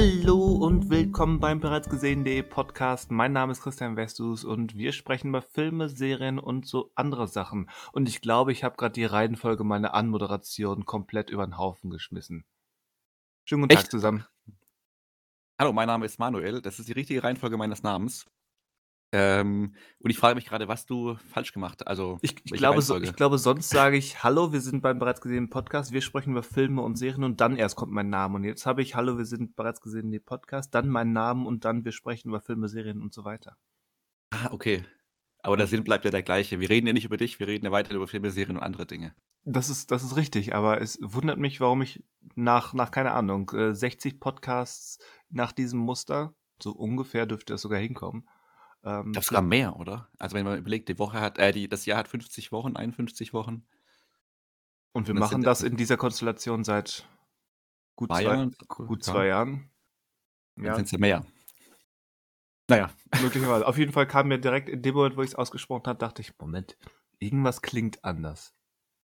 Hallo und willkommen beim bereits gesehen.de Podcast. Mein Name ist Christian Westus und wir sprechen über Filme, Serien und so andere Sachen. Und ich glaube, ich habe gerade die Reihenfolge meiner Anmoderation komplett über den Haufen geschmissen. Schönen guten Tag Echt? zusammen. Hallo, mein Name ist Manuel. Das ist die richtige Reihenfolge meines Namens. Ähm, und ich frage mich gerade, was du falsch gemacht Also, Ich, ich, glaube, so, ich glaube, sonst sage ich Hallo, wir sind beim bereits gesehenen Podcast. Wir sprechen über Filme und Serien und dann erst kommt mein Name. Und jetzt habe ich Hallo, wir sind bereits gesehen Podcast, dann mein Name und dann wir sprechen über Filme, Serien und so weiter. Ah, okay. Aber der Sinn bleibt ja der gleiche. Wir reden ja nicht über dich, wir reden ja weiter über Filme, Serien und andere Dinge. Das ist, das ist richtig, aber es wundert mich, warum ich nach, nach keine Ahnung, äh, 60 Podcasts nach diesem Muster, so ungefähr dürfte das sogar hinkommen. Ähm, Ich glaube sogar mehr, oder? Also, wenn man überlegt, die Woche hat, äh, die, das Jahr hat 50 Wochen, 51 Wochen. und wir Und das machen das in dieser Konstellation seit gut zwei zwei, Jahre. gut zwei Jahren. dann Ja, sind es ja mehr. Naja, möglicherweise. Auf jeden Fall kam mir direkt in dem Moment, wo ich es ausgesprochen habe, dachte ich, Moment, irgendwas klingt anders.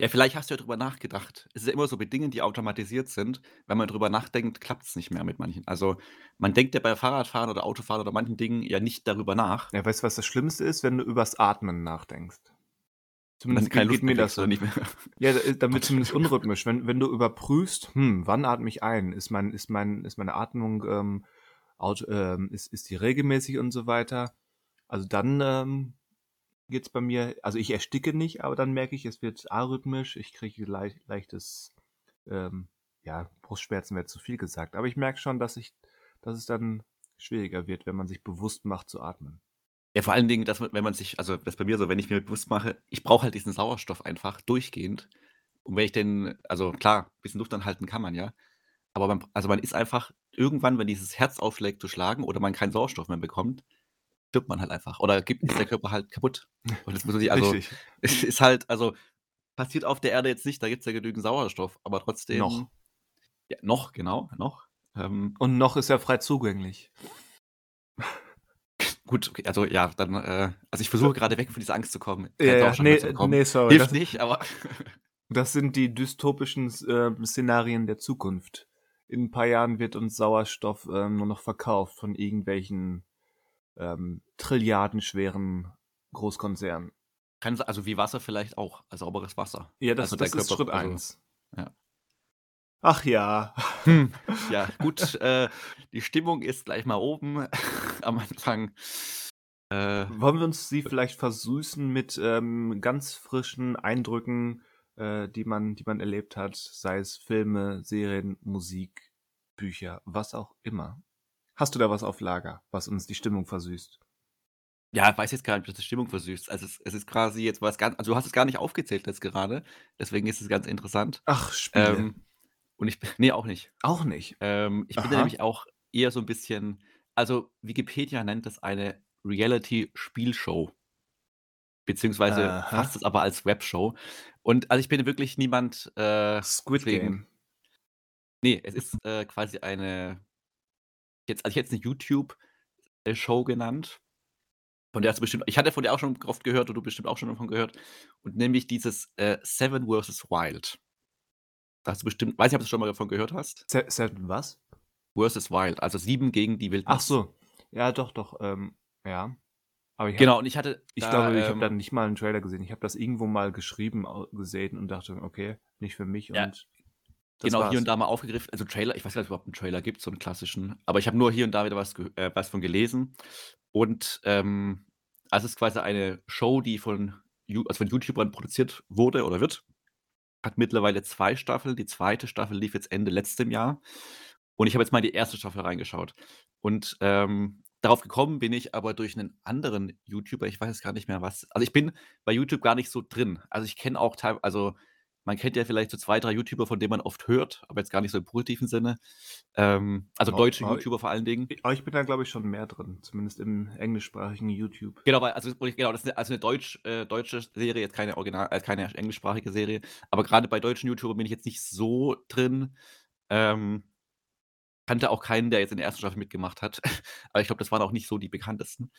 Ja, vielleicht hast du ja drüber nachgedacht. Es ist ja immer so bei Dingen, die automatisiert sind. Wenn man drüber nachdenkt, klappt es nicht mehr mit manchen. Also, man denkt ja bei Fahrradfahren oder Autofahren oder manchen Dingen ja nicht darüber nach. Ja, weißt du, was das Schlimmste ist, wenn du übers Atmen nachdenkst? Und dann Zumindest keine geht, Luft geht mir mehr das kriegst so. oder nicht mehr. Ja, da- dann wird Gott. zumindest unrhythmisch. Wenn, wenn du überprüfst, hm, wann atme ich ein? Ist mein, ist mein, ist meine Atmung, ähm, aut, ähm, ist, ist die regelmäßig und so weiter? Also dann ähm, geht's bei mir, also ich ersticke nicht, aber dann merke ich, es wird arrhythmisch, ich kriege leicht, leichtes, ähm, ja, Brustschmerzen wäre zu viel gesagt. Aber ich merke schon, dass ich, dass es dann schwieriger wird, wenn man sich bewusst macht zu atmen. Ja, vor allen Dingen, dass man, wenn man sich, also das bei mir so, wenn ich mir bewusst mache, ich brauche halt diesen Sauerstoff einfach durchgehend. Und wenn ich den, also klar, ein bisschen Luft anhalten kann man ja, aber man, also man ist einfach irgendwann, wenn dieses Herz aufschlägt zu schlagen oder man keinen Sauerstoff mehr bekommt, stirbt man halt einfach oder gibt, ist der Körper halt kaputt. Und das muss man sich, also Richtig. es ist halt, also passiert auf der Erde jetzt nicht, da gibt es ja genügend Sauerstoff, aber trotzdem, Noch. ja, noch, genau, noch. Ähm, Und noch ist er frei zugänglich. gut, okay, also ja, dann, äh, also ich versuche gerade weg von dieser Angst zu kommen, Ja, ja, nee, nee, sorry. Hilft Das, nicht, aber das sind die dystopischen äh, Szenarien der Zukunft. In ein paar Jahren wird uns Sauerstoff ähm, nur noch verkauft von irgendwelchen ähm, trilliardenschweren se- also wie Wasser vielleicht auch, also sauberes Wasser. Ja, das, Also der das ist Körper, Schritt also, eins. ja. Ach ja. Hm, ja, gut, äh, die Stimmung ist gleich mal oben am Anfang. Äh, Wollen wir uns sie vielleicht versüßen mit ähm, ganz frischen Eindrücken, äh, die, man, die man erlebt hat, sei es Filme, Serien, Musik, Bücher, was auch immer. Hast du da was auf Lager, was uns die Stimmung versüßt? ja, ich weiß jetzt gar nicht, ob das die Stimmung versüßt. Also es, es ist quasi jetzt was ganz, also du hast es gar nicht aufgezählt jetzt gerade, deswegen ist es ganz interessant. Ach, Spiele. Ähm, und ich, bin- nee, auch nicht. auch nicht. Ähm, ich bin Aha. nämlich auch eher so ein bisschen, also Wikipedia nennt das eine Reality-Spielshow. Beziehungsweise Aha. fasst es aber als Webshow. Und also ich bin wirklich niemand, äh, Squid Game. nee, es ist äh, quasi eine, jetzt, also ich hätte es eine YouTube-Show genannt. Von der hast du bestimmt, ich hatte von der auch schon oft gehört und du bestimmt auch schon davon gehört. Und nämlich dieses äh, Seven vs. Wild. Da hast du bestimmt, weiß nicht, ob du schon mal davon gehört hast. Se Seven was? Versus Wild, also sieben gegen die Wildnis. Ach so. Ja, doch, doch. Ähm, ja. Aber ich hab, Genau, und ich hatte. ich da, glaube, ich habe ähm, da nicht mal einen Trailer gesehen. Ich habe das irgendwo mal geschrieben gesehen und dachte, okay, nicht für mich. Ja, und das genau war's. hier und da mal aufgegriffen. Also Trailer, ich weiß gar nicht, ob es überhaupt einen Trailer gibt, so einen klassischen. Aber ich habe nur hier und da wieder was, äh, was von gelesen. Und ähm, also es ist quasi eine Show, die von, also von YouTubern produziert wurde oder wird. Hat mittlerweile zwei Staffeln. Die zweite Staffel lief jetzt Ende letztem Jahr. Und ich habe jetzt mal in die erste Staffel reingeschaut. Und ähm, darauf gekommen bin ich aber durch einen anderen YouTuber, ich weiß jetzt gar nicht mehr was. Also ich bin bei YouTube gar nicht so drin. Also ich kenne auch teilweise, also man kennt ja vielleicht so zwei, drei YouTuber, von denen man oft hört, aber jetzt gar nicht so im positiven Sinne. Ähm, also Oh, deutsche YouTuber vor allen Dingen. Aber ich bin da, glaube ich, schon mehr drin. Zumindest im englischsprachigen YouTube. Genau, weil, also, genau, das ist eine, also eine Deutsch, äh, deutsche Serie, jetzt keine Original, äh, keine englischsprachige Serie. Aber gerade bei deutschen YouTubern bin ich jetzt nicht so drin. Ähm, kannte auch keinen, der jetzt in der ersten Staffel mitgemacht hat. Aber ich glaube, das waren auch nicht so die bekanntesten.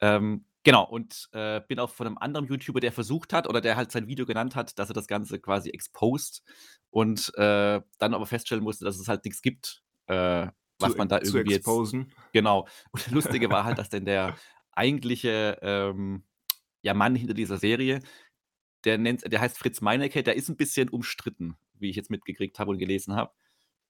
Ähm, genau, und äh, bin auch von einem anderen YouTuber, der versucht hat oder der halt sein Video genannt hat, dass er das Ganze quasi exposed und äh, dann aber feststellen musste, dass es halt nichts gibt, äh, was Zu man da zu irgendwie jetzt exposen. genau. Und das Lustige war halt, dass dann der eigentliche, ähm, ja, Mann hinter dieser Serie, der nennt der heißt Fritz Meinecke, der ist 'n bisschen umstritten, wie ich jetzt mitgekriegt habe und gelesen habe.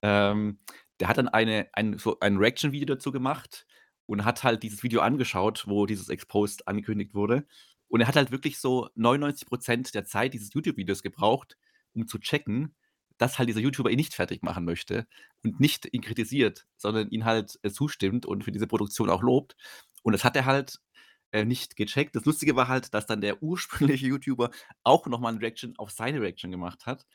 Ähm, der hat dann eine ein so ein Reaction-Video dazu gemacht und hat halt dieses Video angeschaut, wo dieses Exposed angekündigt wurde. Und er hat halt wirklich so 99% der Zeit dieses YouTube-Videos gebraucht, um zu checken, dass halt dieser YouTuber ihn nicht fertig machen möchte und nicht ihn kritisiert, sondern ihn halt, äh, zustimmt und für diese Produktion auch lobt. Und das hat er halt, äh, nicht gecheckt. Das Lustige war halt, dass dann der ursprüngliche YouTuber auch noch mal 'n Reaction auf seine Reaction gemacht hat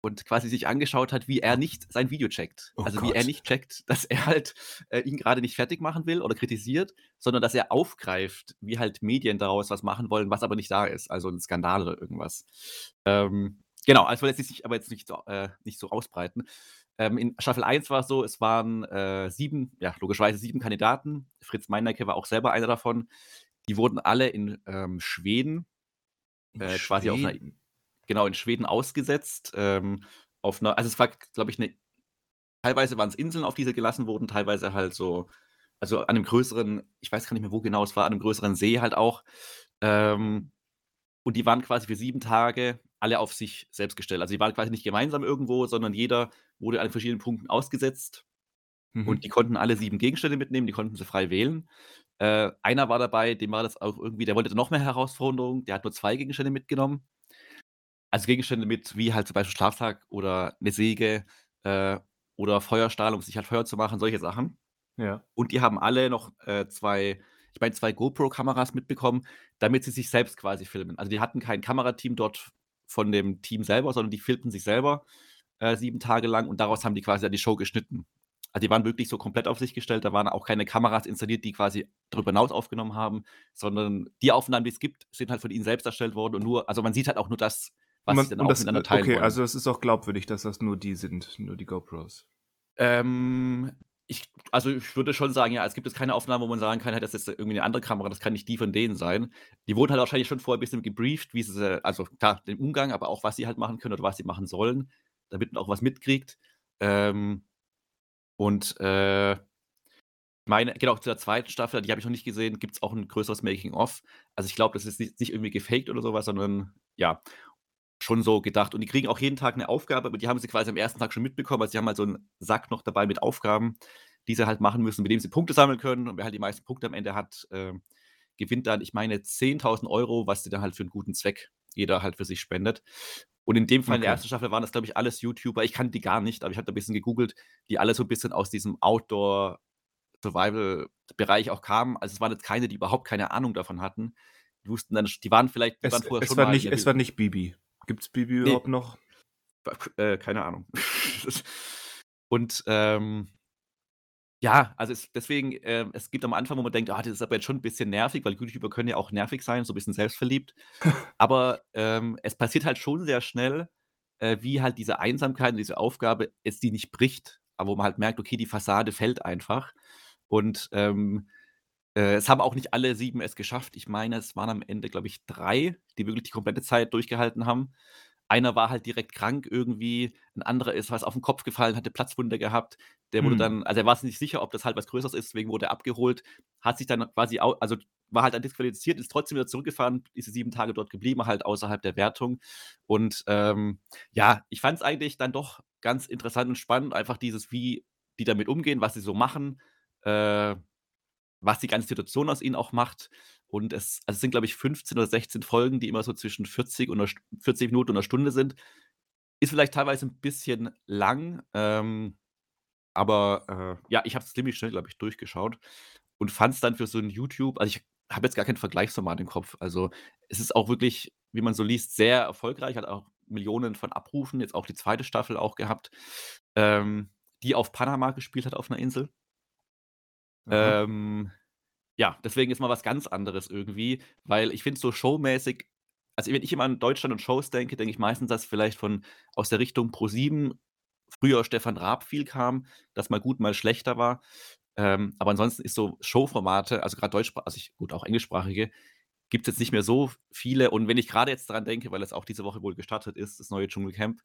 und quasi sich angeschaut hat, wie er nicht sein Video checkt. Oh Also, wie er Gott. nicht checkt, dass er halt, äh, ihn grade nicht fertig machen will oder kritisiert, sondern dass er aufgreift, wie halt Medien daraus was machen wollen, was aber nicht da ist, also 'n Skandal oder irgendwas. Ähm, genau, also, ich will jetzt nicht aber jetzt nicht so äh, nicht so ausbreiten. Ähm, in Staffel 1 war's so, es waren, äh, 7 ja, logischerweise 7 Kandidaten. Fritz Meinecke war auch selber einer davon. Die wurden alle in, ähm, Schweden In äh, quasi auf 'ner Schweden? Genau, in Schweden ausgesetzt, ähm, auf 'ner also, es war, glaube ich, 'ne teilweise waren's Inseln, auf die sie gelassen wurden, teilweise halt so also, an 'nem größeren ich weiß gar nicht mehr, wo genau es war, an 'nem größeren See halt auch. Ähm, und die waren quasi für 7 Tage alle auf sich selbst gestellt. Also, die waren quasi nicht gemeinsam irgendwo, sondern jeder wurde an verschiedenen Punkten ausgesetzt und Mhm. die konnten alle 7 Gegenstände mitnehmen, die konnten sie frei wählen. Äh, einer war dabei, dem war das auch irgendwie der wollte noch mehr Herausforderung, der hat nur 2 Gegenstände mitgenommen. Also, Gegenstände mit wie halt zum Beispiel Schlafsack oder 'ne Säge, äh, oder Feuerstahl, um sich halt Feuer zu machen, solche Sachen. Ja. Und die haben alle noch, äh, 2 ich meine, 2 GoPro-Kameras mitbekommen, damit sie sich selbst quasi filmen. Also, die hatten kein Kamerateam dort von dem Team selber, sondern die filmten sich selber, äh, 7 Tage lang und daraus haben die quasi dann die Show geschnitten. Also, die waren wirklich so komplett auf sich gestellt, da waren auch keine Kameras installiert, die quasi darüber hinaus aufgenommen haben, sondern die Aufnahmen, die es gibt, sind halt von ihnen selbst erstellt worden und nur also, man sieht halt auch nur das, was man sie dann auch das miteinander äh, teilen okay, wollen. also, es ist auch glaubwürdig, dass das nur die sind, nur die GoPros? Ähm, ich also, ich würde schon sagen, ja, es gibt jetzt keine Aufnahmen, wo man sagen kann: „Hey, das ist irgendwie 'ne andere Kamera, das kann nicht die von denen sein.“ Die wurden halt wahrscheinlich schon vorher bisschen gebrieft, wie sie also, klar, den Umgang, aber auch, was sie halt machen können oder was sie machen sollen, damit man auch was mitkriegt. Ähm, und, äh meine genau, zu der 2. Staffel, die habe ich noch nicht gesehen, gibt's auch 'n größeres Making of. Also, ich glaube, das ist nicht nicht irgendwie gefaked oder so was, sondern ja, schon so gedacht. Und die kriegen auch jeden Tag 'ne Aufgabe, aber die haben sie quasi am 1. Tag schon mitbekommen. Also, sie haben halt so 'n Sack noch dabei mit Aufgaben, die sie halt machen müssen, mit dem sie Punkte sammeln können. Und wer halt die meisten Punkte am Ende hat, ähm, gewinnt dann, ich meine, 10.000 €, was sie dann halt für 'n guten Zweck jeder halt für sich spendet. Und in dem Fall in der Okay. 1. Staffel waren das, glaube ich, alles YouTuber. Ich kannte die gar nicht, aber ich habe da bisschen gegoogelt, die alle so 'n bisschen aus diesem Outdoor-Survival-Bereich auch kamen. Also, es waren jetzt keine, die überhaupt keine Ahnung davon hatten. Die wussten dann die waren vielleicht die Es waren vorher es schon war mal nicht es war nicht Bibi. Gibt's Bibi Ne. überhaupt noch? Äh, keine Ahnung. Und, ähm ja, also, es deswegen, ähm es gibt am Anfang, wo man denkt: „Ah, das ist aber jetzt schon 'n bisschen nervig“, weil YouTuber können ja auch nervig sein, so bisschen selbstverliebt. Aber, ähm, es passiert halt schon sehr schnell, äh, wie halt diese Einsamkeit und diese Aufgabe es die nicht bricht, aber wo man halt merkt, okay, die Fassade fällt einfach. Und, ähm, äh, es haben auch nicht alle 7 es geschafft. Ich meine, es waren am Ende, glaube ich, 3, die wirklich die komplette Zeit durchgehalten haben. Einer war halt direkt krank irgendwie, 'n anderer ist was auf'n Kopf gefallen, hatte Platzwunde gehabt. Der wurde Hm. dann also, er war sich nicht sicher, ob das halt was Größeres ist, deswegen wurde er abgeholt, hat sich dann quasi au also, war halt dann disqualifiziert, ist trotzdem wieder zurückgefahren, diese 7 Tage dort geblieben, halt außerhalb der Wertung. Und, ähm, ja, ich fand's eigentlich dann doch ganz interessant und spannend, einfach dieses, wie die damit umgehen, was sie so machen, äh, was die ganze Situation aus ihnen auch macht. Und es also, es sind, glaube ich, 15 oder 16 Folgen, die immer so zwischen 40 und 'ner St 40 Minuten und 'ner Stunde sind. Ist vielleicht teilweise 'n bisschen lang, ähm, aber, äh, ja, ich habe es ziemlich schnell, glaube ich, durchgeschaut und fand's dann für so 'n YouTube also, ich habe jetzt gar kein Vergleichsformat im Kopf. Also, es ist auch wirklich, wie man so liest, sehr erfolgreich, hat auch Millionen von Abrufen, jetzt auch die 2. Staffel auch gehabt, ähm, die auf Panama gespielt hat auf 'ner Insel. Ähm, ja, deswegen ist mal was ganz anderes irgendwie, weil ich finde so showmäßig also, wenn ich immer an Deutschland und Shows denke, denke ich meistens, dass vielleicht von aus der Richtung ProSieben früher Stefan Raab viel kam, das mal gut, mal schlechter war. Ähm, aber ansonsten ist so Showformate, also, grad deutschsprach also, ich gut, auch englischsprachige, gibt's jetzt nicht mehr so viele. Und wenn ich grade jetzt dran denke, weil das auch diese Woche wohl gestartet ist, das neue Dschungelcamp,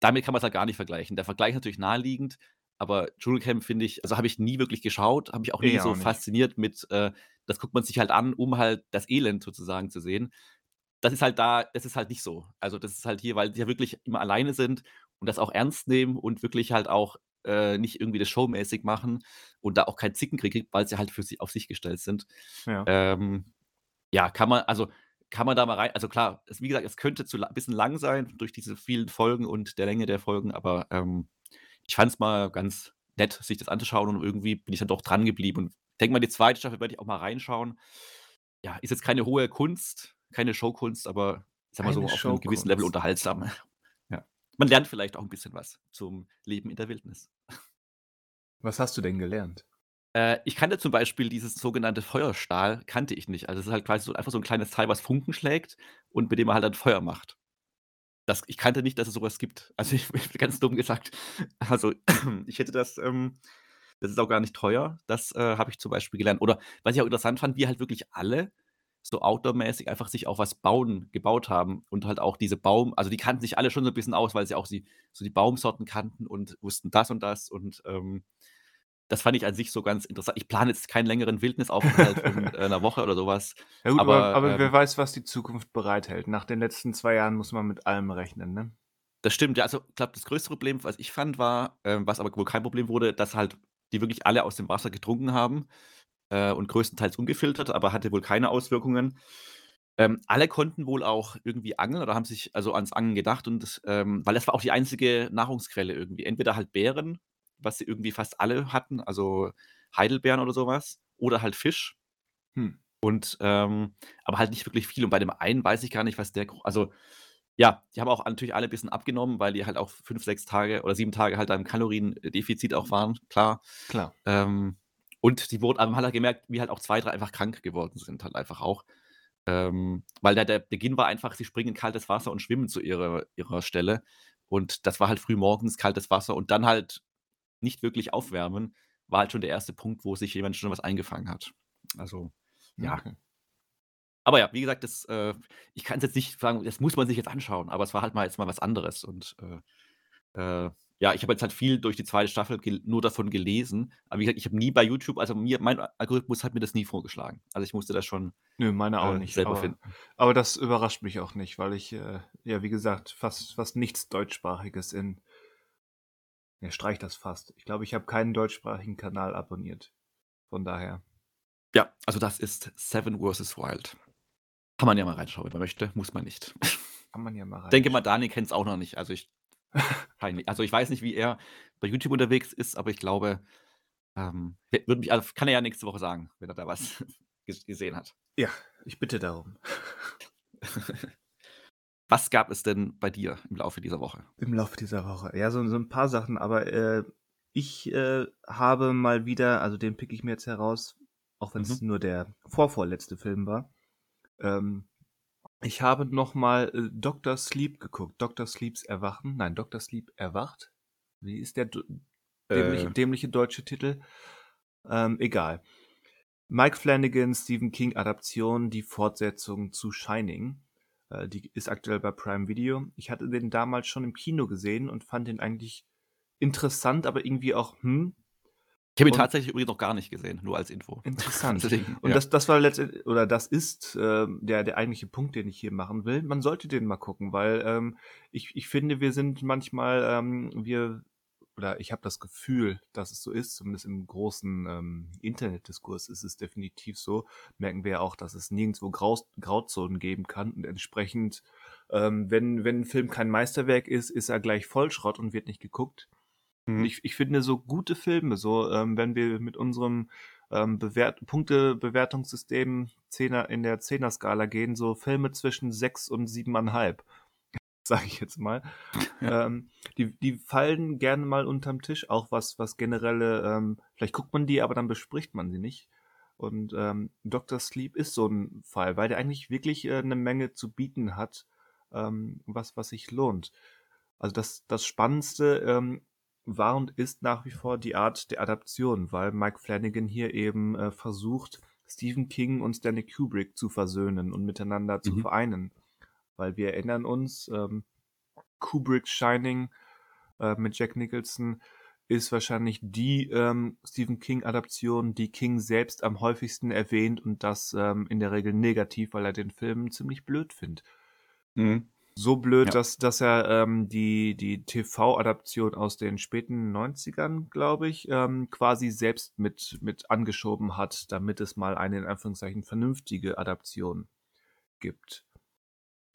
damit kann man's halt gar nicht vergleichen. Der Vergleich ist natürlich naheliegend, aber Dschungelcamp finde ich also, habe ich nie wirklich geschaut, habe mich auch nie Ich so auch fasziniert mit, äh das guckt man sich halt an, um halt das Elend sozusagen zu sehen. Das ist halt da das ist halt nicht so. Also, das ist halt hier, weil die ja wirklich immer alleine sind und das auch ernst nehmen und wirklich halt auch, äh, nicht irgendwie das showmäßig machen und da auch keinen Zickenkrieg gibt, weil sie halt für sich auf sich gestellt sind. Ja. Ähm, ja, kann man also, kann man da mal rein also klar, es wie gesagt, es könnte zu la bisschen lang sein durch diese vielen Folgen und der Länge der Folgen, aber, ähm, ich fand's mal ganz nett, sich das anzuschauen und irgendwie bin ich dann doch dran geblieben und denke mal, die 2. Staffel werde ich auch mal reinschauen. Ja, ist jetzt keine hohe Kunst, keine Showkunst, aber ich sage mal so, auf 'nem gewissen Level unterhaltsam. Ja. Man lernt vielleicht auch 'n bisschen was zum Leben in der Wildnis. Was hast du denn gelernt? Äh, ich kannte zum Beispiel dieses sogenannte Feuerstahl kannte ich nicht. Also, es ist halt quasi so einfach so 'n kleines Teil, was Funken schlägt und mit dem man halt dann Feuer macht. Das ich kannte nicht, dass es so was gibt. Also, ich ganz dumm gesagt. Also, ich hätte das, ähm das ist auch gar nicht teuer. Das, äh, habe ich zum Beispiel gelernt. Oder was ich auch interessant fand, wie halt wirklich alle so outdoor-mäßig einfach sich auch was bauen gebaut haben und halt auch diese Baum also, die kannten sich alle schon so 'n bisschen aus, weil sie auch sie so die Baumsorten kannten und wussten das und das und, ähm, das fand ich an sich so ganz interessant. Ich plane jetzt keinen längeren Wildnisaufenthalt von, äh, 'ner Woche oder so was, Ja gut, aber aber, aber wer ähm weiß, was die Zukunft bereithält. Nach den letzten 2 Jahren muss man mit allem rechnen, ne? Das stimmt, ja. Also, ich glaube, das größte Problem, was ich fand, war, ähm was aber wohl kein Problem wurde, dass halt die wirklich alle aus dem Wasser getrunken haben, äh, und größtenteils ungefiltert, aber hatte wohl keine Auswirkungen. Ähm, alle konnten wohl auch irgendwie angeln oder haben sich also ans Angeln gedacht und das ähm, weil das war auch die einzige Nahrungsquelle irgendwie. Entweder halt Beeren, was sie irgendwie fast alle hatten, also Heidelbeeren oder so was, oder halt Fisch. Hm. Und, ähm aber halt nicht wirklich viel. Und bei dem einen weiß ich gar nicht, was der also, ja, die haben auch natürlich alle bisschen abgenommen, weil die halt auch 5, 6 Tage oder 7 Tage halt im Kaloriendefizit auch waren, klar. Klar. Ähm, und die wurden man hat halt gemerkt, wie halt auch 2, 3 einfach krank geworden sind halt einfach auch. Ähm, weil der der Beginn war einfach, sie springen in kaltes Wasser und schwimmen zu ihrer ihrer Stelle. Und das war halt frühmorgens kaltes Wasser und dann halt nicht wirklich aufwärmen, war halt schon der 1. Punkt, wo sich jemand schon was eingefangen hat. Also, ja. Okay. Aber ja, wie gesagt, das, äh ich kann's jetzt nicht sagen, das muss man sich jetzt anschauen, aber es war halt mal jetzt mal was anderes und, äh äh, ja, ich habe jetzt halt viel durch die 2. Staffel nur davon gelesen. Aber wie gesagt, ich habe nie bei YouTube also mir mein Algorithmus hat mir das nie vorgeschlagen. Also, ich musste das schon, Nö, meiner auch äh, nicht, selber aber finden. aber das überrascht mich auch nicht, weil ich, äh, ja, wie gesagt, fast fast nichts Deutschsprachiges in ja, streich das fast. Ich glaube, ich habe keinen deutschsprachigen Kanal abonniert. Von daher. Ja, also das ist Seven vs. Wild. Kann man ja mal reinschauen, wenn man möchte, muss man nicht. Kann man ja mal Denke mal, reinschauen. Daniel kennt's auch noch nicht. Also, ich. Also, ich weiß nicht, wie er bei YouTube unterwegs ist, aber ich glaube, ähm, w würde mich also, kann er ja nächste Woche sagen, wenn er da was ges gesehen hat. Ja, ich bitte darum. Was gab es denn bei dir im Laufe dieser Woche? Im Laufe dieser Woche. Ja, so so 'n paar Sachen, aber, äh, ich, äh, habe mal wieder also, den picke ich mir jetzt heraus, auch wenn's Mhm. nur der vorvorletzte Film war. Ähm, ich habe noch mal, äh, Doctor Sleep geguckt. Doctor Sleeps Erwachen. Nein, Doctor Sleep erwacht. Wie ist der dämliche Äh. dämliche deutsche Titel? Ähm, egal. Mike Flanagan, Stephen King Adaption, die Fortsetzung zu Shining. Äh, die ist aktuell bei Prime Video. Ich hatte den damals schon im Kino gesehen und fand den eigentlich interessant, aber irgendwie auch, hm. Ich habe ihn Und tatsächlich übrigens noch gar nicht gesehen, nur als Info. Interessant. Deswegen, Und ja. das das war letztend oder das ist, ähm, der der eigentliche Punkt, den ich hier machen will. Man sollte den mal gucken, weil, ähm, ich ich finde, wir sind manchmal, ähm wir oder ich habe das Gefühl, dass es so ist, zumindest im großen, ähm, Internetdiskurs ist es definitiv so. Merken wir ja auch, dass es nirgendwo Graus Grauzonen geben kann und entsprechend, ähm, wenn wenn 'n Film kein Meisterwerk ist, ist er gleich Vollschrott und wird nicht geguckt. Mhm. ich ich finde so gute Filme, so, ähm, wenn wir mit unserem, ähm, Bewert Punktebewertungssystem Zehner in der Zehner-Skala gehen, so Filme zwischen 6 und 7,5, sage ich jetzt mal. Ja. Ähm, die die fallen gerne mal unterm Tisch, auch was was generelle ähm, vielleicht guckt man die, aber dann bespricht man sie nicht. Und, ähm, Doctor Sleep ist so 'n Fall, weil der eigentlich wirklich, äh, 'ne Menge zu bieten hat, ähm, was was sich lohnt. Also, das das Spannendste, ähm, war und ist nach wie vor die Art der Adaption, weil Mike Flanagan hier eben, äh, versucht, Stephen King und Stanley Kubrick zu versöhnen und miteinander zu Mhm. vereinen. Weil wir erinnern uns, ähm, Kubricks Shining, äh, mit Jack Nicholson, ist wahrscheinlich die ähm, Stephen King-Adaption, die King selbst am häufigsten erwähnt und das ähm, in der Regel negativ, weil er den Film ziemlich blöd findet. Mhm. So blöd, Ja. dass, dass er ähm, die, die TV-Adaption aus den späten 90ern, glaube ich, ähm, quasi selbst mit, mit angeschoben hat, damit es mal eine in Anführungszeichen vernünftige Adaption gibt.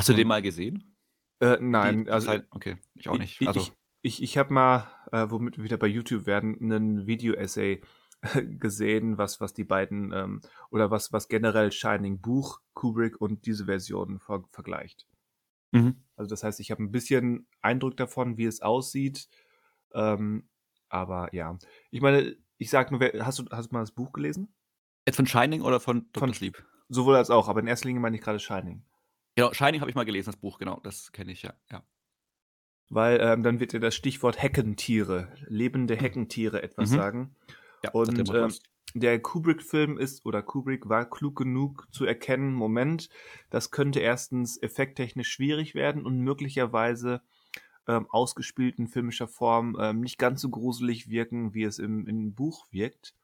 Hast du den mal gesehen? Äh, nein, die also Zeit- okay, ich auch nicht. Ich, Also, ich, ich, ich habe mal, äh, womit wir wieder bei YouTube werden, einen Video-Essay gesehen, was, was die beiden, ähm, oder was, was generell Shining Buch, Kubrick und diese Version ver vergleicht. mhm. Also das heißt, ich habe ein bisschen Eindruck davon, wie es aussieht. Ähm, aber ja, ich meine, ich sag nur, wer- hast du, hast du mal das Buch gelesen? jetzt von Shining oder von Dr. Von- Sleep? Sowohl als auch, aber in erster Linie meine ich gerade Shining. Genau, Shining habe ich mal gelesen, das Buch, genau, das kenne ich ja. ja. Weil ähm, dann wird dir das Stichwort Heckentiere, lebende Heckentiere etwas Mhm. sagen. ja Und ähm, der Kubrick-Film ist, oder Kubrick war klug genug zu erkennen, Moment, das könnte erstens effekttechnisch schwierig werden und möglicherweise ähm, ausgespielt in filmischer Form ähm, nicht ganz so gruselig wirken, wie es im, im Buch wirkt.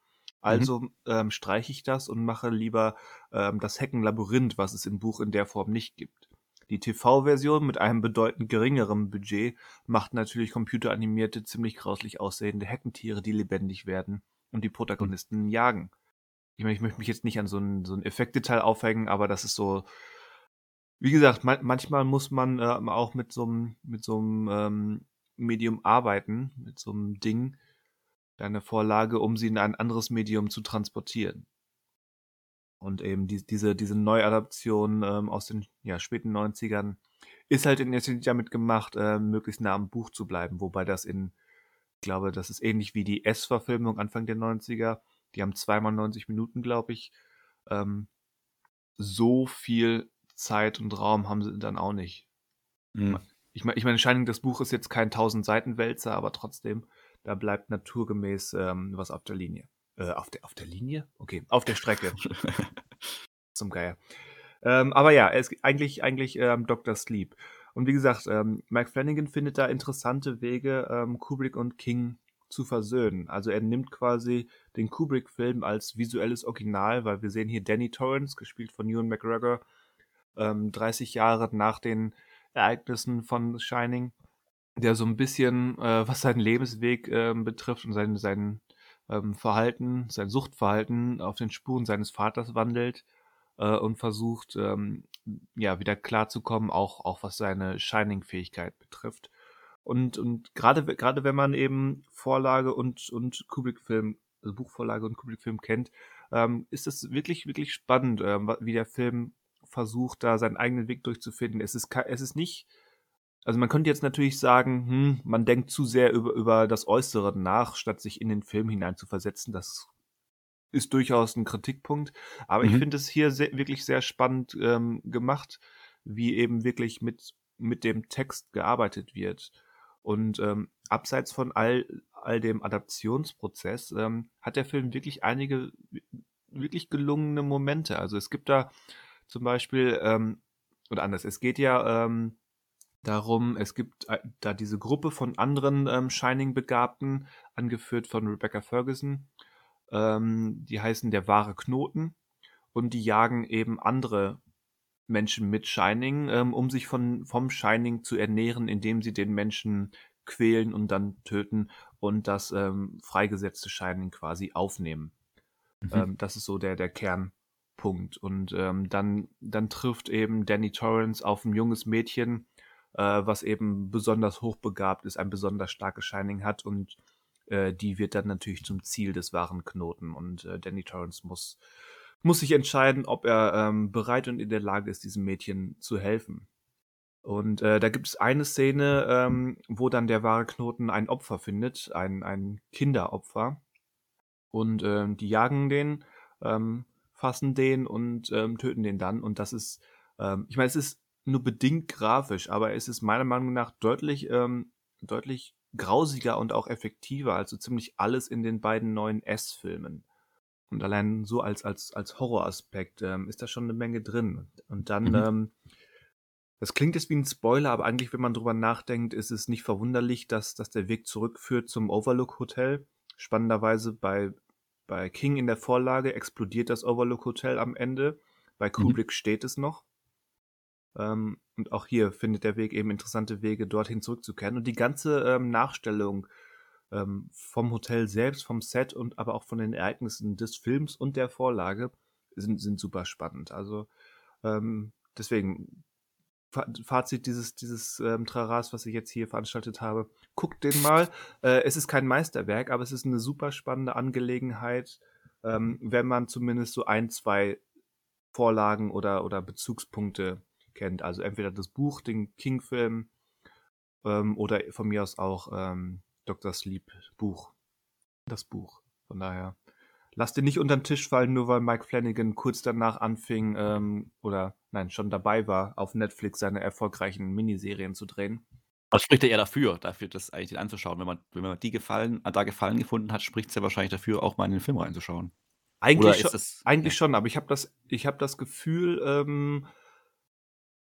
Also ähm, streiche ich das und mache lieber ähm, das Heckenlabyrinth, was es im Buch in der Form nicht gibt. Die TV-Version mit einem bedeutend geringeren Budget macht natürlich computeranimierte, ziemlich grauslich aussehende Heckentiere, die lebendig werden und die Protagonisten jagen. Ich meine, ich möchte mich jetzt nicht an so ein, so ein Effektdetail aufhängen, aber das ist so, wie gesagt, man, manchmal muss man ähm, auch mit so einem mit so einem ähm, Medium arbeiten, mit so einem Ding, eine Vorlage, um sie in ein anderes Medium zu transportieren. Und eben die, diese, diese Neuadaption ähm, aus den ja, späten 90ern ist halt in erster Linie damit gemacht, äh, möglichst nah am Buch zu bleiben, wobei das in, ich glaube, das ist ähnlich wie die S-Verfilmung Anfang der 90er. Die haben zweimal 90 Minuten, glaube ich. Ähm, so viel Zeit und Raum haben sie dann auch nicht. Mhm. Ich meine, ich meine, Shining, das Buch ist jetzt kein 1000 Seiten Wälzer, aber trotzdem, da bleibt naturgemäß ähm, was auf der Linie. Äh, auf der, auf der Linie? Okay, auf der Strecke. Zum Geier. Ähm, aber ja, er ist eigentlich, eigentlich ähm, Dr. Sleep. Und wie gesagt, ähm, Mike Flanagan findet da interessante Wege, ähm, Kubrick und King zu versöhnen. Also er nimmt quasi den Kubrick-Film als visuelles Original, weil wir sehen hier Danny Torrance, gespielt von Ewan McGregor, ähm, 30 Jahre nach den Ereignissen von Shining, der so ein bisschen, äh, was seinen Lebensweg ähm, betrifft und sein, sein ähm, Verhalten, sein Suchtverhalten auf den Spuren seines Vaters wandelt äh, und versucht, ähm, ja, wieder klarzukommen, auch, auch was seine Shining-Fähigkeit betrifft. Und, und gerade, gerade wenn man eben Vorlage und, und Kubrick-Film, also Buchvorlage und Kubrick-Film kennt, ähm, ist es wirklich, wirklich spannend, ähm, wie der Film versucht, da seinen eigenen Weg durchzufinden. Es ist, es ist nicht, also man könnte jetzt natürlich sagen, hm, man denkt zu sehr über, über das Äußere nach, statt sich in den Film hinein zu versetzen. Das ist durchaus ein Kritikpunkt. Aber Mhm. ich finde es hier sehr, wirklich sehr spannend ähm, gemacht, wie eben wirklich mit, mit dem Text gearbeitet wird. Und ähm, abseits von all, all dem Adaptionsprozess ähm, hat der Film wirklich einige wirklich gelungene Momente. Also es gibt da zum Beispiel, ähm, oder anders, es geht ja ähm, darum, es gibt äh, da diese Gruppe von anderen ähm, Shining-Begabten, angeführt von Rebecca Ferguson, ähm, die heißen der wahre Knoten und die jagen eben andere Menschen mit Shining, ähm, um sich von, vom Shining zu ernähren, indem sie den Menschen quälen und dann töten und das ähm, freigesetzte Shining quasi aufnehmen. Mhm. Ähm, das ist so der, der Kernpunkt. Und ähm, dann, dann trifft eben Danny Torrance auf ein junges Mädchen, äh, was eben besonders hochbegabt ist, ein besonders starkes Shining hat und äh, die wird dann natürlich zum Ziel des wahren Knoten. Und äh, Danny Torrance muss, muss sich entscheiden, ob er ähm, bereit und in der Lage ist, diesem Mädchen zu helfen. Und äh, da gibt es eine Szene, ähm, wo dann der wahre Knoten ein Opfer findet, ein, ein Kinderopfer. Und ähm, die jagen den, ähm, fassen den und ähm, töten den dann. Und das ist, ähm, ich meine, es ist nur bedingt grafisch, aber es ist meiner Meinung nach deutlich, ähm, deutlich grausiger und auch effektiver als so ziemlich alles in den beiden neuen S-Filmen. Und allein so als, als, als Horroraspekt ähm, ist da schon eine Menge drin. Und dann Mhm. ähm, Das klingt jetzt wie ein Spoiler, aber eigentlich, wenn man drüber nachdenkt, ist es nicht verwunderlich, dass, dass der Weg zurückführt zum Overlook Hotel. Spannenderweise bei, bei King in der Vorlage explodiert das Overlook Hotel am Ende. Bei Kubrick steht es noch. Ähm, und auch hier findet der Weg eben interessante Wege, dorthin zurückzukehren. Und die ganze ähm, Nachstellung ähm, vom Hotel selbst, vom Set und aber auch von den Ereignissen des Films und der Vorlage sind, sind super spannend. Also ähm, deswegen Fazit dieses, dieses ähm, Traras, was ich jetzt hier veranstaltet habe. Guckt den mal. Äh, es ist kein Meisterwerk, aber es ist eine super spannende Angelegenheit, ähm, wenn man zumindest so ein, zwei Vorlagen oder, oder Bezugspunkte kennt. Also entweder das Buch, den King-Film ähm, oder von mir aus auch ähm, Dr. Sleep Buch. Das Buch. Von daher lass dir nicht unter den Tisch fallen, nur weil Mike Flanagan kurz danach anfing ähm, oder nein, schon dabei war, auf Netflix seine erfolgreichen Miniserien zu drehen. Was spricht er eher dafür, dafür das eigentlich den anzuschauen? Wenn man, wenn man die gefallen, da Gefallen gefunden hat, spricht es ja wahrscheinlich dafür, auch mal in den Film reinzuschauen. Eigentlich, schon, es, eigentlich ja. schon, aber ich habe das, ich habe das Gefühl, ähm,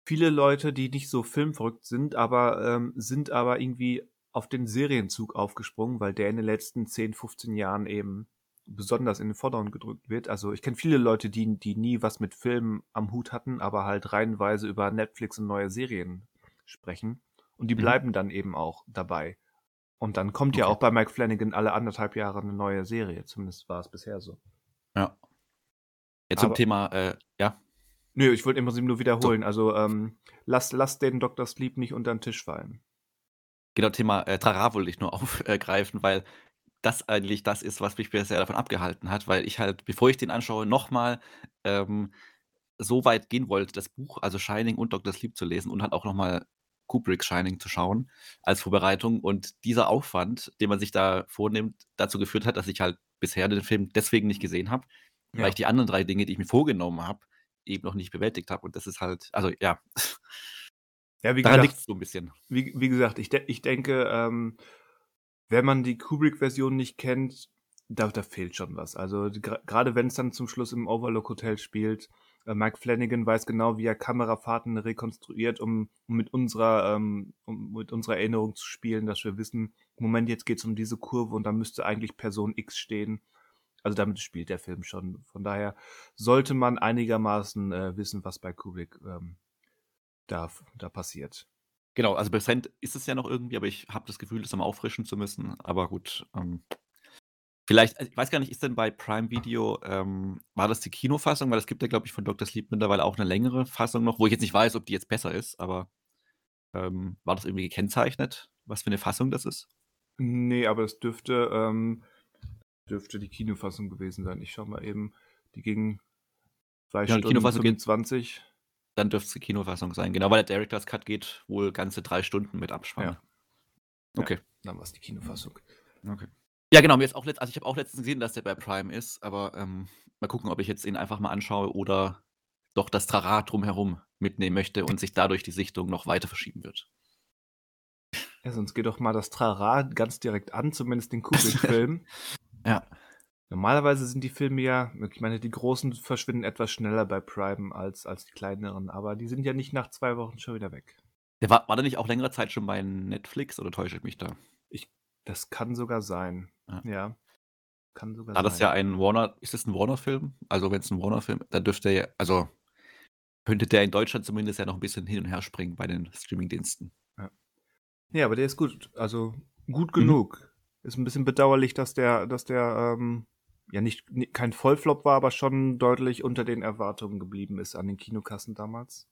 viele Leute, die nicht so filmverrückt sind, aber ähm, sind aber irgendwie auf den Serienzug aufgesprungen, weil der in den letzten 10, 15 Jahren eben besonders in den Vordergrund gedrückt wird. Also ich kenne viele Leute, die, die nie was mit Filmen am Hut hatten, aber halt reihenweise über Netflix und neue Serien sprechen. Und die mhm. bleiben dann eben auch dabei. Und dann kommt okay. ja auch bei Mike Flanagan alle anderthalb Jahre eine neue Serie. Zumindest war es bisher so. Ja. Jetzt zum Thema, äh, ja. Nö, ich wollte im Prinzip nur wiederholen. So. Also ähm, lass, lass den Dr. Sleep nicht unter den Tisch fallen. Genau, Thema äh, Trara wollte ich nur aufgreifen, weil das eigentlich das ist, was mich bisher davon abgehalten hat, weil ich halt, bevor ich den anschaue, nochmal ähm, so weit gehen wollte, das Buch, also Shining und Dr. Sleep zu lesen und halt auch nochmal Kubricks Shining zu schauen als Vorbereitung. Und dieser Aufwand, den man sich da vornimmt, dazu geführt hat, dass ich halt bisher den Film deswegen nicht gesehen habe, ja. weil ich die anderen drei Dinge, die ich mir vorgenommen habe, eben noch nicht bewältigt habe. Und das ist halt, also ja. Ja, wie Daran gesagt, so ein bisschen. Wie, wie gesagt, ich, de ich denke, ähm, wenn man die Kubrick-Version nicht kennt, da, da fehlt schon was. Also gerade wenn es dann zum Schluss im Overlook Hotel spielt, äh, Mike Flanagan weiß genau, wie er Kamerafahrten rekonstruiert, um, um mit unserer ähm, um mit unserer Erinnerung zu spielen, dass wir wissen, Moment, jetzt geht es um diese Kurve und da müsste eigentlich Person X stehen. Also damit spielt der Film schon. Von daher sollte man einigermaßen äh, wissen, was bei Kubrick ähm, da, da passiert. Genau, also präsent ist es ja noch irgendwie, aber ich habe das Gefühl, das nochmal auffrischen zu müssen. Aber gut, ähm, vielleicht, also ich weiß gar nicht, ist denn bei Prime Video, ähm, war das die Kinofassung? Weil es gibt ja, glaube ich, von Dr. Sleep mittlerweile auch eine längere Fassung noch, wo ich jetzt nicht weiß, ob die jetzt besser ist, aber ähm, war das irgendwie gekennzeichnet, was für eine Fassung das ist? Nee, aber es dürfte, ähm, dürfte die Kinofassung gewesen sein. Ich schau mal eben, die ging zwei ja, Stunden 25 dann dürfte es die Kinofassung sein. Genau, weil der Director's Cut geht wohl ganze drei Stunden mit Abspann. Ja. Okay. Ja, dann war es die Kinofassung. Okay. Ja, genau, mir ist auch letzt, also ich habe auch letztens gesehen, dass der bei Prime ist, aber ähm, mal gucken, ob ich jetzt ihn einfach mal anschaue oder doch das Trara drumherum mitnehmen möchte und sich dadurch die Sichtung noch weiter verschieben wird. Ja, sonst geht doch mal das Trara ganz direkt an, zumindest den Kubrick-Film. Ja. Normalerweise sind die Filme ja, ich meine, die großen verschwinden etwas schneller bei Prime als, als die kleineren, aber die sind ja nicht nach zwei Wochen schon wieder weg. Der war, war der nicht auch längere Zeit schon bei Netflix oder täusche ich mich da? Ich, das kann sogar sein. Ja. ja. Kann sogar da sein. das ja ein Warner, ist das ein Warner-Film? Also wenn es ein Warner-Film, dann dürfte er ja, also könnte der in Deutschland zumindest ja noch ein bisschen hin und her springen bei den Streaming-Diensten. Ja. ja, aber der ist gut, also gut mhm. genug. Mhm. Ist ein bisschen bedauerlich, dass der, dass der ähm, ja nicht kein Vollflop war, aber schon deutlich unter den Erwartungen geblieben ist an den Kinokassen damals.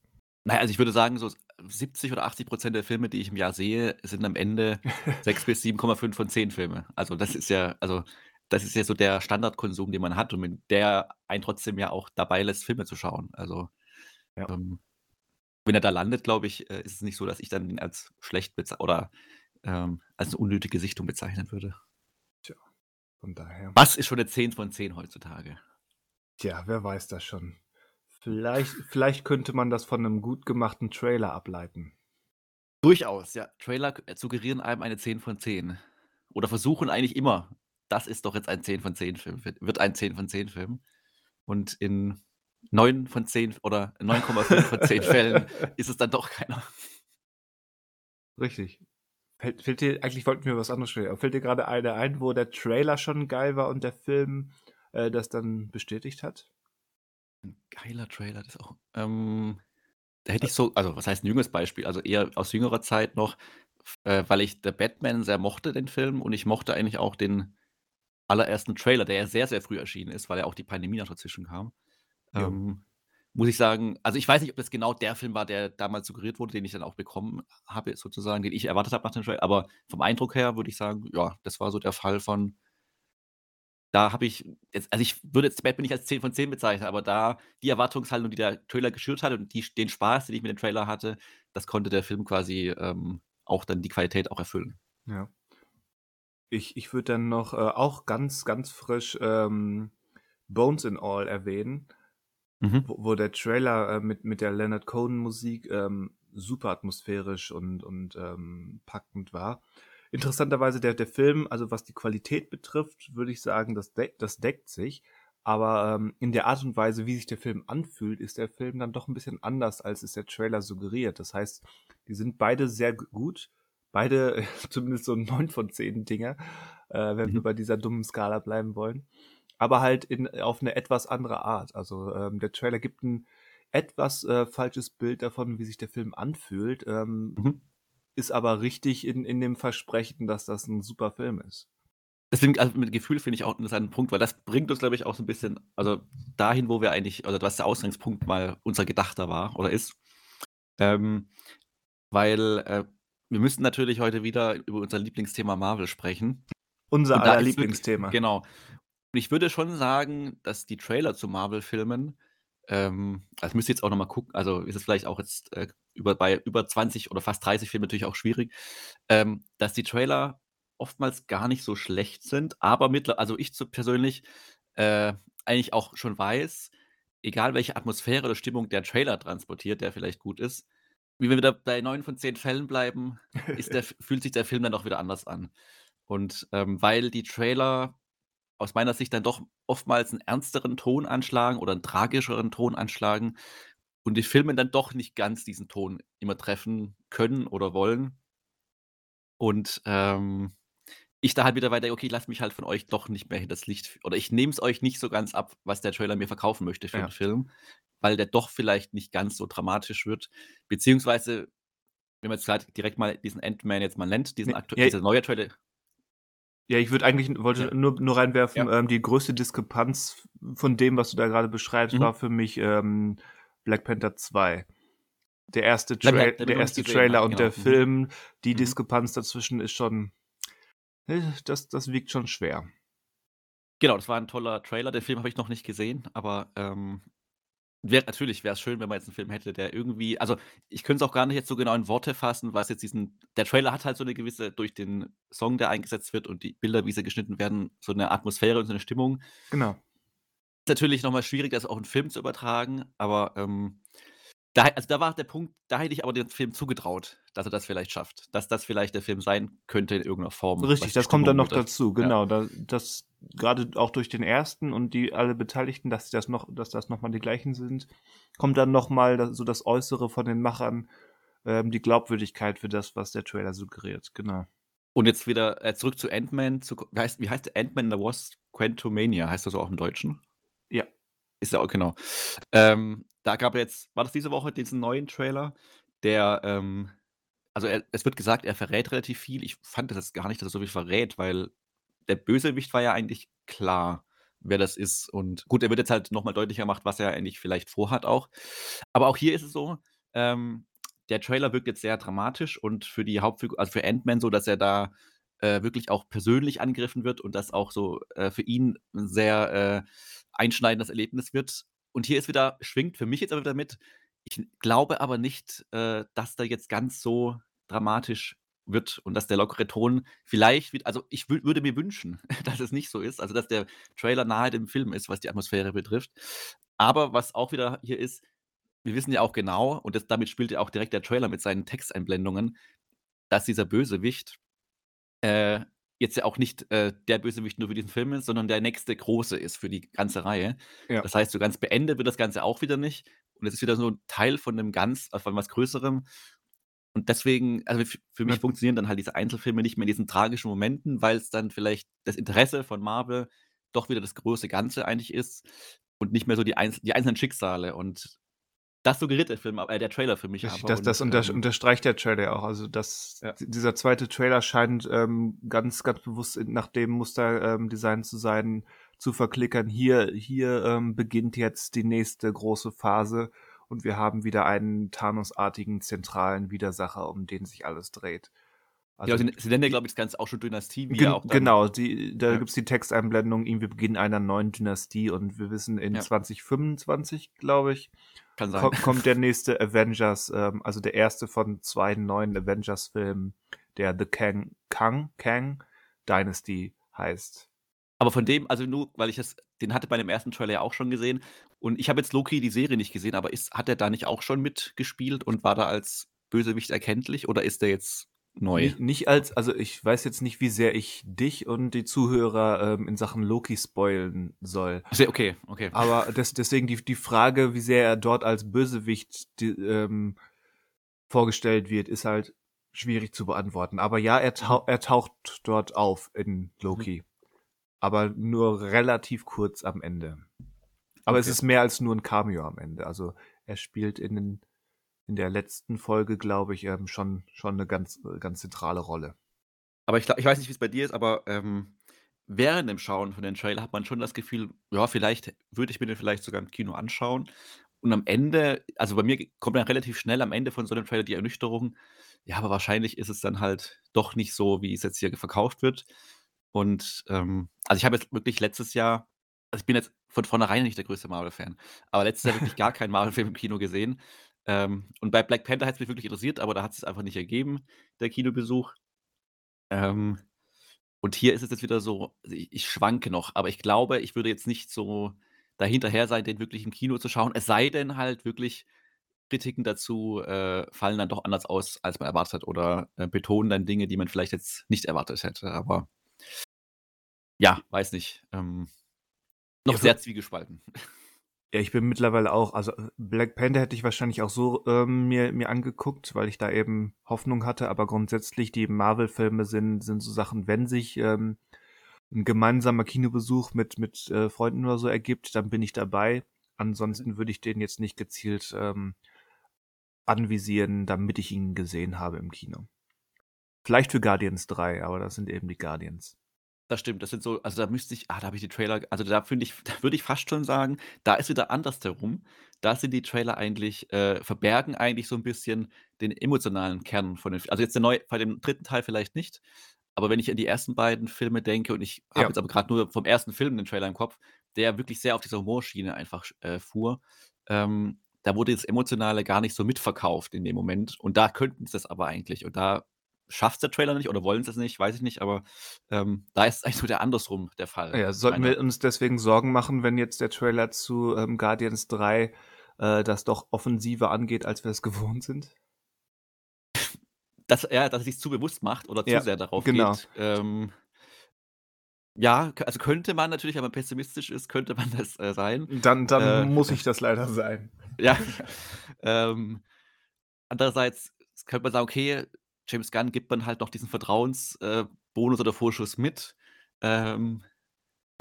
Naja, also ich würde sagen, so 70 oder 80 Prozent der Filme, die ich im Jahr sehe, sind am Ende 6 bis 7,5 von 10 Filme. Also das ist ja, also das ist ja so der Standardkonsum, den man hat und mit der einen trotzdem ja auch dabei lässt, Filme zu schauen. Also ja. ähm, wenn er da landet, glaube ich, äh, ist es nicht so, dass ich dann als schlecht oder ähm, als eine unnötige Sichtung bezeichnen würde. Von daher. Was ist schon eine 10 von 10 heutzutage? Tja, wer weiß das schon. Vielleicht, vielleicht könnte man das von einem gut gemachten Trailer ableiten. Durchaus, ja. Trailer suggerieren einem eine 10 von 10. Oder versuchen eigentlich immer, das ist doch jetzt ein 10 von 10 Film, wird ein 10 von 10 Film. Und in 9 von 10 oder 9,5 von 10 Fällen ist es dann doch keiner. Richtig. Fällt, fällt dir, eigentlich wollten wir was anderes stellen, aber fällt dir gerade eine ein, wo der Trailer schon geil war und der Film äh, das dann bestätigt hat? Ein geiler Trailer, das auch. Ähm, da hätte ich so, also was heißt ein jüngeres Beispiel, also eher aus jüngerer Zeit noch, äh, weil ich The Batman sehr mochte, den Film, und ich mochte eigentlich auch den allerersten Trailer, der ja sehr, sehr früh erschienen ist, weil ja auch die Pandemie noch dazwischen kam. Ähm, muss ich sagen, also ich weiß nicht, ob das genau der Film war, der damals suggeriert wurde, den ich dann auch bekommen habe, sozusagen, den ich erwartet habe nach dem Trailer. Aber vom Eindruck her würde ich sagen, ja, das war so der Fall von. Da habe ich jetzt, also ich würde jetzt Batman nicht als 10 von 10 bezeichnen, aber da die Erwartungshaltung, die der Trailer geschürt hat und die, den Spaß, den ich mit dem Trailer hatte, das konnte der Film quasi ähm, auch dann die Qualität auch erfüllen. Ja. Ich, ich würde dann noch äh, auch ganz, ganz frisch ähm, Bones in All erwähnen, Mhm. wo, wo der Trailer äh, mit, mit der Leonard Cohen Musik ähm, super atmosphärisch und, und ähm, packend war. Interessanterweise der, der Film, also was die Qualität betrifft, würde ich sagen, das, deck, das deckt sich. Aber ähm, in der Art und Weise, wie sich der Film anfühlt, ist der Film dann doch ein bisschen anders, als es der Trailer suggeriert. Das heißt, die sind beide sehr gut. Beide zumindest so 9 von 10 Dinger, äh, wenn wir Mhm. bei dieser dummen Skala bleiben wollen. Aber halt in, auf eine etwas andere Art. Also ähm, der Trailer gibt ein etwas äh, falsches Bild davon, wie sich der Film anfühlt, ähm, Mhm. ist aber richtig in, in dem Versprechen, dass das ein super Film ist. Deswegen, also mit Gefühl finde ich auch einen interessanten Punkt, weil das bringt uns, glaube ich, auch so ein bisschen, also dahin, wo wir eigentlich, oder was der Ausgangspunkt mal unser Gedachter war oder ist. Ähm, weil äh, wir müssen natürlich heute wieder über unser Lieblingsthema Marvel sprechen. Unser aller ist wirklich- Lieblingsthema. Genau. Und ich würde schon sagen, dass die Trailer zu Marvel-Filmen, ähm, also müsst ihr jetzt auch nochmal gucken, also ist es vielleicht auch jetzt äh, über, bei über 20 oder fast 30 Filmen natürlich auch schwierig, ähm, dass die Trailer oftmals gar nicht so schlecht sind, aber mittler, also ich persönlich äh, eigentlich auch schon weiß, egal welche Atmosphäre oder Stimmung der Trailer transportiert, der vielleicht gut ist, wie wir wieder bei 9 von 10 Fällen bleiben, ist der, fühlt sich der Film dann auch wieder anders an. Und ähm, weil die Trailer aus meiner Sicht dann doch oftmals einen ernsteren Ton anschlagen oder einen tragischeren Ton anschlagen und die Filme dann doch nicht ganz diesen Ton immer treffen können oder wollen. Und ähm, ich da halt wieder weiter, okay, lasst mich halt von euch doch nicht mehr hinters Licht, oder ich nehme es euch nicht so ganz ab, was der Trailer mir verkaufen möchte für Ja. den Film, weil der doch vielleicht nicht ganz so dramatisch wird. Beziehungsweise, wenn man jetzt gerade direkt mal diesen Ant-Man jetzt mal nennt, diesen Nee, aktu ja, dieser neue Trailer, Ja, ich würde eigentlich, wollte Ja. nur, nur reinwerfen, Ja. ähm, die größte Diskrepanz von dem, was du da gerade beschreibst, Mhm. war für mich ähm, Black Panther 2. Der erste, Black Tra den der noch erste Trailer und der genau. Mhm. Film, die Mhm. Diskrepanz dazwischen ist schon, äh, das, das wiegt schon schwer. Genau, das war ein toller Trailer. Den Film habe ich noch nicht gesehen, aber ähm, wär, natürlich wäre es schön, wenn man jetzt einen Film hätte, der irgendwie, also ich könnte es auch gar nicht jetzt so genau in Worte fassen, was jetzt diesen, der Trailer hat halt so eine gewisse, durch den Song, der eingesetzt wird und die Bilder, wie sie geschnitten werden, so eine Atmosphäre und so eine Stimmung. Genau. Ist natürlich nochmal schwierig, das auch in Film zu übertragen, aber ähm, da, also da war der Punkt, da hätte ich aber dem Film zugetraut, dass er das vielleicht schafft, dass das vielleicht der Film sein könnte in irgendeiner Form. Richtig, das kommt dann Stimmung noch betrifft. dazu, Ja. genau. Da, das gerade auch durch den ersten und die alle Beteiligten, dass das noch, dass das nochmal die gleichen sind, kommt dann nochmal so das Äußere von den Machern, ähm, die Glaubwürdigkeit für das, was der Trailer suggeriert. Genau. Und jetzt wieder äh, zurück zu Ant-Man. Zu, wie, heißt, wie heißt der Ant-Man the Wasp? Quantumania heißt das auch im Deutschen? Ist ja auch, genau. Ähm, da gab jetzt, war das diese Woche, diesen neuen Trailer, der, ähm, also er, es wird gesagt, er verrät relativ viel. Ich fand das jetzt gar nicht, dass er so viel verrät, weil der Bösewicht war ja eigentlich klar, wer das ist. Und gut, er wird jetzt halt nochmal deutlicher gemacht, was er eigentlich vielleicht vorhat auch. Aber auch hier ist es so, ähm, der Trailer wirkt jetzt sehr dramatisch und für die Hauptfigur, also für Ant-Man so, dass er da äh, wirklich auch persönlich angegriffen wird und das auch so äh, für ihn sehr äh, einschneidendes Erlebnis wird. Und hier ist wieder, schwingt für mich jetzt aber wieder mit, ich glaube aber nicht, äh, dass da jetzt ganz so dramatisch wird und dass der lockere Ton vielleicht, wird, also ich wü- würde mir wünschen, dass es nicht so ist, also dass der Trailer nahe dem Film ist, was die Atmosphäre betrifft. Aber was auch wieder hier ist, wir wissen ja auch genau, und das, damit spielt ja auch direkt der Trailer mit seinen Texteinblendungen, dass dieser Bösewicht äh, jetzt ja auch nicht äh, der Bösewicht nur für diesen Film ist, sondern der nächste große ist für die ganze Reihe. Ja. Das heißt, so ganz beendet wird das Ganze auch wieder nicht. Und es ist wieder so ein Teil von einem ganz, äh, von was Größerem. Und deswegen, also für, für mich Ja. funktionieren dann halt diese Einzelfilme nicht mehr in diesen tragischen Momenten, weil es dann vielleicht das Interesse von Marvel doch wieder das große Ganze eigentlich ist und nicht mehr so die, einzel die einzelnen Schicksale. Und das suggeriert der Film, äh, der Trailer für mich Richtig, das, das und, unter, ähm, unterstreicht der Trailer ja auch. Also das, Ja. dieser zweite Trailer scheint ähm, ganz, ganz bewusst nach dem Muster ähm, designt zu sein, zu verklickern. Hier, hier ähm, beginnt jetzt die nächste große Phase und wir haben wieder einen Thanos-artigen zentralen Widersacher, um den sich alles dreht. Ja, sie, nennen ja, glaube ich, das Ganze auch schon Dynastie, wie ja Gen auch dann, genau, die, da Ja. gibt's die Texteinblendung, irgendwie Beginn einer neuen Dynastie und wir wissen, in Ja. 2025, glaube ich, kann sein. ko kommt der nächste Avengers, ähm, also der erste von zwei neuen Avengers-Filmen, der The Kang, Kang, Kang Dynasty heißt. Aber von dem, also nur, weil ich das, den hatte bei dem ersten Trailer ja auch schon gesehen. Und ich habe jetzt Loki die Serie nicht gesehen, aber ist, hat er da nicht auch schon mitgespielt und war da als Bösewicht erkenntlich oder ist der jetzt neu? Nicht, nicht als, also ich weiß jetzt nicht, wie sehr ich dich und die Zuhörer ähm, in Sachen Loki spoilen soll. Sehr- Okay, okay. Aber des, deswegen die, die Frage, wie sehr er dort als Bösewicht die, ähm, vorgestellt wird, ist halt schwierig zu beantworten. Aber ja, er, tau er taucht dort auf in Loki. Aber nur relativ kurz am Ende. Aber es Okay. ist mehr als nur ein Cameo am Ende. Also er spielt in, den, in der letzten Folge, glaube ich, ähm, schon, schon eine ganz, ganz zentrale Rolle. Aber ich, ich weiß nicht, wie es bei dir ist, aber ähm, während dem Schauen von den Trailer hat man schon das Gefühl, ja, vielleicht würde ich mir den vielleicht sogar im Kino anschauen. Und am Ende, also bei mir kommt dann relativ schnell am Ende von so einem Trailer die Ernüchterung, ja, aber wahrscheinlich ist es dann halt doch nicht so, wie es jetzt hier verkauft wird. Und ähm, also ich habe jetzt wirklich letztes Jahr, also ich bin jetzt von vornherein nicht der größte Marvel-Fan, aber letztes Jahr wirklich gar keinen Marvel-Film im Kino gesehen. Ähm, und bei Black Panther hat es mich wirklich interessiert, aber da hat es einfach nicht ergeben, der Kinobesuch. Ähm, und hier ist es jetzt wieder so, also ich, ich schwanke noch, aber ich glaube, ich würde jetzt nicht so dahinterher sein, den wirklich im Kino zu schauen. Es sei denn halt wirklich, Kritiken dazu äh, fallen dann doch anders aus, als man erwartet hat oder äh, betonen dann Dinge, die man vielleicht jetzt nicht erwartet hätte. Aber ja, weiß nicht. Ähm, noch Ja, sehr zwiegespalten. Ja, ich bin mittlerweile auch, also Black Panther hätte ich wahrscheinlich auch so ähm, mir, mir angeguckt, weil ich da eben Hoffnung hatte, aber grundsätzlich die Marvel-Filme sind, sind so Sachen, wenn sich ähm, ein gemeinsamer Kinobesuch mit, mit äh, Freunden oder so ergibt, dann bin ich dabei. Ansonsten würde ich den jetzt nicht gezielt ähm, anvisieren, damit ich ihn gesehen habe im Kino. Vielleicht für Guardians 3, aber das sind eben die Guardians. Das stimmt, das sind so, also da müsste ich, ah, da habe ich die Trailer, also da finde ich, da würde ich fast schon sagen, da ist wieder andersherum. Da sind die Trailer eigentlich, äh, verbergen eigentlich so ein bisschen den emotionalen Kern von den, also jetzt der neue, bei dem dritten Teil vielleicht nicht, aber wenn ich an die ersten beiden Filme denke und ich habe Ja. jetzt aber gerade nur vom ersten Film den Trailer im Kopf, der wirklich sehr auf dieser Humorschiene einfach äh, fuhr, ähm, da wurde das Emotionale gar nicht so mitverkauft in dem Moment und da könnten sie das aber eigentlich und da schafft der Trailer nicht oder wollen sie es nicht, weiß ich nicht, aber ähm, da ist eigentlich so der andersrum der Fall. Ja, sollten meiner- wir uns deswegen Sorgen machen, wenn jetzt der Trailer zu ähm, Guardians 3 äh, das doch offensiver angeht, als wir es gewohnt sind? dass er, dass er sich zu bewusst macht oder zu Ja, sehr darauf genau. geht. Ähm, ja, also könnte man natürlich, wenn man pessimistisch ist, könnte man das äh, sein. Dann, dann Äh, muss ich das leider sein. Ja. ähm, andererseits könnte man sagen, okay, James Gunn gibt man halt noch diesen Vertrauensbonus äh, oder Vorschuss mit. Ähm,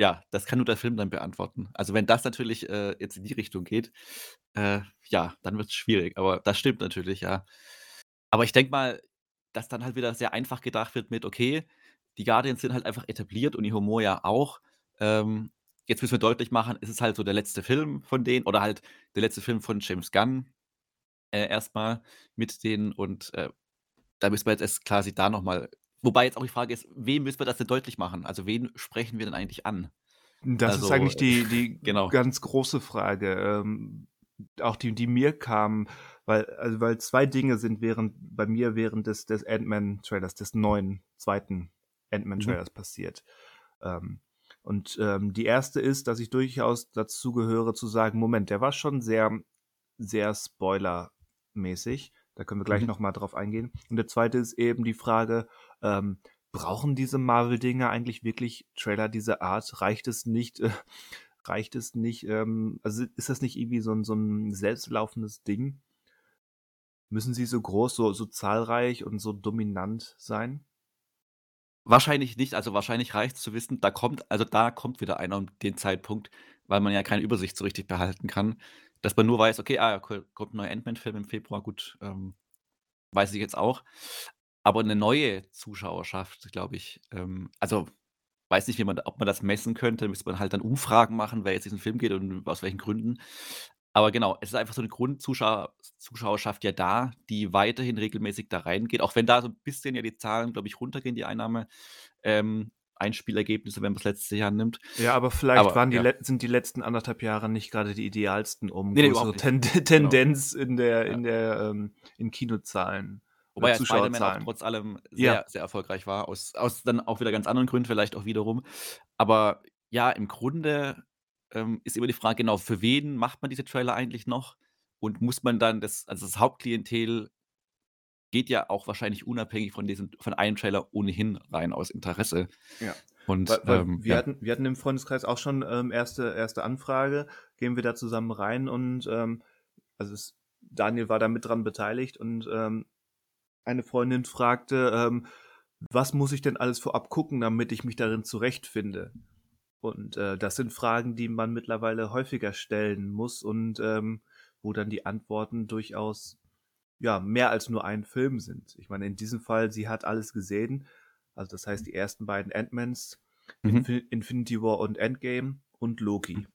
ja, das kann nur der Film dann beantworten. Also wenn das natürlich äh, jetzt in die Richtung geht, äh, ja, dann wird es schwierig. Aber das stimmt natürlich, ja. Aber ich denke mal, dass dann halt wieder sehr einfach gedacht wird mit, okay, die Guardians sind halt einfach etabliert und die Humor ja auch. Ähm, jetzt müssen wir deutlich machen, es ist halt so der letzte Film von denen oder halt der letzte Film von James Gunn äh, erstmal mit denen und äh, da müssen wir jetzt erst quasi da nochmal. Wobei jetzt auch die Frage ist, wem müssen wir das denn deutlich machen? Also wen sprechen wir denn eigentlich an? Das ist Also, eigentlich die, die genau. ganz große Frage. Ähm, auch die, die mir kam, weil, also weil zwei Dinge sind während bei mir während des, des Ant-Man-Trailers, des neuen zweiten Ant-Man-Trailers passiert. Ähm, und ähm, die erste ist, dass ich durchaus dazu gehöre zu sagen, Moment, der war schon sehr, sehr spoilermäßig. Da können wir gleich Mhm. noch mal drauf eingehen. Und der zweite ist eben die Frage, ähm, brauchen diese Marvel-Dinger eigentlich wirklich Trailer dieser Art? Reicht es nicht, äh, reicht es nicht, ähm, also ist das nicht irgendwie so ein, so ein selbstlaufendes Ding? Müssen sie so groß, so, so zahlreich und so dominant sein? Wahrscheinlich nicht. Also wahrscheinlich reicht es zu wissen, da kommt, also da kommt wieder einer um den Zeitpunkt, weil man ja keine Übersicht so richtig behalten kann. Dass man nur weiß, okay, ah, kommt ein neuer Ant-Man-Film im Februar, gut, ähm, weiß ich jetzt auch. Aber eine neue Zuschauerschaft, glaube ich, ähm, also weiß nicht, wie man, ob man das messen könnte, müsste man halt dann Umfragen machen, wer jetzt diesen Film geht und aus welchen Gründen. Aber genau, es ist einfach so eine Grundzuschauerschaft ja da, die weiterhin regelmäßig da reingeht, auch wenn da so ein bisschen ja die Zahlen, glaube ich, runtergehen, die Einnahme ähm, Einspielergebnisse, wenn man das letzte Jahr nimmt. Ja, aber vielleicht Aber waren die ja. sind die letzten anderthalb Jahre nicht gerade die idealsten, um Ne, ne, größere überhaupt nicht. Ten Tendenz in der Ja. in der, ähm in Kinozahlen Wobei ja Spider-Man auch trotz allem Ja. sehr, sehr erfolgreich war, aus aus dann auch wieder ganz anderen Gründen vielleicht auch wiederum. Aber ja, im Grunde, ähm, ist immer die Frage, genau, für wen macht man diese Trailer eigentlich noch? Und muss man dann das also das Hauptklientel geht ja auch wahrscheinlich unabhängig von diesem von einem Trailer ohnehin rein aus Interesse. Ja. Und, Weil weil ähm, wir ja. hatten wir hatten im Freundeskreis auch schon, ähm, erste erste Anfrage, gehen wir da zusammen rein und, ähm, also es Daniel war da mit dran beteiligt und, ähm, eine Freundin fragte, ähm: „Was muss ich denn alles vorab gucken, damit ich mich darin zurechtfinde?“ Und, äh, das sind Fragen, die man mittlerweile häufiger stellen muss und, ähm, wo dann die Antworten durchaus, ja, mehr als nur ein Film sind. Ich meine, in diesem Fall, sie hat alles gesehen. Also, das heißt, die ersten beiden Ant-Mans, Mhm. Infi Infinity War und Endgame und Loki.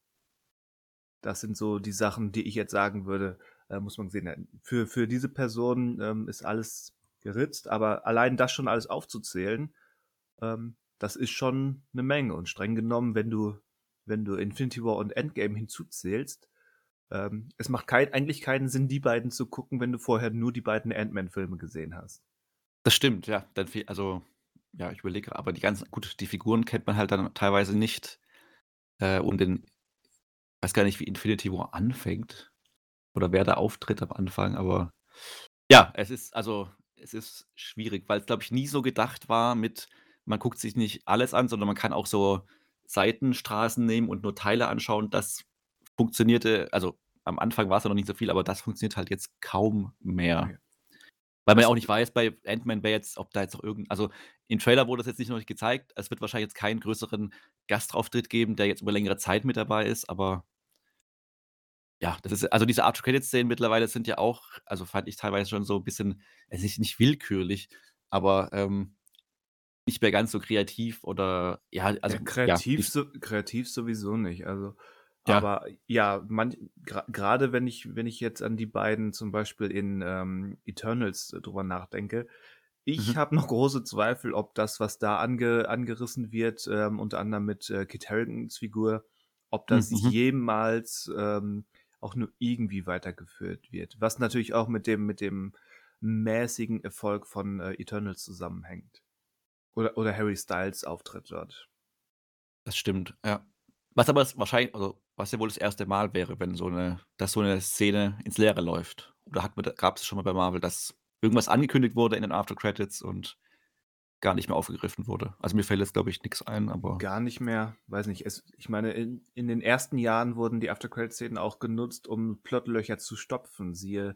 Das sind so die Sachen, die ich jetzt sagen würde, äh, muss man gesehen haben. Für für diese Person, ähm, ist alles geritzt, aber allein das schon alles aufzuzählen, ähm, das ist schon 'ne Menge und streng genommen, wenn du wenn du Infinity War und Endgame hinzuzählst, ähm, es macht kein eigentlich keinen Sinn, die beiden zu gucken, wenn du vorher nur die beiden Ant-Man-Filme gesehen hast. Das stimmt, ja. Dann fe also, ja, ich überlege aber die ganzen gut, die Figuren kennt man halt dann teilweise nicht, äh, und den weiß gar nicht, wie Infinity War anfängt oder wer da auftritt am Anfang, aber ja, es ist also es ist schwierig, weil's, glaube ich, nie so gedacht war mit man guckt sich nicht alles an, sondern man kann auch so Seitenstraßen nehmen und nur Teile anschauen. Das funktionierte also, am Anfang war's ja noch nicht so viel, aber das funktioniert halt jetzt kaum mehr. Ne. Weil man ja auch nicht weiß bei Ant-Man, wer jetzt ob da jetzt noch irgend also, im Trailer wurde das jetzt nicht noch nicht gezeigt. Es wird wahrscheinlich jetzt keinen größeren Gastauftritt geben, der jetzt über längere Zeit mit dabei ist, aber ja, das ist also diese After-Credits-Szenen mittlerweile sind ja auch also, fand ich teilweise schon so 'n bisschen es ist nicht willkürlich, aber, ähm, nicht mehr ganz so kreativ oder ja, also Ja, ja, kreativ ich so kreativ sowieso nicht. Also, Ja. aber ja, grade wenn ich wenn ich jetzt an die beiden zum Beispiel in, ähm, Eternals drüber nachdenke, ich Mhm. habe noch große Zweifel, ob das, was da ange angerissen wird, ähm, unter anderem mit, äh, Kit Haringtons Figur, ob das Mhm. jemals, ähm, auch nur irgendwie weitergeführt wird. Was natürlich auch mit dem mit dem mäßigen Erfolg von, äh, Eternals zusammenhängt. Oder oder Harry Styles Auftritt dort. Das stimmt, ja. Was aber wahrscheinlich also, was ja wohl das erste Mal wäre, wenn so 'ne dass so 'ne Szene ins Leere läuft. Oder da gab's schon mal bei Marvel, dass irgendwas angekündigt wurde in den After Credits und gar nicht mehr aufgegriffen wurde? Also, mir fällt jetzt, glaube ich, nix ein, aber Gar nicht mehr, weiß nicht. Es ich meine, in in den ersten Jahren wurden die After-Credit-Szenen auch genutzt, um Plotlöcher zu stopfen. Siehe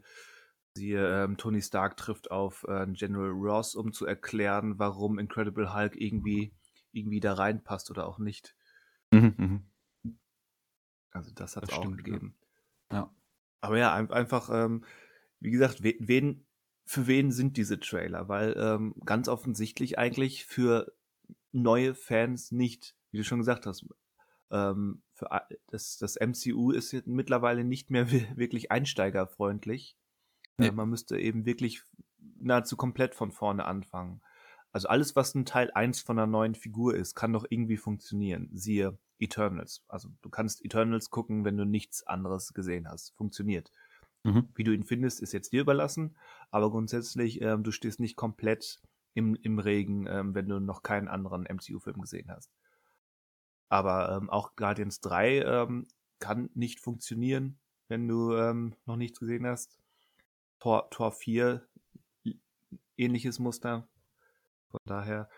siehe, ähm, Tony Stark trifft auf, äh, General Ross, um zu erklären, warum Incredible Hulk irgendwie irgendwie da reinpasst oder auch nicht. Mhm, mhm. Also, das hat's Das auch stimmt, ja. gegeben. Ja. Aber ja, ein einfach, ähm, wie gesagt, we wen für wen sind diese Trailer? Weil, ähm, ganz offensichtlich eigentlich für neue Fans nicht, wie du schon gesagt hast. Ähm, für das das MCU ist jetzt mittlerweile nicht mehr wi wirklich einsteigerfreundlich. Äh, Ne. man müsste eben wirklich nahezu komplett von vorne anfangen. Also, alles, was 'n Teil 1 von 'ner neuen Figur ist, kann doch irgendwie funktionieren. Siehe Eternals. Also, du kannst Eternals gucken, wenn du nichts anderes gesehen hast. Funktioniert. Mhm. Wie du ihn findest, ist jetzt dir überlassen, aber grundsätzlich, ähm, du stehst nicht komplett im im Regen, ähm, wenn du noch keinen anderen MCU-Film gesehen hast. Aber, ähm, auch Guardians 3, ähm, kann nicht funktionieren, wenn du, ähm, noch nichts gesehen hast. Tor Tor 4, ä ähnliches Muster. Von daher,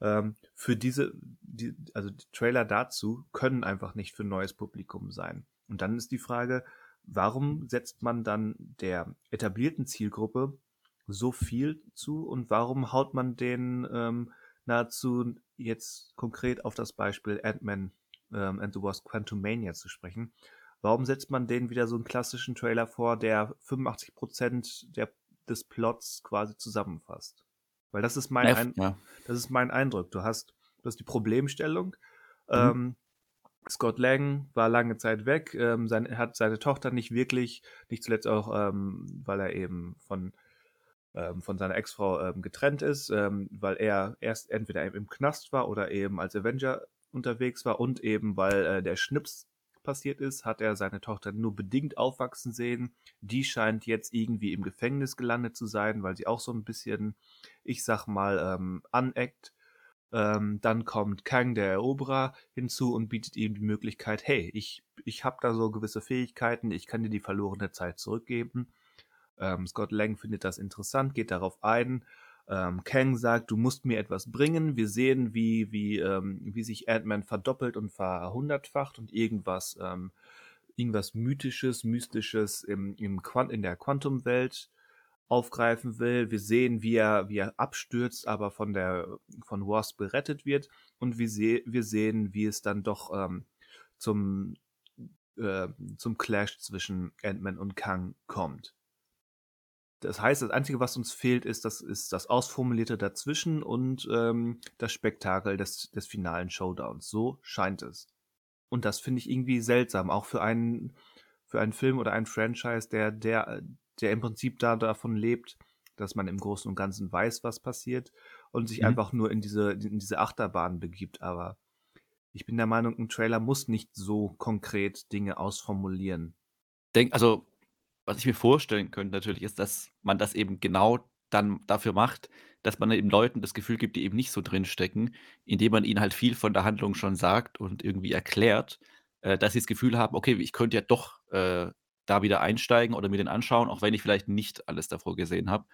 ähm, für diese, die, also die Trailer dazu können einfach nicht für neues Publikum sein. Und dann ist die Frage, warum setzt man dann der etablierten Zielgruppe so viel zu und warum haut man den ähm, nahezu jetzt konkret auf das Beispiel Ant-Man ähm, and the Wasp Quantumania zu sprechen, warum setzt man denen wieder so einen klassischen Trailer vor, der 85% der, des Plots quasi zusammenfasst? Weil das ist mein, Ein ja. das ist mein Eindruck. Du hast, du hast die Problemstellung. Mhm. Ähm, Scott Lang war lange Zeit weg, ähm, sein, hat seine Tochter nicht wirklich, nicht zuletzt auch, ähm, weil er eben von, ähm, von seiner Ex-Frau ähm, getrennt ist, ähm, weil er erst entweder im Knast war oder eben als Avenger unterwegs war und eben weil äh, der Schnips passiert ist, hat er seine Tochter nur bedingt aufwachsen sehen. Die scheint jetzt irgendwie im Gefängnis gelandet zu sein, weil sie auch so ein bisschen, ich sag mal, ähm, aneckt. Ähm, dann kommt Kang, der Eroberer, hinzu und bietet ihm die Möglichkeit, hey, ich, ich habe da so gewisse Fähigkeiten, ich kann dir die verlorene Zeit zurückgeben. Ähm, Scott Lang findet das interessant, geht darauf ein ähm, Kang sagt, du musst mir etwas bringen. Wir sehen, wie, wie, ähm, wie sich Ant-Man verdoppelt und verhundertfacht und irgendwas, ähm, irgendwas Mythisches, Mystisches im, im Quant in der Quantumwelt aufgreifen will. Wir sehen, wie er, wie er abstürzt, aber von der von Wasp gerettet wird. Und wir, se wir sehen, wie es dann doch ähm, zum, äh, zum Clash zwischen Ant-Man und Kang kommt. Das heißt, das Einzige, was uns fehlt, ist das, ist das Ausformulierte dazwischen und ähm, das Spektakel des, des finalen Showdowns. So scheint es. Und das finde ich irgendwie seltsam, auch für einen, für einen Film oder einen Franchise, der, der, der im Prinzip da davon lebt, dass man im Großen und Ganzen weiß, was passiert und sich mhm. einfach nur in diese, in diese Achterbahn begibt. Aber ich bin der Meinung, ein Trailer muss nicht so konkret Dinge ausformulieren. Denk, also was ich mir vorstellen könnte natürlich, ist, dass man das eben genau dann dafür macht, dass man eben Leuten das Gefühl gibt, die eben nicht so drinstecken, indem man ihnen halt viel von der Handlung schon sagt und irgendwie erklärt, äh, dass sie das Gefühl haben, okay, ich könnte ja doch äh, da wieder einsteigen oder mir den anschauen, auch wenn ich vielleicht nicht alles davor gesehen habe,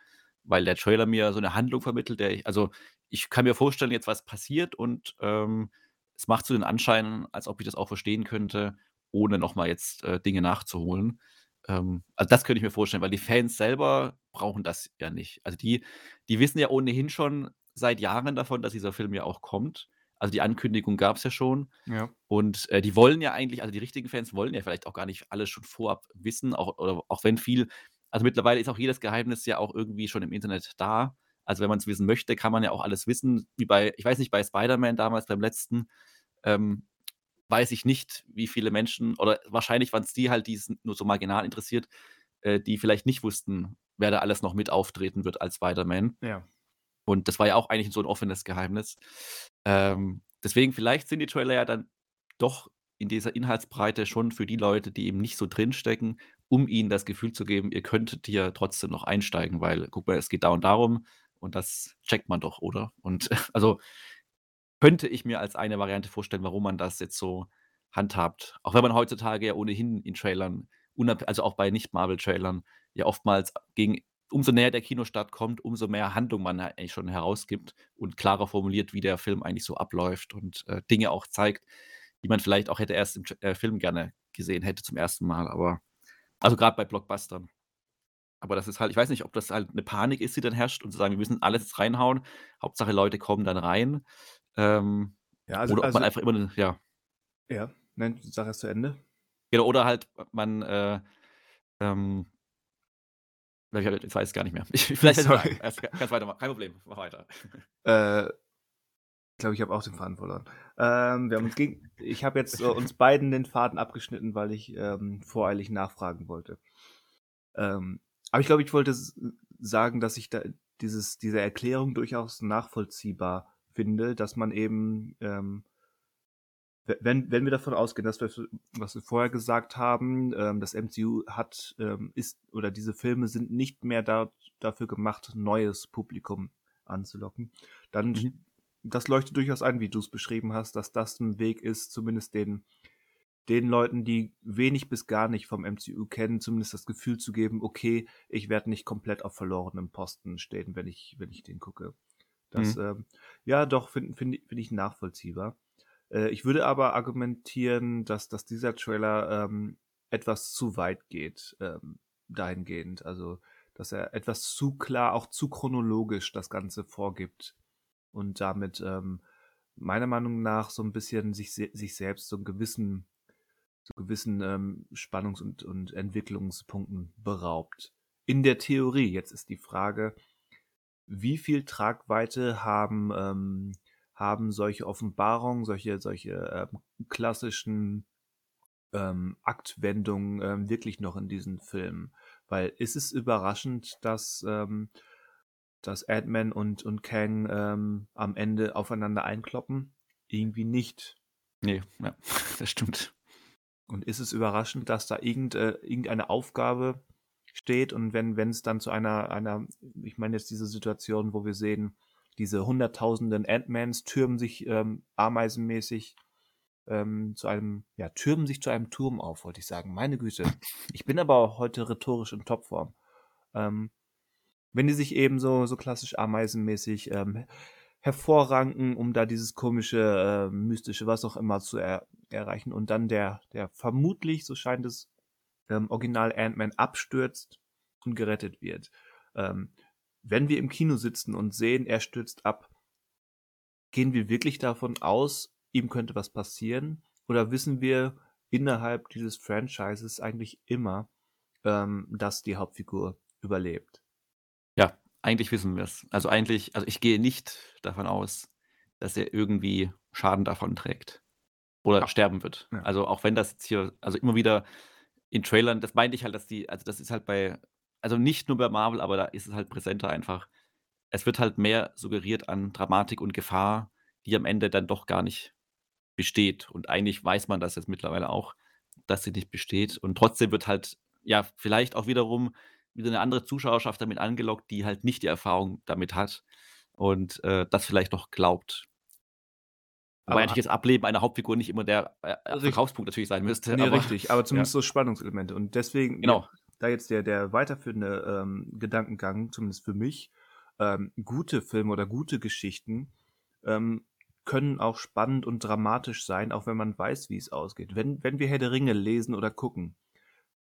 weil der Trailer mir so eine Handlung vermittelt, der ich, also ich kann mir vorstellen, jetzt was passiert und ähm, es macht so den Anschein, als ob ich das auch verstehen könnte, ohne nochmal jetzt äh, Dinge nachzuholen. Ähm, also das könnte ich mir vorstellen, weil die Fans selber brauchen das ja nicht. Also die die wissen ja ohnehin schon seit Jahren davon, dass dieser Film ja auch kommt. Also die Ankündigung gab es ja schon. Ja. Und, äh, die wollen ja eigentlich also die richtigen Fans wollen ja vielleicht auch gar nicht alles schon vorab wissen, auch oder auch wenn viel also mittlerweile ist auch jedes Geheimnis ja auch irgendwie schon im Internet da. Also wenn man es wissen möchte, kann man ja auch alles wissen, wie bei ich weiß nicht, bei Spider-Man damals beim letzten, ähm, weiß ich nicht, wie viele Menschen, oder wahrscheinlich waren es die halt, die es nur so marginal interessiert, äh, die vielleicht nicht wussten, wer da alles noch mit auftreten wird als Spider-Man. Ja. Und das war ja auch eigentlich so ein offenes Geheimnis. Ähm, deswegen, vielleicht sind die Trailer ja dann doch in dieser Inhaltsbreite schon für die Leute, die eben nicht so drinstecken, um ihnen das Gefühl zu geben, ihr könntet hier trotzdem noch einsteigen, weil, guck mal, es geht da und darum und das checkt man doch, oder? Und also könnte ich mir als eine Variante vorstellen, warum man das jetzt so handhabt. Auch wenn man heutzutage ja ohnehin in Trailern, also auch bei Nicht-Marvel-Trailern, ja oftmals gegen umso näher der Kinostart kommt, umso mehr Handlung man eigentlich schon herausgibt und klarer formuliert, wie der Film eigentlich so abläuft und äh, Dinge auch zeigt, die man vielleicht auch hätte erst im äh, Film gerne gesehen hätte zum ersten Mal. Aber also gerade bei Blockbustern. Aber das ist halt, ich weiß nicht, ob das halt eine Panik ist, die dann herrscht und zu sagen, wir müssen alles reinhauen. Hauptsache Leute kommen dann rein. Ähm, ja, also, oder ob also, man einfach immer, ja. Ja, nein, sag erst zu Ende. Genau, oder halt man, äh, ähm, ich jetzt weiß gar nicht mehr. Ich, vielleicht Sorry. Erst, kannst weitermachen. Kein Problem, mach weiter. Äh, ich glaube, ich habe auch den Faden verloren. Ähm, wir haben uns gegen, ich habe jetzt äh, uns beiden den Faden abgeschnitten, weil ich ähm, voreilig nachfragen wollte. Ähm, aber ich glaube, ich wollte sagen, dass ich da dieses, diese Erklärung durchaus nachvollziehbar finde, dass man eben, ähm, wenn, wenn wir davon ausgehen, dass wir, was wir vorher gesagt haben, ähm, das MCU hat, ähm, ist, oder diese Filme sind nicht mehr da, dafür gemacht, neues Publikum anzulocken, dann, mhm. das leuchtet durchaus ein, wie du es beschrieben hast, dass das ein Weg ist, zumindest den, den Leuten, die wenig bis gar nicht vom MCU kennen, zumindest das Gefühl zu geben, okay, ich werde nicht komplett auf verlorenem Posten stehen, wenn ich, wenn ich den gucke. Das, Mhm. ähm, ja, doch, finde find, find ich nachvollziehbar. Äh, ich würde aber argumentieren, dass, dass dieser Trailer ähm, etwas zu weit geht, ähm, dahingehend. Also, dass er etwas zu klar, auch zu chronologisch das Ganze vorgibt und damit ähm, meiner Meinung nach so ein bisschen sich, sich selbst so einen gewissen, so gewissen ähm, Spannungs- und, und Entwicklungspunkten beraubt. In der Theorie, jetzt ist die Frage, wie viel Tragweite haben, ähm, haben solche Offenbarungen, solche, solche ähm, klassischen ähm, Aktwendungen ähm, wirklich noch in diesen Filmen? Weil ist es überraschend, dass, ähm, dass Ant-Man und, und Kang ähm, am Ende aufeinander einkloppen? Irgendwie nicht. Nee, ja, das stimmt. Und ist es überraschend, dass da irgend, äh, irgendeine Aufgabe steht und wenn es dann zu einer, einer, ich meine jetzt diese Situation, wo wir sehen, diese hunderttausenden Ant-Mans türmen sich ähm, ameisenmäßig ähm, zu einem, ja, türmen sich zu einem Turm auf, wollte ich sagen. Meine Güte. Ich bin aber auch heute rhetorisch in Topform. Ähm, wenn die sich eben so, so klassisch ameisenmäßig ähm, hervorranken, um da dieses komische, äh, mystische, was auch immer zu er erreichen und dann der, der vermutlich, so scheint es, ähm, Original Ant-Man abstürzt und gerettet wird. Ähm, wenn wir im Kino sitzen und sehen, er stürzt ab, gehen wir wirklich davon aus, ihm könnte was passieren? Oder wissen wir innerhalb dieses Franchises eigentlich immer, ähm, dass die Hauptfigur überlebt? Ja, eigentlich wissen wir es. Also eigentlich, also ich gehe nicht davon aus, dass er irgendwie Schaden davon trägt oder Ja. sterben wird. Ja. Also auch wenn das jetzt hier, also immer wieder in Trailern, das meinte ich halt, dass die, also das ist halt bei, also nicht nur bei Marvel, aber da ist es halt präsenter einfach. Es wird halt mehr suggeriert an Dramatik und Gefahr, die am Ende dann doch gar nicht besteht. Und eigentlich weiß man das jetzt mittlerweile auch, dass sie nicht besteht. Und trotzdem wird halt, ja, vielleicht auch wiederum wieder eine andere Zuschauerschaft damit angelockt, die halt nicht die Erfahrung damit hat und äh, das vielleicht noch glaubt. Wobei Aber- natürlich das Ableben einer Hauptfigur nicht immer der äh, äh, Richtig. Verkaufspunkt natürlich sein müsste. Nee, aber, richtig, aber zumindest so Spannungselemente. Und deswegen, Genau. da jetzt der, der weiterführende ähm, Gedankengang, zumindest für mich, ähm, gute Filme oder gute Geschichten ähm, können auch spannend und dramatisch sein, auch wenn man weiß, wie es ausgeht. Wenn, wenn wir Herr der Ringe lesen oder gucken,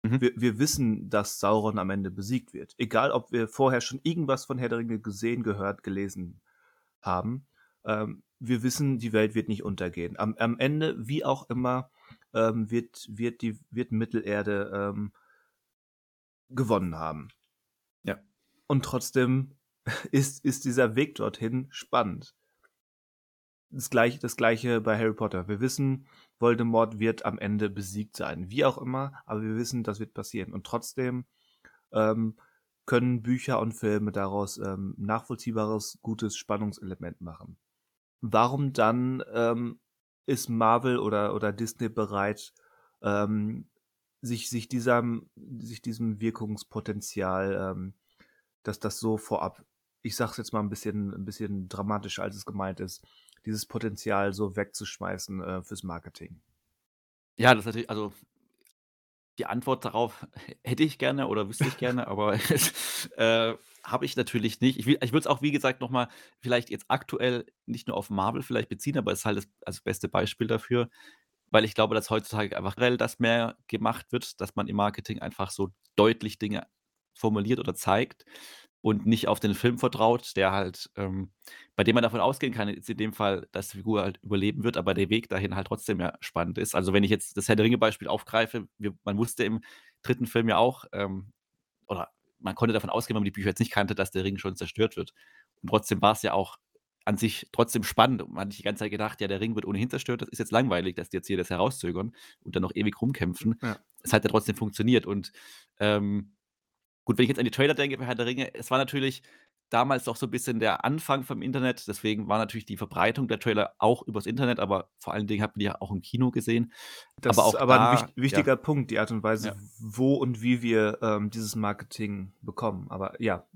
Mhm. wir, wir wissen, dass Sauron am Ende besiegt wird. Egal, ob wir vorher schon irgendwas von Herr der Ringe gesehen, gehört, gelesen haben. Ähm, wir wissen, die Welt wird nicht untergehen. Am, am Ende, wie auch immer, ähm, wird, wird, die, wird Mittelerde ähm, gewonnen haben. Ja. Und trotzdem ist, ist dieser Weg dorthin spannend. Das gleiche, das gleiche bei Harry Potter. Wir wissen, Voldemort wird am Ende besiegt sein. Wie auch immer, aber wir wissen, das wird passieren. Und trotzdem ähm, können Bücher und Filme daraus ähm, nachvollziehbares, gutes Spannungselement machen. Warum dann ähm, ist Marvel oder, oder Disney bereit, ähm, sich, sich, diesem, sich diesem Wirkungspotenzial, ähm, dass das so vorab, ich sag's jetzt mal ein bisschen, ein bisschen dramatischer, als es gemeint ist, dieses Potenzial so wegzuschmeißen äh, fürs Marketing. Ja, das ist natürlich, also die Antwort darauf hätte ich gerne oder wüsste ich gerne, aber äh, habe ich natürlich nicht. Ich, ich würde es auch, wie gesagt, nochmal vielleicht jetzt aktuell nicht nur auf Marvel vielleicht beziehen, aber es ist halt das, also beste Beispiel dafür, weil ich glaube, dass heutzutage einfach generell das mehr gemacht wird, dass man im Marketing einfach so deutlich Dinge formuliert oder zeigt und nicht auf den Film vertraut, der halt, ähm, bei dem man davon ausgehen kann, jetzt in dem Fall, dass die Figur halt überleben wird, aber der Weg dahin halt trotzdem ja spannend ist. Also wenn ich jetzt das Herr der Ringe-Beispiel aufgreife, wir, man wusste im dritten Film ja auch, ähm, oder man konnte davon ausgehen, wenn man die Bücher jetzt nicht kannte, dass der Ring schon zerstört wird. Und trotzdem war es ja auch an sich trotzdem spannend. Und man hat die ganze Zeit gedacht, ja, der Ring wird ohnehin zerstört, das ist jetzt langweilig, dass die jetzt hier das herauszögern und dann noch ewig rumkämpfen. Ja. Es hat ja trotzdem funktioniert. Und ähm, gut, wenn ich jetzt an die Trailer denke bei Herr der Ringe, es war natürlich damals noch so ein bisschen der Anfang vom Internet, deswegen war natürlich die Verbreitung der Trailer auch übers Internet, aber vor allen Dingen hat man die ja auch im Kino gesehen. Das Aber auch ist aber da- ein wicht, wichtiger Punkt, die Art und Weise, Ja. wo und wie wir ähm, dieses Marketing bekommen. Aber ja,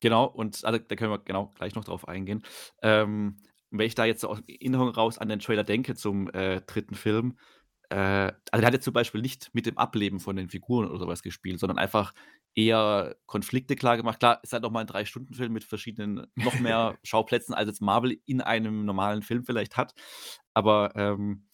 Genau, und also, da können wir genau gleich noch drauf eingehen. Ähm, wenn ich da jetzt aus Erinnerung raus an den Trailer denke zum äh, dritten Film, äh, also der hat jetzt zum Beispiel nicht mit dem Ableben von den Figuren oder sowas gespielt, sondern einfach eher Konflikte klar gemacht. Klar, ist halt noch mal 'n Drei-Stunden-Film mit verschiedenen noch mehr Schauplätzen, als jetzt Marvel in einem normalen Film vielleicht hat. Aber, ähm,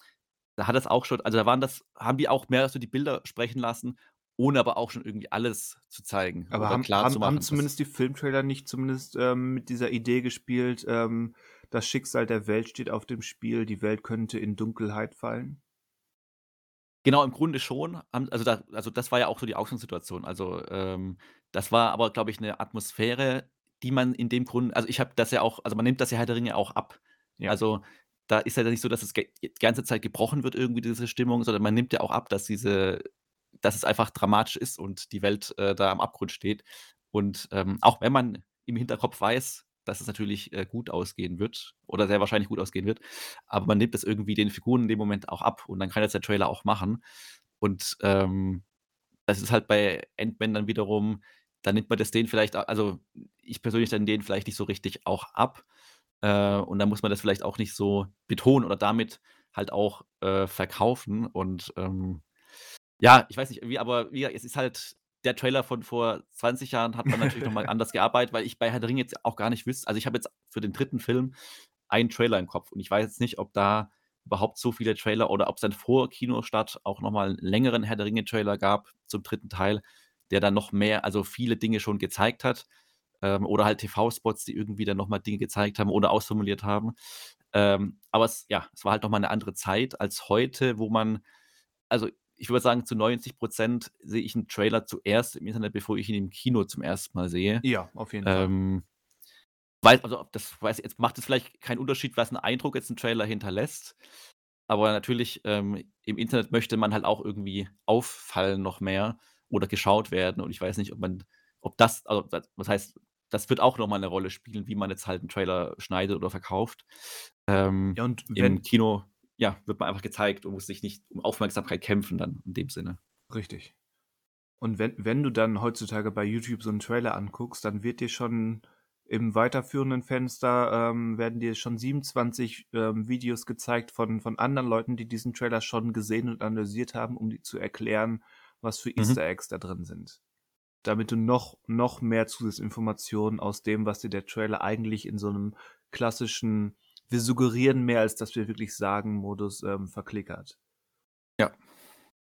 da hat er's auch schon also da waren das haben die auch mehr so die Bilder sprechen lassen, ohne aber auch schon irgendwie alles zu zeigen Aber haben haben klarzumachen, haben dass zumindest die Filmtrailer nicht zumindest, ähm, mit dieser Idee gespielt, ähm, das Schicksal der Welt steht auf dem Spiel, die Welt könnte in Dunkelheit fallen? Genau, im Grunde schon. Haben also da also das war ja auch so die Ausgangssituation. Also, ähm, das war aber, glaube ich, 'ne Atmosphäre, die man in dem Grund also ich habe das ja auch also man nimmt das ja Herr der Ringe auch ab. Ja. Also, da ist ja nicht so, dass es ge die ganze Zeit gebrochen wird irgendwie diese Stimmung, sondern man nimmt ja auch ab, dass diese dass es einfach dramatisch ist und die Welt, äh, da am Abgrund steht. Und, ähm, auch wenn man im Hinterkopf weiß, dass es natürlich, äh, gut ausgehen wird oder sehr wahrscheinlich gut ausgehen wird, aber man nimmt das irgendwie den Figuren in dem Moment auch ab und dann kann das der Trailer auch machen. Und, ähm, das ist halt bei Ant-Man dann wiederum da nimmt man das denen vielleicht also ich persönlich dann denen vielleicht nicht so richtig auch ab, äh, und dann muss man das vielleicht auch nicht so betonen oder damit halt auch, äh, verkaufen und, ähm, ja, ich weiß nicht, irgendwie, aber wie es ist halt der Trailer von vor 20 Jahren hat man natürlich noch mal anders gearbeitet, weil ich bei Herr der Ringe jetzt auch gar nicht wüsste also ich habe jetzt für den 3. Film einen Trailer im Kopf und ich weiß jetzt nicht, ob da überhaupt so viele Trailer oder ob's dann vor Kinostart auch noch mal 'n längeren Herr der Ringe-Trailer gab zum 3. Teil, der dann noch mehr also viele Dinge schon gezeigt hat, ähm, oder halt TV-Spots, die irgendwie dann noch mal Dinge gezeigt haben oder ausformuliert haben. Ähm, aber es ja, es war halt noch mal 'ne andere Zeit als heute, wo man also ich würde sagen, zu 90 % sehe ich 'n Trailer zuerst im Internet, bevor ich ihn im Kino zum 1. Mal sehe. Ja, auf jeden Fall. Ähm, weiß also ob das weiß jetzt macht es vielleicht keinen Unterschied, was 'n Eindruck jetzt 'n Trailer hinterlässt, aber natürlich, ähm, im Internet möchte man halt auch irgendwie auffallen noch mehr oder geschaut werden und ich weiß nicht, ob man ob das also was heißt das wird auch noch mal 'ne Rolle spielen, wie man jetzt halt 'n Trailer schneidet oder verkauft. Ähm, Ja, und im wenn Kino, ja, wird man einfach gezeigt und muss sich nicht um Aufmerksamkeit kämpfen dann in dem Sinne. Richtig. Und wenn wenn du dann heutzutage bei YouTube so 'n Trailer anguckst, dann wird dir schon im weiterführenden Fenster, ähm, werden dir schon 27, ähm, Videos gezeigt von von anderen Leuten, die diesen Trailer schon gesehen und analysiert haben, um dir zu erklären, was für Mhm. Easter Eggs da drin sind. Damit du noch noch mehr Zusatzinformationen aus dem, was dir der Trailer eigentlich in so 'nem klassischen „Wir suggerieren mehr, als dass wir wirklich sagen“ Modus, ähm, verklickert. Ja.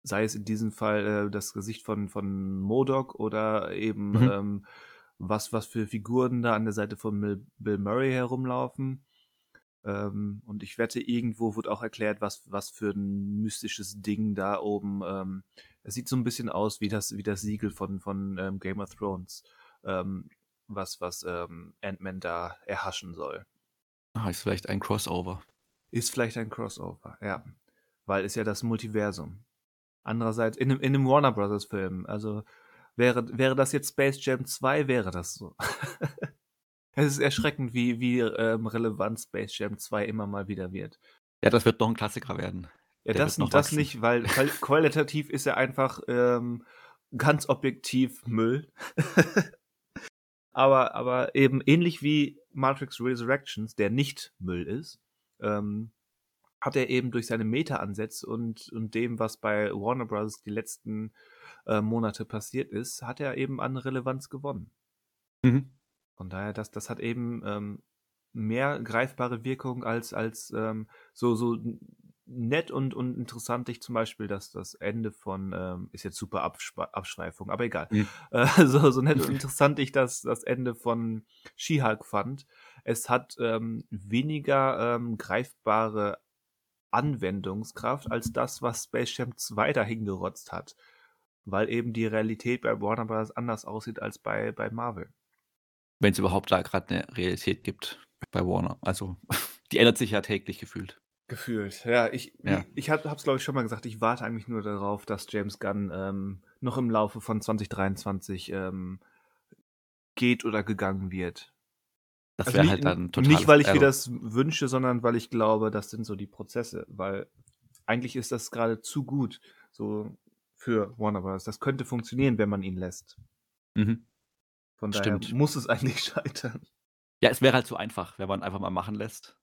Sei es in diesem Fall, äh, das Gesicht von von MODOK oder eben, Mhm. ähm, was was für Figuren da an der Seite von Mil Bill Murray herumlaufen. Ähm, und ich wette, irgendwo wurde auch erklärt, was was für 'n mystisches Ding da oben, ähm es sieht so 'n bisschen aus wie das wie das Siegel von von, ähm, Game of Thrones, ähm, was was, ähm, Ant-Man da erhaschen soll. Ah, ist vielleicht ein Crossover. Ist vielleicht ein Crossover, ja. Weil ist ja das Multiversum. Andererseits in 'nem in 'nem Warner-Bros.-Film, also wäre wäre das jetzt Space Jam 2, wäre das so. Es ist erschreckend, wie wie, ähm, relevant Space Jam 2 immer mal wieder wird. Ja, das wird noch 'n Klassiker werden. Ja, Der das noch das wachsen. nicht, weil weil qualitativ ist er einfach, ähm, ganz objektiv Müll. Aber aber eben ähnlich wie Matrix Resurrections, der nicht Müll ist, ähm, hat er eben durch seine Meta-Ansätze und und dem, was bei Warner Bros. die letzten, äh, Monate passiert ist, hat er eben an Relevanz gewonnen. Mhm. Von daher, das das hat eben, ähm, mehr greifbare Wirkung als als, ähm, so so nett und und interessant ich zum Beispiel das das Ende von, ähm ist jetzt super Abschwa Abschweifung, aber egal. Mhm. Äh, so so nett und interessant ich das das Ende von She-Hulk fand. Es hat, ähm, weniger, ähm, greifbare Anwendungskraft als das, was Space Jam 2 da hingerotzt hat, weil eben die Realität bei Warner Bros. anders aussieht als bei bei Marvel. Wenn's überhaupt da grad 'ne Realität gibt bei Warner. Also, die ändert sich ja täglich gefühlt. Gefühlt, ja. Ich Ja. ich habe habe es, glaube ich, schon mal gesagt, ich warte eigentlich nur darauf, dass James Gunn, ähm, noch im Laufe von 2023, ähm, geht oder gegangen wird. Das Also wäre halt dann n totales nicht, weil ich mir das wünsche, sondern weil ich glaube, das sind so die Prozesse, weil eigentlich ist das grade zu gut so für Warner Bros. Das könnte funktionieren, wenn man ihn lässt. Mhm. Von daher Stimmt. muss es eigentlich scheitern. Ja, es wäre halt zu einfach, wenn man einfach mal machen lässt.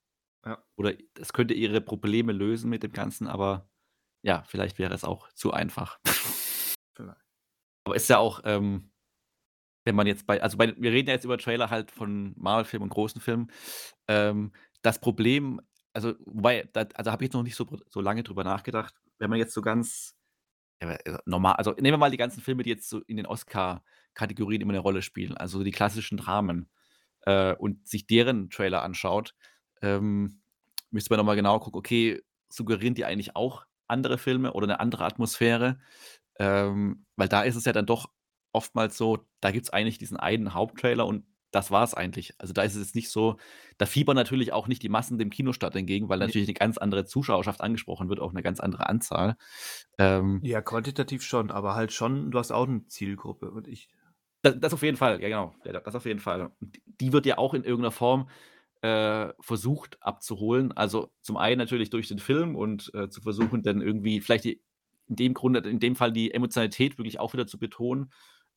Ja. Oder es könnte ihre Probleme lösen mit dem Ganzen, aber ja, vielleicht wäre es auch zu einfach. Vielleicht. Aber ist ja auch, ähm, wenn man jetzt bei also bei wir reden ja jetzt über Trailer halt von Marvel-Filmen und großen Filmen. Ähm, das Problem also wobei, da also habe ich jetzt noch nicht so so lange drüber nachgedacht. Wenn man jetzt so ganz, ja, äh, normal also nehmen wir mal die ganzen Filme, die jetzt so in den Oscar-Kategorien immer eine Rolle spielen, also die klassischen Dramen, äh, und sich deren Trailer anschaut, ähm, müsste man noch mal genau gucken, okay, suggerieren die eigentlich auch andere Filme oder eine andere Atmosphäre? Ähm, weil da ist es ja dann doch oftmals so, da gibt es eigentlich diesen einen Haupttrailer und das war es eigentlich. Also, da ist es jetzt nicht so da fiebern natürlich auch nicht die Massen dem Kinostart entgegen, weil natürlich eine ganz andere Zuschauerschaft angesprochen wird, auch eine ganz andere Anzahl. Ähm Ja, quantitativ schon, aber halt schon du hast auch 'ne Zielgruppe und ich Da das auf jeden Fall, ja genau. Das auf jeden Fall. Die wird ja auch in irgendeiner Form, äh, versucht abzuholen. Also, zum einen natürlich durch den Film und, äh, zu versuchen, dann irgendwie vielleicht die in dem Grunde in dem Fall die Emotionalität wirklich auch wieder zu betonen,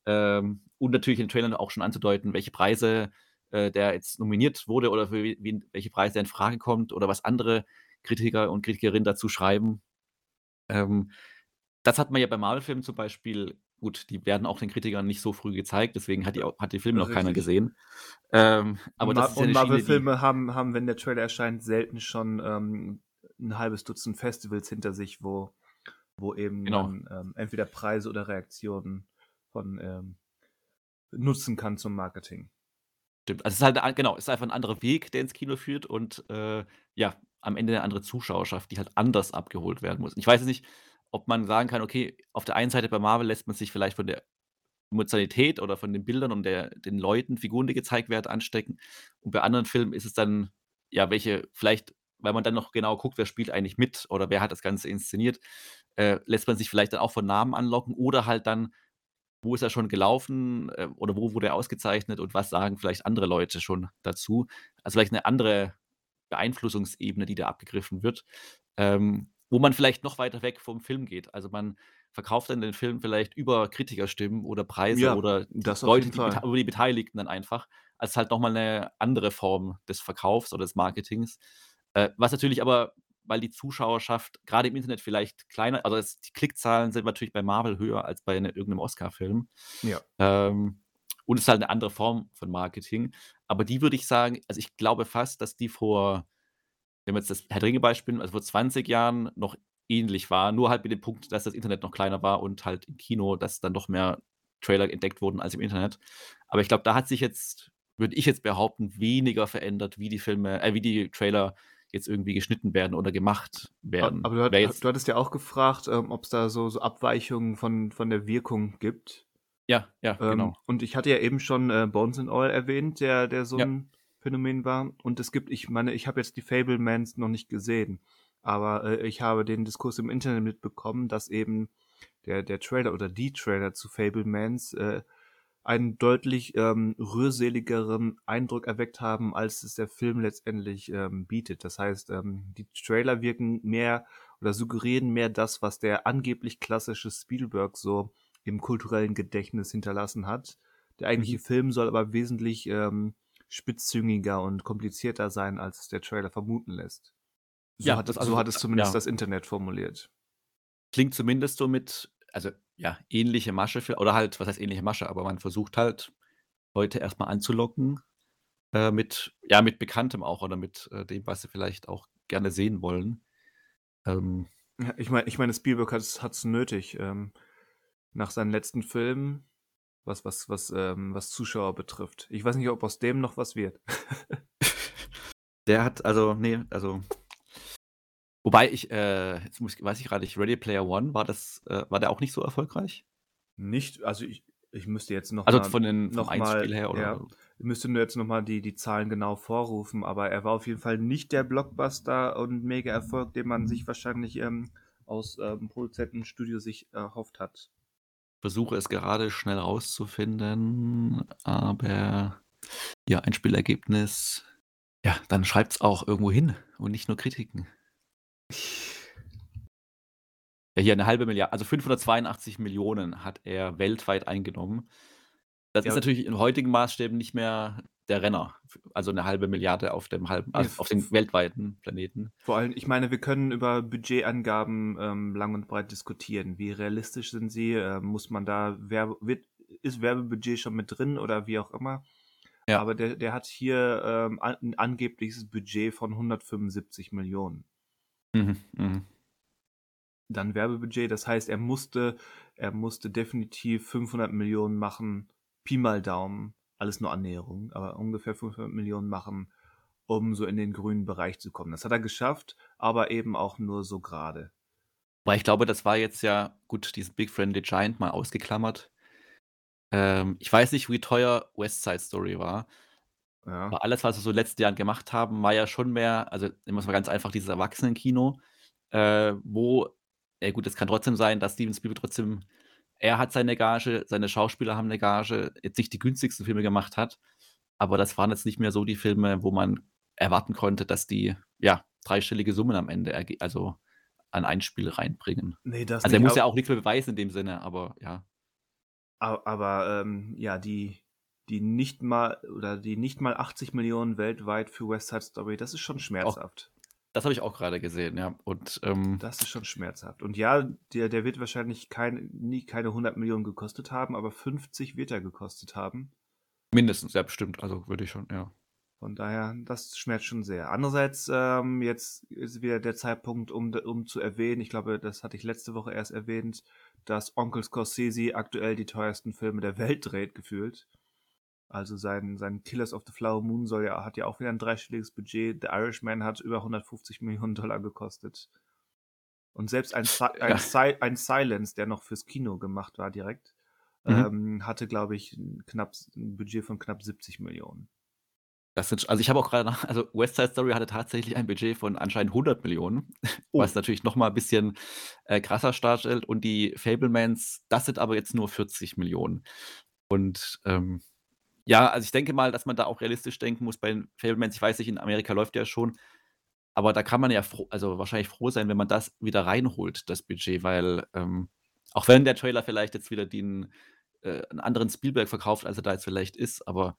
ähm, und natürlich in den Trailern auch schon anzudeuten, welche Preise, äh, der jetzt nominiert wurde oder für we wen welche Preise in Frage kommt oder was andere Kritiker und Kritikerinnen dazu schreiben. Ähm, das hat man ja bei Marvel-Filmen zum Beispiel gut, die werden auch den Kritikern nicht so früh gezeigt, deswegen hat die hat die Filme noch keiner gesehen. Ähm, aber Und das Ma ist ja und Marvel-Filme haben haben, wenn der Trailer erscheint, selten schon, ähm, 'n halbes Dutzend Festivals hinter sich, wo wo eben Genau. man, ähm, entweder Preise oder Reaktionen von, ähm nutzen kann zum Marketing. Stimmt. Also, es ist halt genau, es ist einfach 'n anderer Weg, der ins Kino führt und, äh, ja, am Ende 'ne andere Zuschauerschaft, die halt anders abgeholt werden muss. Ich weiß jetzt nicht, ob man sagen kann, okay, auf der einen Seite bei Marvel lässt man sich vielleicht von der Emotionalität oder von den Bildern und der den Leuten, Figuren, die gezeigt werden, anstecken. Und bei anderen Filmen ist es dann, ja, welche vielleicht, weil man dann noch genau guckt, wer spielt eigentlich mit oder wer hat das Ganze inszeniert, äh, lässt man sich vielleicht dann auch von Namen anlocken oder halt dann, wo ist er schon gelaufen, äh, oder wo wurde er ausgezeichnet und was sagen vielleicht andere Leute schon dazu? Also, vielleicht 'ne andere Beeinflussungsebene, die da abgegriffen wird, ähm, wo man vielleicht noch weiter weg vom Film geht. Also, man verkauft dann den Film vielleicht über Kritikerstimmen oder Preise Ja, oder Leute, die oder die Beteiligten dann einfach, als halt noch mal 'ne andere Form des Verkaufs oder des Marketings. Äh, was natürlich aber, weil die Zuschauerschaft grade im Internet vielleicht kleiner also, es die Klickzahlen sind natürlich bei Marvel höher als bei 'ne irgend 'nem Oscar-Film. Ja. Ähm, und es ist halt 'ne andere Form von Marketing. Aber die würde ich sagen also, ich glaube fast, dass die vor wenn wir jetzt das Herr der Ringe-Beispiel nehmen, also, vor 20 Jahren noch ähnlich war, nur halt mit dem Punkt, dass das Internet noch kleiner war und halt im Kino, dass dann noch mehr Trailer entdeckt wurden als im Internet. Aber ich glaube, da hat sich jetzt, würde ich jetzt behaupten, weniger verändert, wie die Filme äh, wie die Trailer jetzt irgendwie geschnitten werden oder gemacht werden. aber du hat jetzt du hattest ja auch gefragt, ähm, ob's da so so Abweichungen von von der Wirkung gibt. Ja, ja, Ähm, genau. und ich hatte ja eben schon, äh, Bones and All erwähnt, der der so Ja. 'n Phänomen war. Und es gibt ich meine, ich habe jetzt die Fabelmans noch nicht gesehen, aber, äh, ich habe den Diskurs im Internet mitbekommen, dass eben der der Trailer oder die Trailer zu Fabelmans, äh, einen deutlich, ähm, rührseligeren Eindruck erweckt haben, als es der Film letztendlich, ähm, bietet. Das heißt, ähm, die Trailer wirken mehr oder suggerieren mehr das, was der angeblich klassische Spielberg so im kulturellen Gedächtnis hinterlassen hat. Der eigentliche Mhm. Film soll aber wesentlich, ähm, spitzzüngiger und komplizierter sein, als es der Trailer vermuten lässt. So Ja, hat das es also so hat es zumindest ja. das Internet formuliert. Klingt zumindest so mit also, ja, ähnliche Masche für oder halt was heißt ähnliche Masche, aber man versucht halt, Leute erst mal anzulocken, äh, mit ja, mit Bekanntem auch oder mit, äh, dem, was sie vielleicht auch gerne sehen wollen. Ähm Ja, ich meine ich meine, Spielberg hat's hat's nötig, ähm, nach seinen letzten Filmen, was was was, ähm was Zuschauer betrifft. Ich weiß nicht, ob aus dem noch was wird. Der hat also ne, also wobei ich, äh jetzt muss ich weiß ich grad nicht, Ready Player One, war das äh, war der auch nicht so erfolgreich? Nicht also, ich ich müsste jetzt noch Also, mal von den noch mal her ja, oder? ich müsste nur jetzt noch mal die die Zahlen genau vorrufen, aber er war auf jeden Fall nicht der Blockbuster und Mega-Erfolg, den man sich wahrscheinlich, ähm, aus, ähm, Produzentenstudio sich erhofft hat. Versuche es gerade schnell rauszufinden, aber ja, Einspielergebnis ja, dann schreibt's auch irgendwo hin und nicht nur Kritiken. Ja, hier 'ne 1/2 Milliard also 582.000.000 hat er weltweit eingenommen. Das ist Ja. natürlich in heutigen Maßstäben nicht mehr der Renner. Also eine halbe Milliarde auf dem halben, also auf dem weltweiten Planeten. Vor allem, ich meine, wir können über Budgetangaben ähm, lang und breit diskutieren. Wie realistisch sind sie? Äh, muss man da Werbe, wird, ist Werbebudget schon mit drin oder wie auch immer? Ja. Aber der, der hat hier ähm, ein angebliches Budget von 175 Millionen. Mhm, mh. Dann Werbebudget, das heißt, er musste, er musste definitiv 500 Millionen machen, Pi mal Daumen, alles nur Annäherung, aber ungefähr 500 Millionen machen, um so in den grünen Bereich zu kommen. Das hat er geschafft, aber eben auch nur so gerade. Weil ich glaube, das war jetzt ja, gut, diesen Big Friendly Giant mal ausgeklammert. Ähm, ich weiß nicht, wie teuer West Side Story war. Ja. Aber alles, was wir so in den letzten Jahren gemacht haben, war ja schon mehr, also nehmen wir es mal ganz einfach, dieses Erwachsenenkino, äh, wo, ja gut, es kann trotzdem sein, dass Steven Spielberg trotzdem, er hat seine Gage, seine Schauspieler haben eine Gage, jetzt nicht die günstigsten Filme gemacht hat, aber das waren jetzt nicht mehr so die Filme, wo man erwarten konnte, dass die, ja, dreistellige Summen am Ende, also an ein Spiel reinbringen. Nee, das also er muss ja auch nichts mehr beweisen in dem Sinne, aber ja. Aber ähm, ja, die, die nicht mal oder die nicht mal 80 Millionen weltweit für West Side Story, das ist schon schmerzhaft. Das habe ich auch gerade gesehen, ja. Und ähm, das ist schon schmerzhaft. Und ja, der, der wird wahrscheinlich kein, nie keine 100 Millionen gekostet haben, aber 50 wird er gekostet haben. Mindestens, ja, bestimmt. Also würde ich schon, ja. Von daher, das schmerzt schon sehr. Andererseits, ähm, jetzt ist wieder der Zeitpunkt, um, um zu erwähnen, ich glaube, das hatte ich letzte Woche erst erwähnt, dass Onkel Scorsese aktuell die teuersten Filme der Welt dreht, gefühlt. Also sein, sein Killers of the Flower Moon soll ja, hat ja auch wieder ein dreistelliges Budget. The Irishman hat über 150 Millionen Dollar gekostet. Und selbst ein, ein, ja. ein Silence, der noch fürs Kino gemacht war direkt, mhm. ähm, hatte, glaube ich, ein, knapp, ein Budget von knapp 70 Millionen. Das sind, also ich habe auch gerade nach, also West Side Story hatte tatsächlich ein Budget von anscheinend 100 Millionen, oh. was natürlich nochmal ein bisschen äh, krasser darstellt. Und die Fablemans, das sind aber jetzt nur 40 Millionen. Und ähm, ja, also ich denke mal, dass man da auch realistisch denken muss bei den Fablemans. Ich weiß nicht, in Amerika läuft ja schon, aber da kann man ja froh, also wahrscheinlich froh sein, wenn man das wieder reinholt, das Budget, weil ähm, auch wenn der Trailer vielleicht jetzt wieder den äh, einen anderen Spielberg verkauft, als er da jetzt vielleicht ist, aber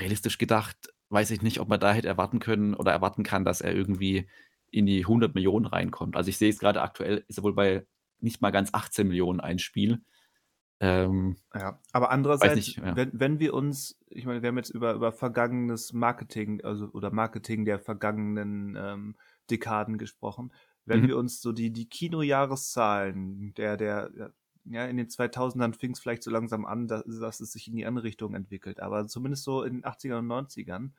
realistisch gedacht, weiß ich nicht, ob man da hätte erwarten können oder erwarten kann, dass er irgendwie in die 100 Millionen reinkommt. Also ich sehe es gerade aktuell, ist er wohl bei nicht mal ganz 18 Millionen ein Spiel. Ähm, ja, aber andererseits, nicht, ja. wenn, wenn wir uns, ich meine, wir haben jetzt über, über vergangenes Marketing, also oder Marketing der vergangenen ähm, Dekaden gesprochen. Wenn mhm. wir uns so die, die Kinojahreszahlen der, der ja, in den 2000ern fing es vielleicht so langsam an, dass, dass, es sich in die andere Richtung entwickelt. Aber zumindest so in den 80ern und 90ern,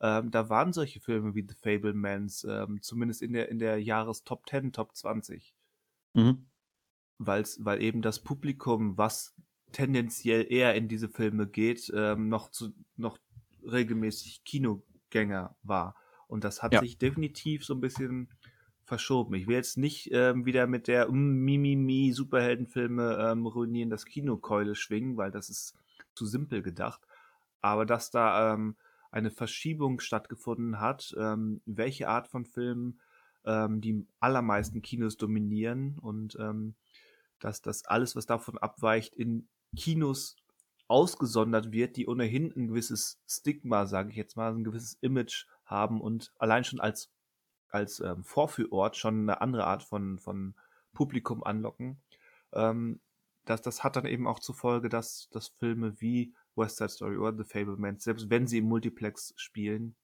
ähm, da waren solche Filme wie The Fablemans, ähm, zumindest in der, in der Jahrestop 10, Top 20. Mhm. Weil's, weil eben das Publikum, was tendenziell eher in diese Filme geht, ähm, noch, zu, noch regelmäßig Kinogänger war. Und das hat ja. sich definitiv so ein bisschen verschoben. Ich will jetzt nicht ähm, wieder mit der Mimimi Superheldenfilme ähm, ruinieren das Kinokeule schwingen, weil das ist zu simpel gedacht. Aber dass da ähm, eine Verschiebung stattgefunden hat, ähm, welche Art von Filmen ähm, die allermeisten Kinos dominieren und ähm, dass das alles, was davon abweicht, in Kinos ausgesondert wird, die ohnehin ein gewisses Stigma, sage ich jetzt mal, ein gewisses Image haben und allein schon als als ähm, Vorführort schon eine andere Art von, von Publikum anlocken. Ähm, das, das hat dann eben auch zur Folge, dass, dass Filme wie West Side Story oder The Fablemans, selbst wenn sie im Multiplex spielen,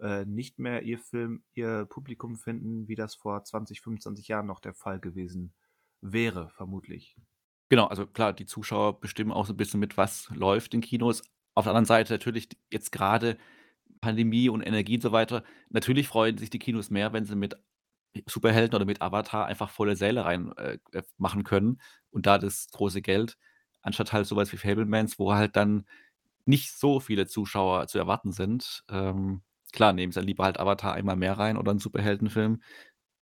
äh, nicht mehr ihr Film, ihr Publikum finden, wie das vor 20, 25 Jahren noch der Fall gewesen wäre, vermutlich. Genau, also klar, die Zuschauer bestimmen auch so ein bisschen mit, was läuft in Kinos. Auf der anderen Seite natürlich jetzt gerade Pandemie und Energie und so weiter. Natürlich freuen sich die Kinos mehr, wenn sie mit Superhelden oder mit Avatar einfach volle Säle rein äh, äh machen können und da das große Geld, anstatt halt sowas wie Fablemans, wo halt dann nicht so viele Zuschauer zu erwarten sind. Ähm, klar, nehmen sie dann lieber halt Avatar einmal mehr rein oder einen Superheldenfilm,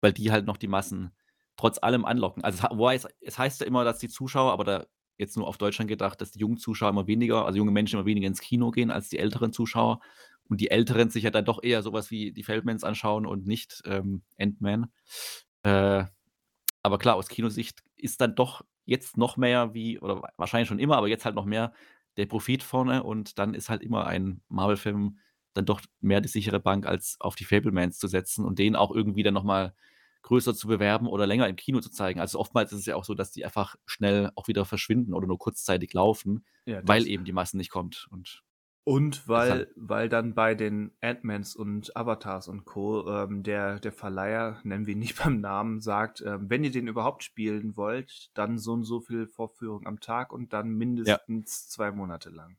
weil die halt noch die Massen trotz allem anlocken. Also es, es heißt ja immer, dass die Zuschauer, aber da jetzt nur auf Deutschland gedacht, dass die jungen Zuschauer immer weniger, also junge Menschen immer weniger ins Kino gehen als die älteren Zuschauer und die Älteren sich ja dann doch eher sowas wie die Feldmans anschauen und nicht ähm, Ant-Man. Äh, aber klar, aus Kinosicht ist dann doch jetzt noch mehr wie, oder wahrscheinlich schon immer, aber jetzt halt noch mehr der Profit vorne und dann ist halt immer ein Marvel-Film dann doch mehr die sichere Bank, als auf die Fabelmans zu setzen und den auch irgendwie dann noch mal größer zu bewerben oder länger im Kino zu zeigen. Also, oftmals ist es ja auch so, dass die einfach schnell auch wieder verschwinden oder nur kurzzeitig laufen, Ja, weil eben die Masse nicht kommt und Und weil weil dann bei den Ant-Mans und Avatars und Co., ähm, der der Verleiher, nennen wir ihn nicht beim Namen, sagt, ähm: „Wenn ihr den überhaupt spielen wollt, dann so und so viel Vorführungen am Tag und dann Ja. mindestens 2 Monate lang.“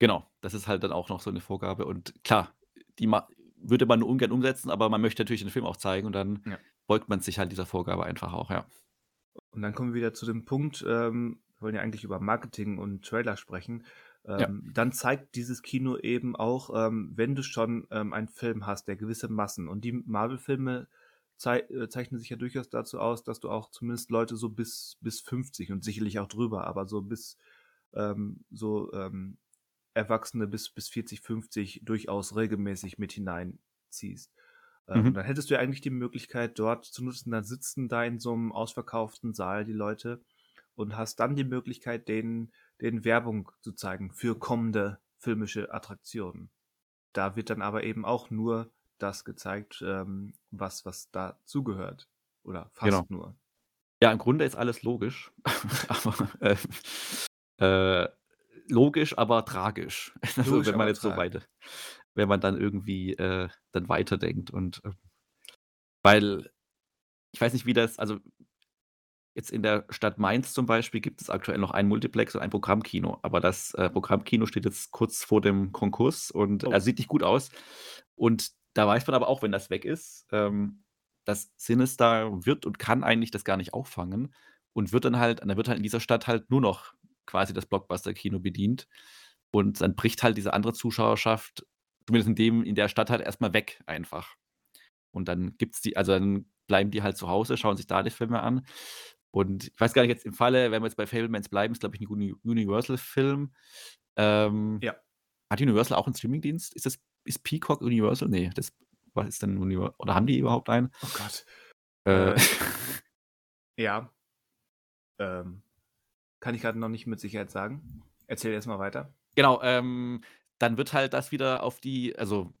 Genau, das ist halt dann auch noch so 'ne Vorgabe und klar, die ma würde man nur ungern umsetzen, aber man möchte natürlich den Film auch zeigen und dann Ja. beugt man sich halt dieser Vorgabe einfach auch, ja. Und dann kommen wir wieder zu dem Punkt, ähm, wir wollen ja eigentlich über Marketing und Trailer sprechen. Ja. Ähm, dann zeigt dieses Kino eben auch, ähm, wenn du schon, ähm, einen Film hast, der gewisse Massen und die Marvel-Filme zei äh, zeichnen sich ja durchaus dazu aus, dass du auch zumindest Leute so bis bis 50 und sicherlich auch drüber, aber so bis, ähm so, ähm, Erwachsene bis bis 40, 50 durchaus regelmäßig mit hineinziehst. Ähm, Mhm. dann hättest du ja eigentlich die Möglichkeit, dort zu nutzen dann sitzen da in so 'nem ausverkauften Saal die Leute und hast dann die Möglichkeit, denen denen Werbung zu zeigen für kommende filmische Attraktionen. Da wird dann aber eben auch nur das gezeigt, ähm, was was dazugehört oder Genau. fast nur. Ja, im Grunde ist alles logisch, aber, äh, äh, logisch, aber tragisch. Also, Logisch, wenn man jetzt so weiter wenn man dann irgendwie, äh, dann weiterdenkt und, ähm weil ich weiß nicht, wie das also jetzt in der Stadt Mainz zum Beispiel gibt es aktuell noch ein Multiplex und ein Programmkino, aber das, äh, Programmkino steht jetzt kurz vor dem Konkurs und Oh. also, sieht nicht gut aus. Und da weiß man aber auch, wenn das weg ist, ähm, dass Cinestar wird und kann eigentlich das gar nicht auffangen und wird dann halt dann wird halt in dieser Stadt halt nur noch quasi das Blockbuster-Kino bedient und dann bricht halt diese andere Zuschauerschaft, zumindest in dem in der Stadt halt erst mal weg einfach. Und dann gibt's die also, dann bleiben die halt zu Hause, schauen sich da die Filme an. Und ich weiß gar nicht jetzt im Falle, wenn wir jetzt bei Fabelmans bleiben, ist, glaube ich, 'n Uni Universal-Film. Ähm, Ja. hat Universal auch 'n Streamingdienst? Ist das ist Peacock Universal? Ne, das was ist denn Univer oder haben die überhaupt einen? Oh Gott. Äh. Äh. Ja. Ähm, kann ich grad noch nicht mit Sicherheit sagen. Erzähl erst mal weiter. Genau, ähm, dann wird halt das wieder auf die also,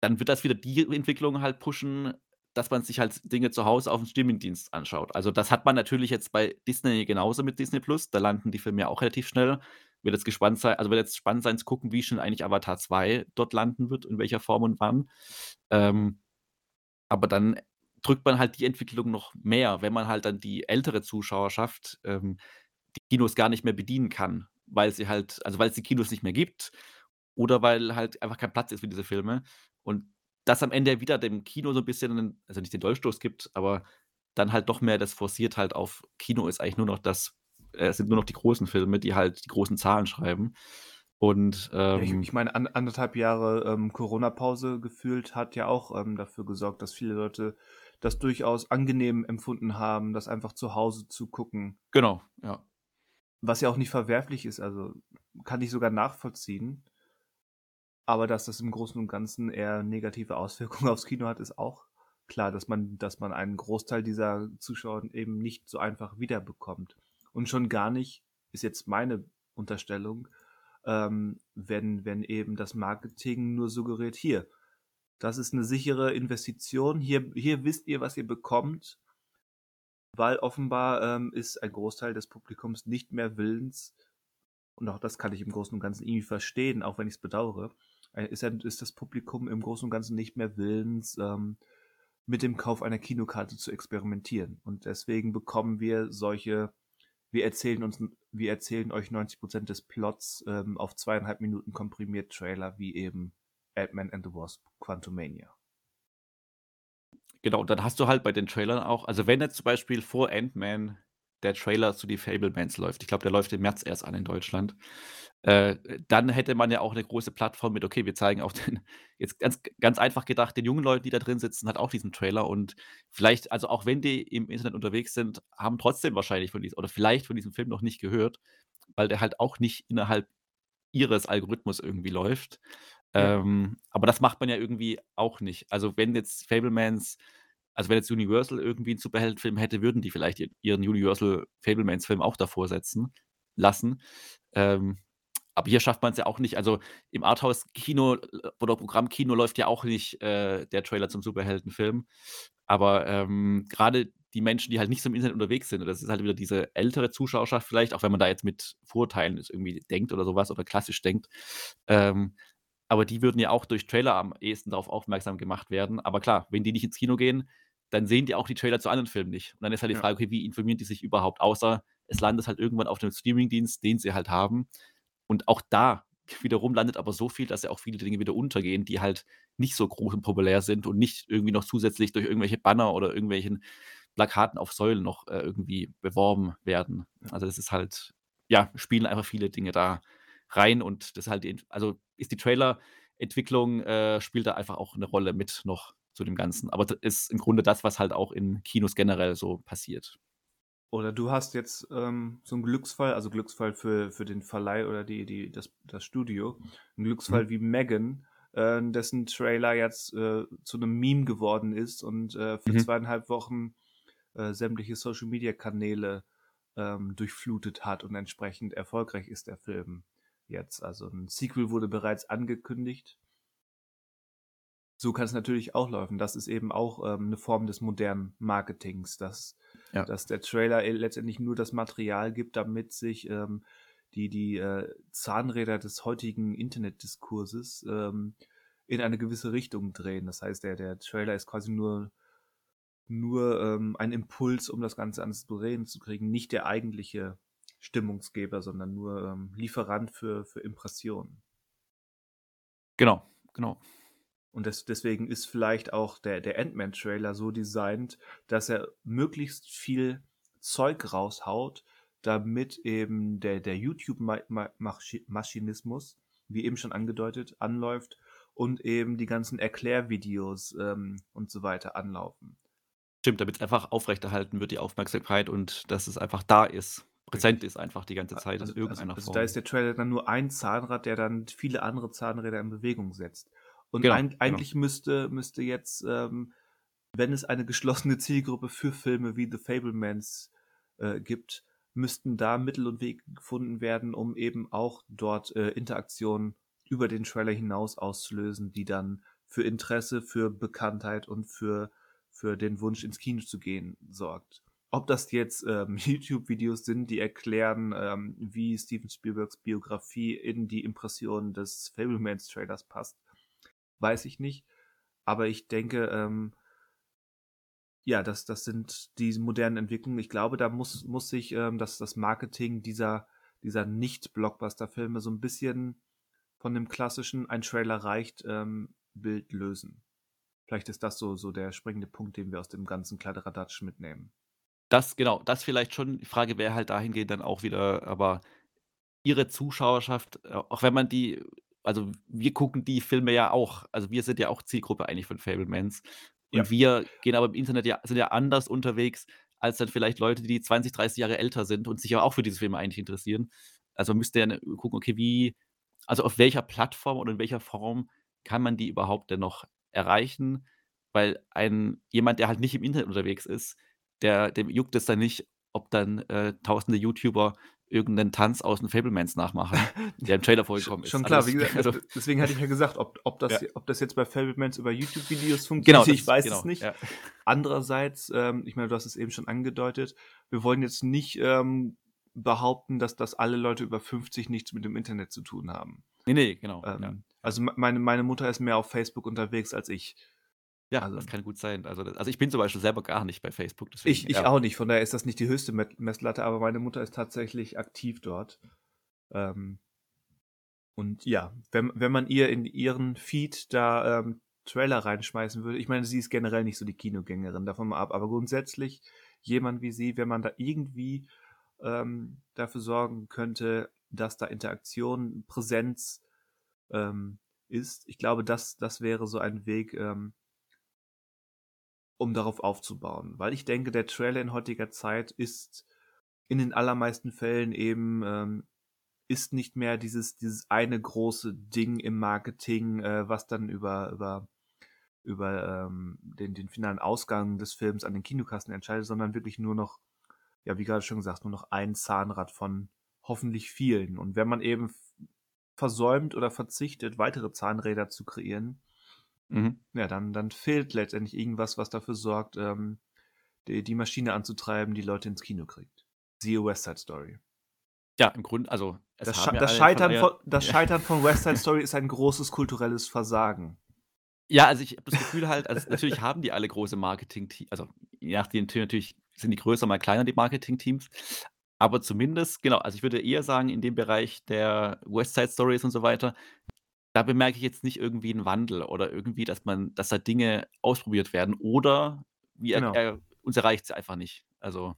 dann wird das wieder die Entwicklung halt pushen, dass man sich halt Dinge zu Hause auf'm Streamingdienst anschaut. Also, das hat man natürlich jetzt bei Disney genauso mit Disney+. Da landen die Filme ja auch relativ schnell. Wird jetzt gespannt sei also, wird jetzt spannend sein zu gucken, wie schnell eigentlich Avatar 2 dort landen wird, in welcher Form und wann. Ähm, aber dann drückt man halt die Entwicklung noch mehr, wenn man halt dann die ältere Zuschauerschaft, ähm, die Kinos gar nicht mehr bedienen kann, weil sie halt also, weil's die Kinos nicht mehr gibt oder weil halt einfach kein Platz ist für diese Filme. Und das am Ende wieder dem Kino so 'n bisschen also, nicht den Dolchstoß gibt, aber dann halt doch mehr das forciert halt auf Kino ist eigentlich nur noch das äh, es sind nur noch die großen Filme, die halt die großen Zahlen schreiben. Und, Ja, ich ähm ich meine, an 1,5 Jahre, ähm, Corona-Pause gefühlt hat ja auch, ähm, dafür gesorgt, dass viele Leute das durchaus angenehm empfunden haben, das einfach zu Hause zu gucken. Genau, ja. Was ja auch nicht verwerflich ist, also, kann ich sogar nachvollziehen. Aber dass das im Großen und Ganzen eher negative Auswirkungen aufs Kino hat, ist auch klar, dass man dass man einen Großteil dieser Zuschauer eben nicht so einfach wiederbekommt. Und schon gar nicht, ist jetzt meine Unterstellung, ähm, wenn wenn eben das Marketing nur suggeriert: „Hier, das ist 'ne sichere Investition. Hier hier wisst ihr, was ihr bekommt.“ Weil offenbar, ähm, ist ein Großteil des Publikums nicht mehr willens und auch das kann ich im Großen und Ganzen irgendwie verstehen, auch wenn ich's bedauere, äh, ist ist das Publikum im Großen und Ganzen nicht mehr willens, ähm, mit dem Kauf einer Kinokarte zu experimentieren. Und deswegen bekommen wir solche wir erzählen uns wir erzählen euch 90% des Plots, ähm, auf 2,5 Minuten komprimiert Trailer wie eben Ant-Man and the Wasp: Quantumania. Genau, und dann hast du halt bei den Trailern auch also, wenn jetzt zum Beispiel vor Ant-Man der Trailer zu die Fabelmans läuft, ich glaube, der läuft im März erst an in Deutschland, äh, dann hätte man ja auch 'ne große Plattform mit: „Okay, wir zeigen auch den“ jetzt ganz ganz einfach gedacht, den jungen Leuten, die da drin sitzen, halt auch diesen Trailer und vielleicht also, auch wenn die im Internet unterwegs sind, haben trotzdem wahrscheinlich von diesem oder vielleicht von diesem Film noch nicht gehört, weil der halt auch nicht innerhalb ihres Algorithmus irgendwie läuft. Ähm, aber das macht man ja irgendwie auch nicht. Also, wenn jetzt Fabelmans also, wenn jetzt Universal irgendwie 'n Superheldenfilm hätte, würden die vielleicht ihren Universal Fabelmans-Film auch davor setzen lassen. Ähm, Aber hier schafft man es ja auch nicht. Also, im Arthouse-Kino äh, oder Programmkino läuft ja auch nicht, äh, der Trailer zum Superheldenfilm. Aber, ähm, grade die Menschen, die halt nicht so im Internet unterwegs sind, das ist halt wieder diese ältere Zuschauerschaft vielleicht, auch wenn man da jetzt mit Vorurteilen irgendwie denkt oder sowas oder klassisch denkt. Ähm, aber die würden ja auch durch Trailer am ehesten darauf aufmerksam gemacht werden. Aber klar, wenn die nicht ins Kino gehen, dann sehen die auch die Trailer zu anderen Filmen nicht. Und dann ist halt die. Frage, okay, wie informieren die sich überhaupt? Außer es landet halt irgendwann auf dem Streamingdienst, den sie halt haben. Und auch da wiederum landet aber so viel, dass ja auch viele Dinge wieder untergehen, die halt nicht so groß und populär sind und nicht irgendwie noch zusätzlich durch irgendwelche Banner oder irgendwelchen Plakaten auf Säulen noch, äh, irgendwie beworben werden. Also, das ist halt ja, spielen einfach viele Dinge da rein und das halt also, ist die Trailerentwicklung, äh, spielt da einfach auch 'ne Rolle mit noch zu dem Ganzen. Aber d ist im Grunde das, was halt auch in Kinos generell so passiert. Oder du hast jetzt, ähm, so 'n Glücksfall also, Glücksfall für für den Verleih oder die die das das Studio. 'N Glücksfall Mhm. wie Megan, äh, dessen Trailer jetzt, äh, zu 'nem Meme geworden ist und, äh, für Mhm. 2,5 Wochen, äh, sämtliche Social-Media-Kanäle, ähm, durchflutet hat und entsprechend erfolgreich ist der Film jetzt. Also, 'n Sequel wurde bereits angekündigt. So kann's natürlich auch laufen. Das ist eben auch, ähm, 'ne Form des modernen Marketings, dass Ja. dass der Trailer, äh, letztendlich nur das Material gibt, damit sich, ähm, die die, äh, Zahnräder des heutigen Internetdiskurses, ähm, in eine gewisse Richtung drehen. Das heißt, der der Trailer ist quasi nur nur, ähm, ein Impuls, um das Ganze ans Drehen zu kriegen, nicht der eigentliche Stimmungsgeber, sondern nur, ähm, Lieferant für für Impressionen. Genau, genau. Und des deswegen ist vielleicht auch der der Ant-Man-Trailer so designt, dass er möglichst viel Zeug raushaut, damit eben der der YouTube Ma Ma Maschi Maschinismus, wie eben schon angedeutet, anläuft und eben die ganzen Erklärvideos, ähm, und so weiter anlaufen. Stimmt, damit's einfach aufrechterhalten wird, die Aufmerksamkeit und dass es einfach da ist, präsent ist einfach die ganze Zeit in also also irgendeiner also, Form. da ist der Trailer dann nur ein Zahnrad, der dann viele andere Zahnräder in Bewegung setzt. Und Genau, eig genau. eigentlich müsste müsste jetzt, ähm, wenn es eine geschlossene Zielgruppe für Filme wie The Fabelmans, äh, gibt, müssten da Mittel und Wege gefunden werden, um eben auch dort, äh, Interaktionen über den Trailer hinaus auszulösen, die dann für Interesse, für Bekanntheit und für für den Wunsch, ins Kino zu gehen, sorgt. Ob das jetzt, ähm, YouTube-Videos sind, die erklären, ähm, wie Steven Spielbergs Biografie in die Impressionen des Fabelmans-Trailers passt, weiß ich nicht. Aber ich denke, ähm ja, das das sind diese modernen Entwicklungen. Ich glaube, da muss muss sich, ähm, das das Marketing dieser dieser Nicht-Blockbuster-Filme so 'n bisschen von dem klassischen „Ein Trailer reicht“, ähm, Bild lösen. Vielleicht ist das so so der springende Punkt, den wir aus dem ganzen Kladderadatsch mitnehmen. Das genau, das vielleicht schon. Die Frage wäre halt dahingehend dann auch wieder aber Ihre Zuschauerschaft, äh, auch wenn man die also, wir gucken die Filme ja auch. Also, wir sind ja auch Zielgruppe eigentlich von Fabelmans. Ja. Und wir gehen aber im Internet ja sind ja anders unterwegs als dann vielleicht Leute, die 20, 30 Jahre älter sind und sich ja auch für diese Filme eigentlich interessieren. Also, man müsste ja, ne, gucken, okay, wie also, auf welcher Plattform oder in welcher Form kann man die überhaupt denn noch erreichen? Weil ein jemand, der halt nicht im Internet unterwegs ist, der dem juckt es dann nicht, ob dann, äh, tausende YouTuber irgend 'nen Tanz aus den Fabelmans nachmachen, der im Trailer vorgekommen ist. schon Also, klar, das wie gesagt, also des deswegen hatte ich ja gesagt, ob ob das Ja. ob das jetzt bei Fabelmans über YouTube-Videos Genau, funktioniert, das ich weiß genau, es nicht. ja. Andererseits, ähm, ich meine, du hast es eben schon angedeutet, wir wollen jetzt nicht, ähm, behaupten, dass dass alle Leute über 50 nichts mit dem Internet zu tun haben. Ne, ne, genau, ja. Ähm, also, mei meine meine Mutter ist mehr auf Facebook unterwegs als ich. Ja, Also das kann gut sein. Also also, ich bin zum Beispiel selber gar nicht bei Facebook, Ich deswegen, ich ja. auch nicht, von daher ist das nicht die höchste Messlatte, aber meine Mutter ist tatsächlich aktiv dort. Ähm und ja, wenn wenn man ihr in ihren Feed da, ähm, Trailer reinschmeißen würde ich meine, sie ist generell nicht so die Kinogängerin, davon mal ab, aber grundsätzlich jemand wie sie, wenn man da irgendwie, ähm, dafür sorgen könnte, dass da Interaktion, Präsenz, ähm, ist. Ich glaube, das das wäre so ein Weg, ähm um darauf aufzubauen. Weil ich denke, der Trailer in heutiger Zeit ist in den allermeisten Fällen eben, ähm ist nicht mehr dieses dieses eine große Ding im Marketing, äh, was dann über über über, ähm, den den finalen Ausgang des Films an den Kinokassen entscheidet, sondern wirklich nur noch, ja, wie grade schon gesagt, nur noch ein Zahnrad von hoffentlich vielen. Und wenn man eben versäumt oder verzichtet, weitere Zahnräder zu kreieren, Mhm. ja, dann, dann fehlt letztendlich irgendwas, was dafür sorgt, ähm, die, die Maschine anzutreiben, die Leute ins Kino kriegt. Siehe West Side Story. Ja, im Grunde, also es Das, Sche ja das, Scheitern von von, das. Scheitern von West Side Story ist ein großes kulturelles Versagen. Ja, also ich habe das Gefühl halt, also natürlich haben die alle große Marketing-Teams, also je nachdem natürlich sind die größer, mal kleiner, die Marketing-Teams. Aber zumindest, genau, also ich würde eher sagen, in dem Bereich der West Side Stories und so weiter, da bemerke ich jetzt nicht irgendwie einen Wandel oder irgendwie, dass man, dass da Dinge ausprobiert werden oder wie er, Genau. er, uns erreicht sie einfach nicht. Also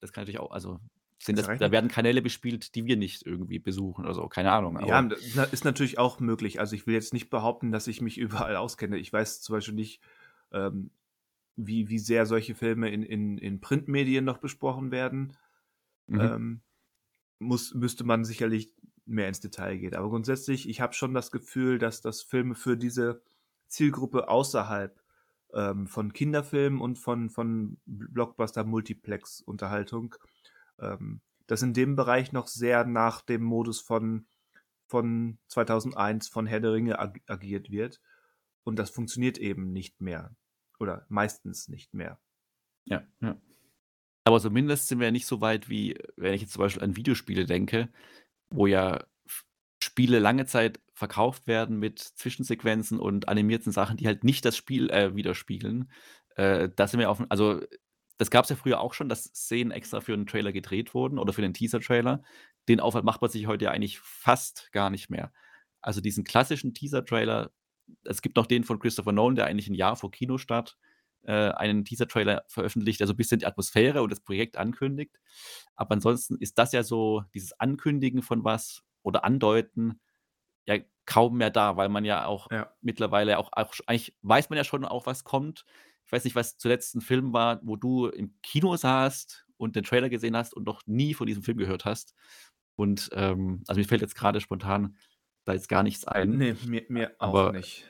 das kann natürlich auch, also sind Das da werden Kanäle bespielt, die wir nicht irgendwie besuchen oder so, keine Ahnung. Ja, ist natürlich auch möglich. Also ich will jetzt nicht behaupten, dass ich mich überall auskenne. Ich weiß zum Beispiel nicht, ähm, wie, wie sehr solche Filme in, in, in Printmedien noch besprochen werden. mhm. Ähm, muss, müsste man sicherlich mehr ins Detail gehen. Aber grundsätzlich, ich habe schon das Gefühl, dass das Filme für diese Zielgruppe außerhalb ähm, von Kinderfilmen und von, von Blockbuster-Multiplex-Unterhaltung, ähm, das in dem Bereich noch sehr nach dem Modus von, von 2001 von Herr der Ringe ag agiert wird. Und das funktioniert eben nicht mehr. Oder meistens nicht mehr. Ja, ja. Aber zumindest sind wir ja nicht so weit wie, wenn ich jetzt zum Beispiel an Videospiele denke, wo ja Spiele lange Zeit verkauft werden mit Zwischensequenzen und animierten Sachen, die halt nicht das Spiel äh, widerspiegeln. Äh, da sind wir auf, also das gab es ja früher auch schon, dass Szenen extra für einen Trailer gedreht wurden oder für den Teaser-Trailer. Den Aufwand macht man sich heute ja eigentlich fast gar nicht mehr. Also diesen klassischen Teaser-Trailer, es gibt noch den von Christopher Nolan, der eigentlich ein Jahr vor Kinostart einen Teaser-Trailer veröffentlicht, der so ein bisschen die Atmosphäre und das Projekt ankündigt. Aber ansonsten ist das ja so, dieses Ankündigen von was oder Andeuten, ja kaum mehr da, weil man ja auch Ja. mittlerweile auch, auch eigentlich weiß man ja schon auch, was kommt. Ich weiß nicht, was zuletzt ein Film war, wo du im Kino saßt und den Trailer gesehen hast und noch nie von diesem Film gehört hast. Und ähm, also mir fällt jetzt gerade spontan da jetzt gar nichts ein. Nee, mir, mir auch Aber nicht.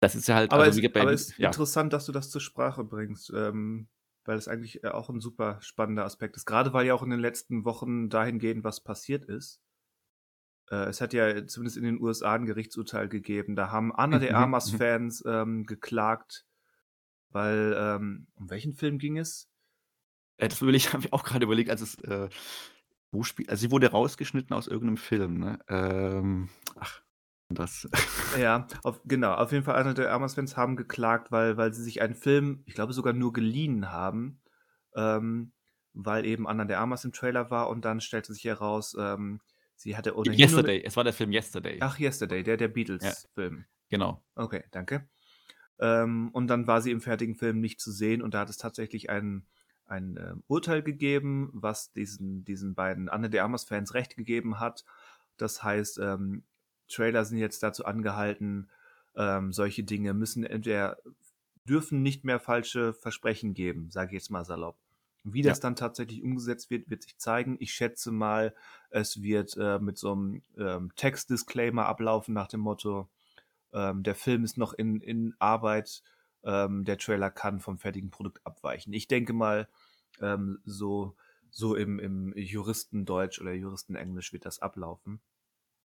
Das ist ja halt, Aber also es wie gesagt, aber ist ja, interessant, dass du das zur Sprache bringst, ähm, weil es eigentlich äh, auch ein super spannender Aspekt ist. Gerade weil ja auch in den letzten Wochen dahingehend was passiert ist. Äh, es hat ja zumindest in den USA ein Gerichtsurteil gegeben. Da haben Anna de Mhm, Armas-Fans ähm, geklagt, weil, ähm, um welchen Film ging es? Äh, das will ich, habe ich auch gerade überlegt, als es, äh, wo spielt, also sie wurde rausgeschnitten aus irgendeinem Film, ne? Ähm, ach, das. Ja, auf, genau. Auf jeden Fall, Anna de Armas-Fans haben geklagt, weil, weil sie sich einen Film, ich glaube sogar nur geliehen haben, ähm, weil eben Anna de Armas im Trailer war und dann stellte sich heraus, ähm, sie hatte ohnehin Yesterday, es war der Film Yesterday. Ach, Yesterday, der, der Ja, Beatles-Film. genau. Okay, danke. Ähm, und dann war sie im fertigen Film nicht zu sehen und da hat es tatsächlich ein, ein ähm, Urteil gegeben, was diesen, diesen beiden Anne de Armas-Fans Recht gegeben hat. Das heißt, ähm, Trailer sind jetzt dazu angehalten, ähm, solche Dinge müssen entweder dürfen nicht mehr falsche Versprechen geben, sage ich jetzt mal salopp. Wie das Ja. dann tatsächlich umgesetzt wird, wird sich zeigen. Ich schätze mal, es wird äh, mit so einem ähm, Text-Disclaimer ablaufen nach dem Motto, ähm, der Film ist noch in, in Arbeit, ähm, der Trailer kann vom fertigen Produkt abweichen. Ich denke mal, ähm, so, so im, im Juristendeutsch oder Juristenenglisch wird das ablaufen.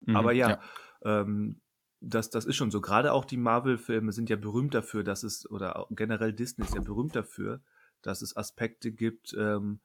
Aber Mhm, ja, ja. ähm, das, das ist schon so. Gerade auch die Marvel-Filme sind ja berühmt dafür, dass es, oder generell Disney ist ja berühmt dafür, dass es Aspekte gibt, ähm,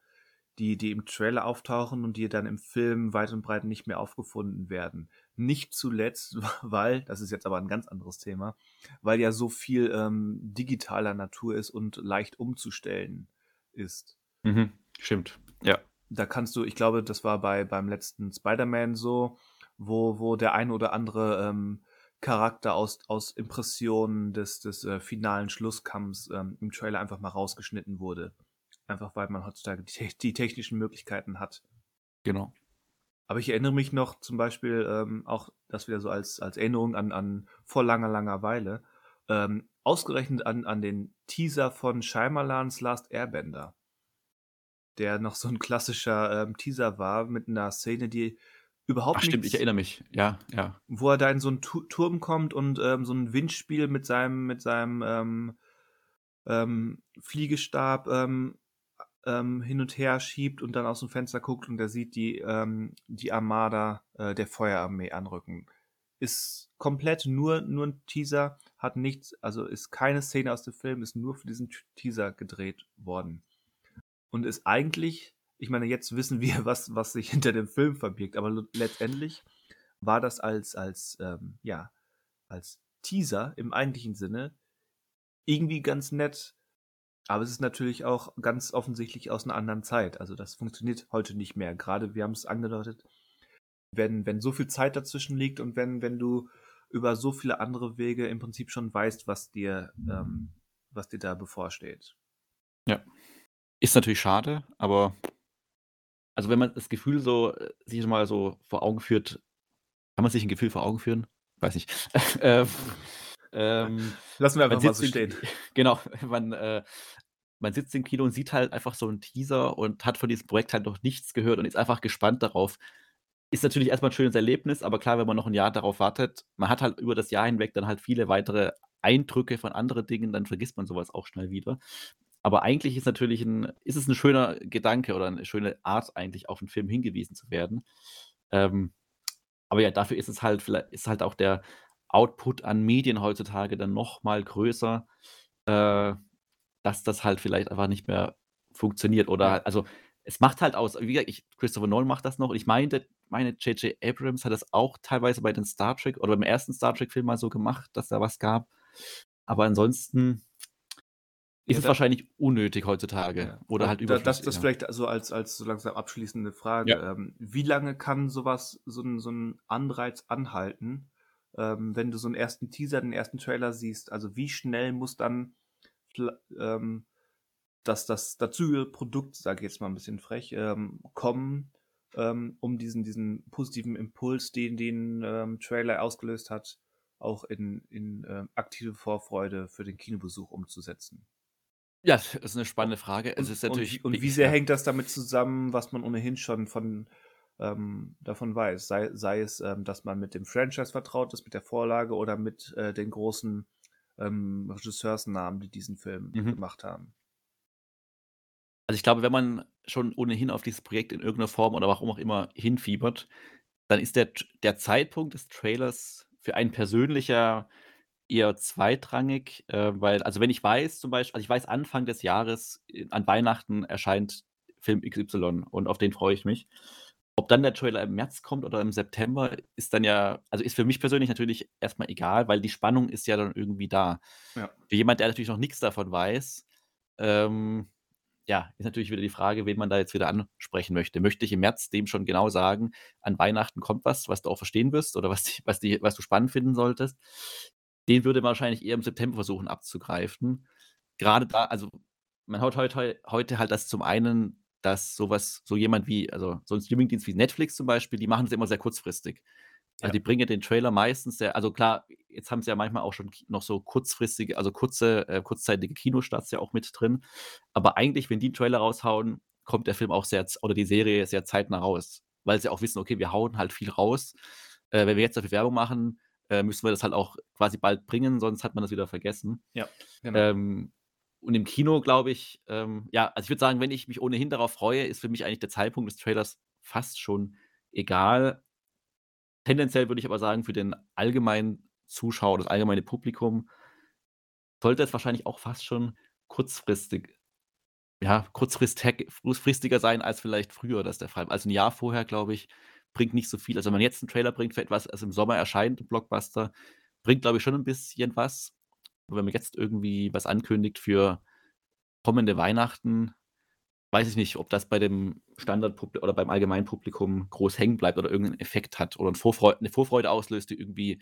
die, die im Trailer auftauchen und die dann im Film weit und breit nicht mehr aufgefunden werden. Nicht zuletzt, weil, das ist jetzt aber ein ganz anderes Thema, weil ja so viel ähm, digitaler Natur ist und leicht umzustellen ist. Mhm, stimmt. Ja. Da kannst du, ich glaube, das war bei beim letzten Spider-Man so, wo, wo der ein oder andere ähm, Charakter aus, aus Impressionen des, des äh, finalen Schlusskampfs ähm, im Trailer einfach mal rausgeschnitten wurde. Einfach weil man heutzutage die, die technischen Möglichkeiten hat. Genau. Aber ich erinnere mich noch zum Beispiel ähm, auch, das wieder so als, als Erinnerung an, an vor langer, langer Weile, ähm, ausgerechnet an, an den Teaser von Scheimerlans Last Airbender, der noch so ein klassischer ähm, Teaser war mit einer Szene, die überhaupt Ach stimmt, ich nichts, erinnere mich. Ja, ja. wo er da in so einen Tu- Turm kommt und ähm, so ein Windspiel mit seinem, mit seinem ähm, ähm, Fliegestab ähm, ähm, hin und her schiebt und dann aus dem Fenster guckt und er sieht die, ähm, die Armada äh, der Feuerarmee anrücken. ist komplett nur, nur ein Teaser, hat nichts, also ist keine Szene aus dem Film, ist nur für diesen Teaser gedreht worden. Und ist eigentlich, ich meine, jetzt wissen wir, was, was sich hinter dem Film verbirgt, aber letztendlich war das als, als, ähm, ja, als Teaser im eigentlichen Sinne irgendwie ganz nett. Aber es ist natürlich auch ganz offensichtlich aus einer anderen Zeit. Also das funktioniert heute nicht mehr. Gerade, wir haben es angedeutet, wenn, wenn so viel Zeit dazwischen liegt und wenn, wenn du über so viele andere Wege im Prinzip schon weißt, was dir, ähm, was dir da bevorsteht. Ja. Ist natürlich schade, aber also wenn man das Gefühl so äh, sich mal so vor Augen führt, kann man sich ein Gefühl vor Augen führen? Weiß nicht. ähm, ähm, Lassen wir einfach mal so stehen. Genau, man, äh, man sitzt im Kino und sieht halt einfach so einen Teaser und hat von diesem Projekt halt noch nichts gehört und ist einfach gespannt darauf, ist natürlich erstmal ein schönes Erlebnis, aber klar, wenn man noch ein Jahr darauf wartet, man hat halt über das Jahr hinweg dann halt viele weitere Eindrücke von anderen Dingen, dann vergisst man sowas auch schnell wieder. Aber eigentlich ist natürlich ein, ist es ein schöner Gedanke oder eine schöne Art, eigentlich auf einen Film hingewiesen zu werden. Ähm, aber ja, dafür ist es halt, ist halt auch der Output an Medien heutzutage dann noch mal größer, äh, dass das halt vielleicht einfach nicht mehr funktioniert. Oder also es macht halt aus, wie gesagt, ich, Christopher Nolan macht das noch und ich meinte, meine J.J. Abrams hat das auch teilweise bei den Star Trek oder beim ersten Star Trek-Film mal so gemacht, dass da was gab. Aber ansonsten ist ja, es wahrscheinlich unnötig heutzutage. Ja. Oder halt überflüssig. Das, das ja. vielleicht also als, als so langsam abschließende Frage. Ähm, wie lange kann sowas, so ein, so ein Anreiz anhalten, ähm, wenn du so einen ersten Teaser, den ersten Trailer siehst? Also wie schnell muss dann ähm, dass das dazugehörige Produkt, sage ich jetzt mal ein bisschen frech, ähm, kommen, ähm, um diesen, diesen positiven Impuls, den den ähm, Trailer ausgelöst hat, auch in, in äh, aktive Vorfreude für den Kinobesuch umzusetzen. Ja, das ist eine spannende Frage. Es ist natürlich und, und wie sehr ja. hängt das damit zusammen, was man ohnehin schon von ähm, davon weiß? Sei, sei es, ähm, dass man mit dem Franchise vertraut ist, mit der Vorlage oder mit äh, den großen ähm, Regisseursnamen, die diesen Film mhm. gemacht haben. Also ich glaube, wenn man schon ohnehin auf dieses Projekt in irgendeiner Form oder warum auch immer hinfiebert, dann ist der, der Zeitpunkt des Trailers für einen persönlicher eher zweitrangig, äh, weil, also wenn ich weiß zum Beispiel, also ich weiß, Anfang des Jahres äh, an Weihnachten erscheint Film XY und auf den freue ich mich. Ob dann der Trailer im März kommt oder im September, ist dann ja, also ist für mich persönlich natürlich erstmal egal, weil die Spannung ist ja dann irgendwie da. Ja. Für jemand, der natürlich noch nichts davon weiß, ähm, ja, ist natürlich wieder die Frage, wen man da jetzt wieder ansprechen möchte. Möchte ich im März dem schon genau sagen, an Weihnachten kommt was, was du auch verstehen wirst oder was, die, was, die, was du spannend finden solltest? Den würde man wahrscheinlich eher im September versuchen abzugreifen. Gerade da, also man hat heute, heute halt das zum einen, dass sowas, so jemand wie, also so ein Streamingdienst wie Netflix zum Beispiel, die machen es immer sehr kurzfristig. Also ja. die bringen den Trailer meistens sehr, also klar, jetzt haben sie ja manchmal auch schon noch so kurzfristige, also kurze, äh, kurzzeitige Kinostarts ja auch mit drin. Aber eigentlich, wenn die einen Trailer raushauen, kommt der Film auch sehr, oder die Serie sehr zeitnah raus. Weil sie auch wissen, okay, wir hauen halt viel raus. Äh, wenn wir jetzt dafür Werbung machen, äh, müssen wir das halt auch quasi bald bringen, sonst hat man das wieder vergessen. Ja, genau. Ähm, und im Kino, glaube ich, ähm, ja, also ich würde sagen, wenn ich mich ohnehin darauf freue, ist für mich eigentlich der Zeitpunkt des Trailers fast schon egal. Tendenziell würde ich aber sagen, für den allgemeinen Zuschauer, das allgemeine Publikum sollte es wahrscheinlich auch fast schon kurzfristig ja, kurzfristiger sein als vielleicht früher das der Fall. Also ein Jahr vorher, glaube ich, bringt nicht so viel. Also wenn man jetzt einen Trailer bringt für etwas, das im Sommer erscheint, ein Blockbuster, bringt, glaube ich, schon ein bisschen was. Aber wenn man jetzt irgendwie was ankündigt für kommende Weihnachten, weiß ich nicht, ob das bei dem Standardpublikum oder beim allgemeinen Publikum groß hängen bleibt oder irgendeinen Effekt hat oder eine Vorfreude, eine Vorfreude auslöst, die irgendwie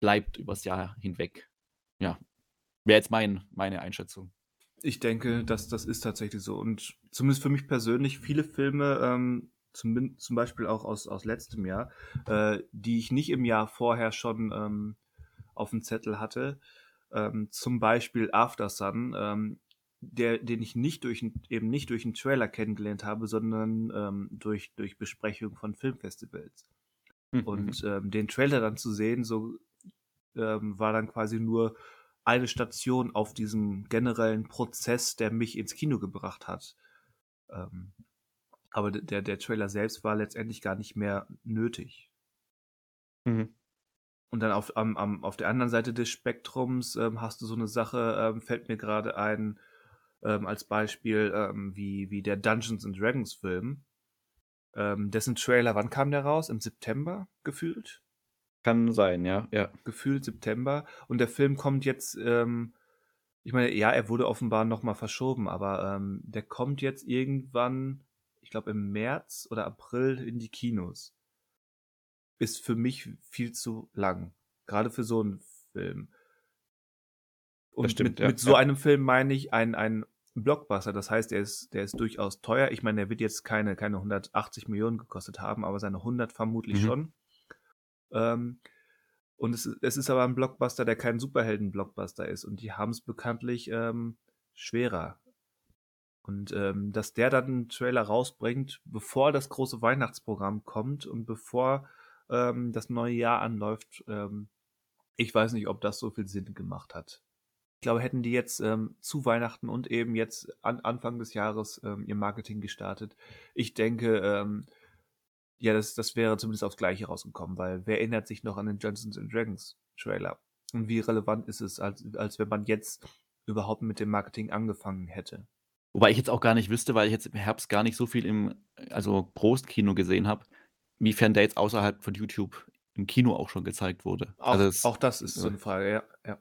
bleibt übers Jahr hinweg. Ja, wäre jetzt mein, meine Einschätzung. Ich denke, dass das ist tatsächlich so. Und zumindest für mich persönlich, viele Filme, ähm, zum, zum Beispiel auch aus, aus letztem Jahr, äh, die ich nicht im Jahr vorher schon ähm, auf dem Zettel hatte, ähm, zum Beispiel After Sun, ähm, der, den ich nicht durch eben nicht durch einen Trailer kennengelernt habe, sondern ähm, durch, durch Besprechung von Filmfestivals. Mhm. Und ähm, den Trailer dann zu sehen, so ähm, war dann quasi nur eine Station auf diesem generellen Prozess, der mich ins Kino gebracht hat. Ähm, aber der, der Trailer selbst war letztendlich gar nicht mehr nötig. Mhm. und dann auf, am, am, auf der anderen Seite des Spektrums ähm, hast du so eine Sache, ähm, fällt mir gerade ein, ähm, als Beispiel, ähm, wie, wie der Dungeons and Dragons Film. Ähm, dessen Trailer, wann kam der raus? Im September gefühlt? Kann sein, ja, ja. Gefühlt September. Und der Film kommt jetzt, ähm, ich meine, ja, er wurde offenbar nochmal verschoben, aber ähm, der kommt jetzt irgendwann, ich glaube im März oder April in die Kinos. Ist für mich viel zu lang. Gerade für so einen Film. Und stimmt, mit, ja, mit so einem Film meine ich ein, ein Blockbuster. Das heißt, der ist, der ist durchaus teuer. Ich meine, der wird jetzt keine, keine 180 Millionen gekostet haben, aber seine 100 vermutlich Mhm. schon. Ähm, und es, es ist aber ein Blockbuster, der kein Superhelden-Blockbuster ist. Und die haben es bekanntlich ähm, schwerer. Und ähm, dass der dann einen Trailer rausbringt, bevor das große Weihnachtsprogramm kommt und bevor ähm, das neue Jahr anläuft, ähm, ich weiß nicht, ob das so viel Sinn gemacht hat. Ich glaube, hätten die jetzt ähm, zu Weihnachten und eben jetzt an Anfang des Jahres ähm, ihr Marketing gestartet, ich denke, ähm, ja, das, das wäre zumindest aufs Gleiche rausgekommen, weil wer erinnert sich noch an den and Dragons Trailer? Und wie relevant ist es, als, als wenn man jetzt überhaupt mit dem Marketing angefangen hätte? Wobei ich jetzt auch gar nicht wüsste, weil ich jetzt im Herbst gar nicht so viel im, also Großkino gesehen habe, wiefern der jetzt außerhalb von YouTube im Kino auch schon gezeigt wurde. Auch, also, es, auch das ist so eine Frage, ja. ja.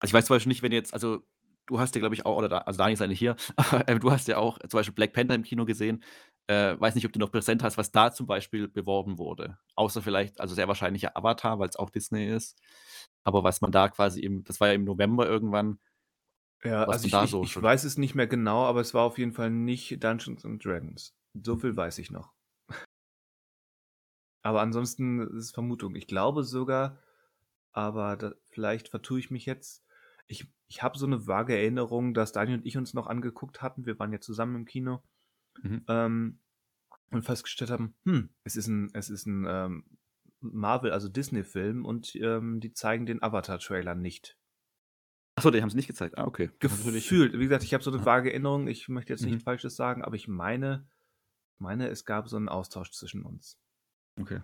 also ich weiß zum Beispiel nicht, wenn jetzt, also du hast ja, glaube ich, auch, oder da, also Daniel ist ja nicht hier, aber du hast ja auch zum Beispiel Black Panther im Kino gesehen. Äh, weiß nicht, ob du noch präsent hast, was da zum Beispiel beworben wurde. Außer vielleicht, also sehr wahrscheinlich ja Avatar, weil es auch Disney ist. Aber was man da quasi im, das war ja im November irgendwann, Ja, was also ich, da ich, so ich weiß es nicht mehr genau, aber es war auf jeden Fall nicht Dungeons and Dragons. So viel weiß ich noch. Aber ansonsten ist es Vermutung. Ich glaube sogar, aber da, vielleicht vertue ich mich jetzt. Ich, ich habe so eine vage Erinnerung, dass Daniel und ich uns noch angeguckt hatten. Wir waren ja zusammen im Kino Mhm. ähm, und festgestellt haben, hm, es ist ein, es ist ein ähm, Marvel, also Disney-Film und ähm, die zeigen den Avatar-Trailer nicht. Achso, die haben es nicht gezeigt. Ah, okay. Gefühlt. Wie gesagt, ich habe so eine Ja. vage Erinnerung. Ich möchte jetzt Mhm. nichts Falsches sagen, aber ich meine, meine, es gab so einen Austausch zwischen uns. Okay.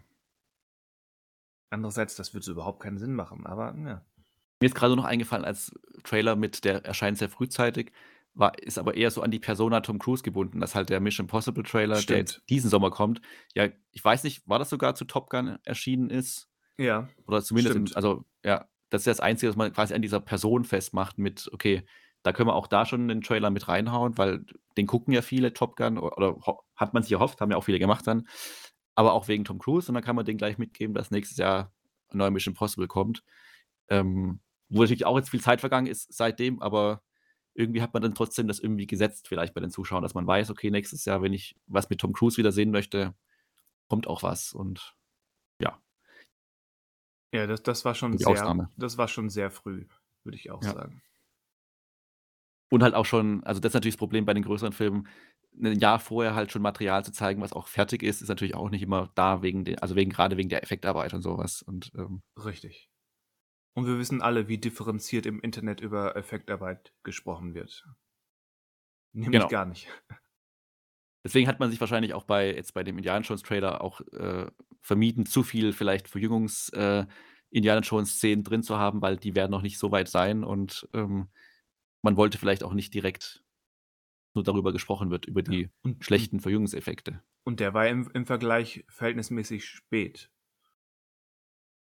Andererseits, das würde so überhaupt keinen Sinn machen, aber ja. Mir ist gerade noch eingefallen, als Trailer mit, der erscheint sehr frühzeitig, war, ist aber eher so an die Persona Tom Cruise gebunden, dass halt der Mission Impossible Trailer, der Stimmt. jetzt diesen Sommer kommt, ja, ich weiß nicht, war das sogar zu Top Gun erschienen ist? Ja, Oder zumindest, im, also ja, das ist das Einzige, was man quasi an dieser Person festmacht mit, okay, da können wir auch da schon den Trailer mit reinhauen, weil den gucken ja viele Top Gun oder, oder hat man sich erhofft, haben ja auch viele gemacht dann, aber auch wegen Tom Cruise und dann kann man den gleich mitgeben, dass nächstes Jahr ein neuer Mission Impossible kommt. Ähm, wo natürlich auch jetzt viel Zeit vergangen ist seitdem, aber irgendwie hat man dann trotzdem das irgendwie gesetzt, vielleicht bei den Zuschauern, dass man weiß, okay, nächstes Jahr, wenn ich was mit Tom Cruise wieder sehen möchte, kommt auch was und ja. Ja, das, das war schon Die sehr, Ausnahme. das war schon sehr früh, würde ich auch Ja. sagen. Und halt auch schon, also das ist natürlich das Problem bei den größeren Filmen, ein Jahr vorher halt schon Material zu zeigen, was auch fertig ist, ist natürlich auch nicht immer da wegen der, also wegen gerade wegen der Effektarbeit und sowas. Und ähm, Richtig. Und wir wissen alle, wie differenziert im Internet über Effektarbeit gesprochen wird. Nämlich Genau. gar nicht. Deswegen hat man sich wahrscheinlich auch bei jetzt bei dem Indiana Jones Trailer auch äh, vermieden, zu viel vielleicht Verjüngungs äh, Indiana Jones Szenen drin zu haben, weil die werden noch nicht so weit sein und ähm, man wollte vielleicht auch nicht direkt nur darüber gesprochen wird, über die Und, schlechten Verjüngungseffekte. Und der war im, im Vergleich verhältnismäßig spät.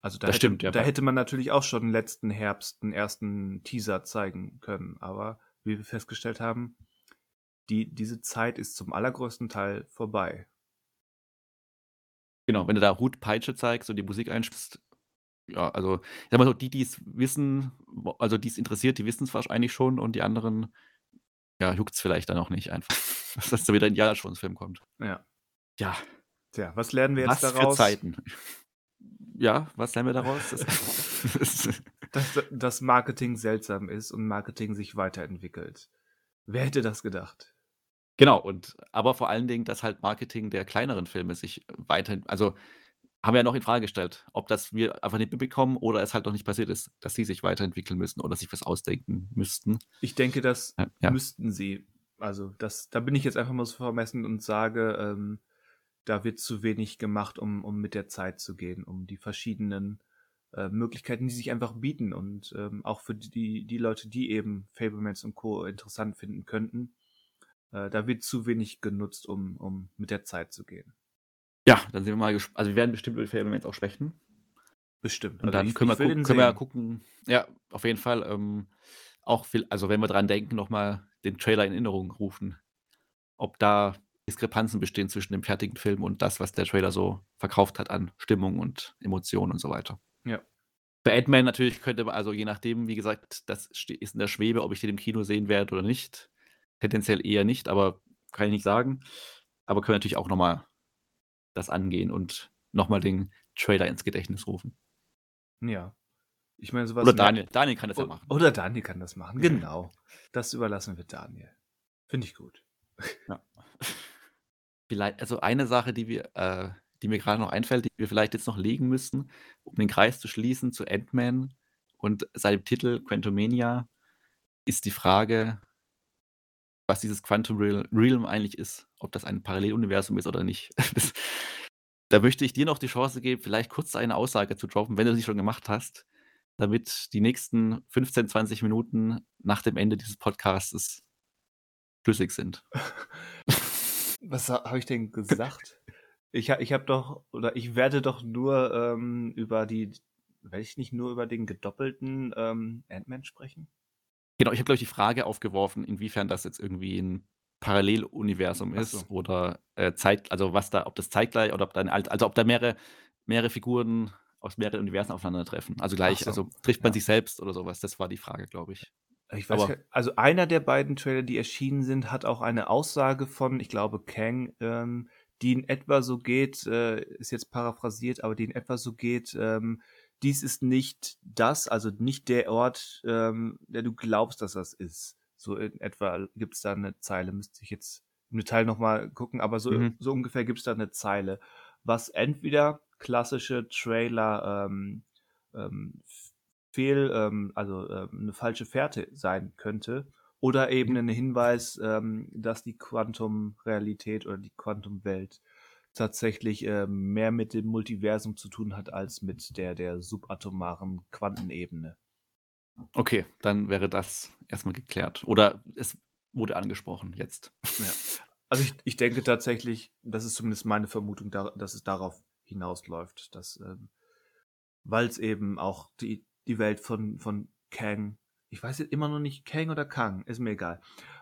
Also da, Das hätte, stimmt, ja. da hätte man natürlich auch schon letzten Herbst einen ersten Teaser zeigen können. Aber wie wir festgestellt haben, die, diese Zeit ist zum allergrößten Teil vorbei. Genau, wenn du da Hut Peitsche zeigst und die Musik einspielst, ja, also ich sag mal so, die, die es wissen, also die es interessiert, die wissen es wahrscheinlich schon und die anderen, ja, juckt es vielleicht dann auch nicht einfach, dass das so wieder ein Jones Film kommt. Ja. Ja, Tja, was lernen wir jetzt was daraus? für Zeiten. Ja, was lernen wir daraus? Das, das, Dass das Marketing seltsam ist und Marketing sich weiterentwickelt. Wer hätte das gedacht? Genau, und aber vor allen Dingen, dass halt Marketing der kleineren Filme sich weiter, also haben wir ja noch in Frage gestellt, ob das wir einfach nicht mitbekommen oder es halt noch nicht passiert ist, dass sie sich weiterentwickeln müssen oder sich was ausdenken müssten. Ich denke, das Ja, ja. müssten sie. Also, das, da bin ich jetzt einfach mal so vermessen und sage, ähm, da wird zu wenig gemacht, um, um mit der Zeit zu gehen, um die verschiedenen äh, Möglichkeiten, die sich einfach bieten und ähm, auch für die, die Leute, die eben Fablemans und Co. interessant finden könnten, äh, da wird zu wenig genutzt, um, um mit der Zeit zu gehen. Ja, dann sind wir mal gespannt. Also wir werden bestimmt über Fablemans auch sprechen. Bestimmt. Und Also dann ich- können, ich wir gucken, können wir gucken, ja, auf jeden Fall, ähm, auch viel, also wenn wir dran denken, nochmal den Trailer in Erinnerung rufen, ob da Diskrepanzen bestehen zwischen dem fertigen Film und das, was der Trailer so verkauft hat an Stimmung und Emotionen und so weiter. Ja. Bei Ant-Man natürlich könnte man, also je nachdem, wie gesagt, das ist in der Schwebe, ob ich den im Kino sehen werde oder nicht. Tendenziell eher nicht, aber kann ich nicht sagen. Aber können wir natürlich auch nochmal das angehen und nochmal den Trailer ins Gedächtnis rufen. Ja. Ich meine, sowas. Oder Daniel. Daniel kann das ja machen. Oder Daniel kann das machen, genau. Das überlassen wir Daniel. Finde ich gut. Vielleicht, also eine Sache, die wir, äh, die mir gerade noch einfällt, die wir vielleicht jetzt noch legen müssen, um den Kreis zu schließen zu Ant-Man und seinem Titel Quantumania, ist die Frage, was dieses Quantum Real- Realm eigentlich ist, ob das ein Paralleluniversum ist oder nicht. Das, da möchte ich dir noch die Chance geben, vielleicht kurz eine Aussage zu droppen, wenn du sie schon gemacht hast, damit die nächsten 15, 20 Minuten nach dem Ende dieses Podcasts schlüssig sind. Was ha- habe ich denn gesagt? ich ich habe doch, oder ich werde doch nur ähm, über die, werde ich nicht nur über den gedoppelten ähm, Ant-Man sprechen? Genau, ich habe, glaube ich, die Frage aufgeworfen, inwiefern das jetzt irgendwie ein Paralleluniversum ist so. oder äh, Zeit, also was da, ob das zeitgleich oder ob da ein also ob da mehrere, mehrere Figuren aus mehreren Universen aufeinandertreffen. Also gleich, so, also trifft man ja. sich selbst oder sowas. Das war die Frage, glaube ich. Ich weiß Aber- also einer der beiden Trailer, die erschienen sind, hat auch eine Aussage von, ich glaube, Kang, ähm, die in etwa so geht, äh, ist jetzt paraphrasiert, aber die in etwa so geht, ähm, dies ist nicht das, also nicht der Ort, ähm, der du glaubst, dass das ist. So in etwa gibt es da eine Zeile, müsste ich jetzt im Detail nochmal gucken, aber so, Mhm. so ungefähr gibt es da eine Zeile, was entweder klassische Trailer ähm, ähm, fehl, ähm, also ähm, eine falsche Fährte sein könnte. Oder eben ein Hinweis, ähm, dass die Quantum-Realität oder die Quantum-Welt tatsächlich ähm, mehr mit dem Multiversum zu tun hat als mit der der subatomaren Quantenebene. Okay, dann wäre das erstmal geklärt. Oder es wurde angesprochen jetzt. Ja. Also ich, ich denke tatsächlich, das ist zumindest meine Vermutung, da, dass es darauf hinausläuft, dass ähm, weil es eben auch die, die Welt von, von Kang, ich weiß jetzt immer noch nicht Kang oder Kang, ist mir egal.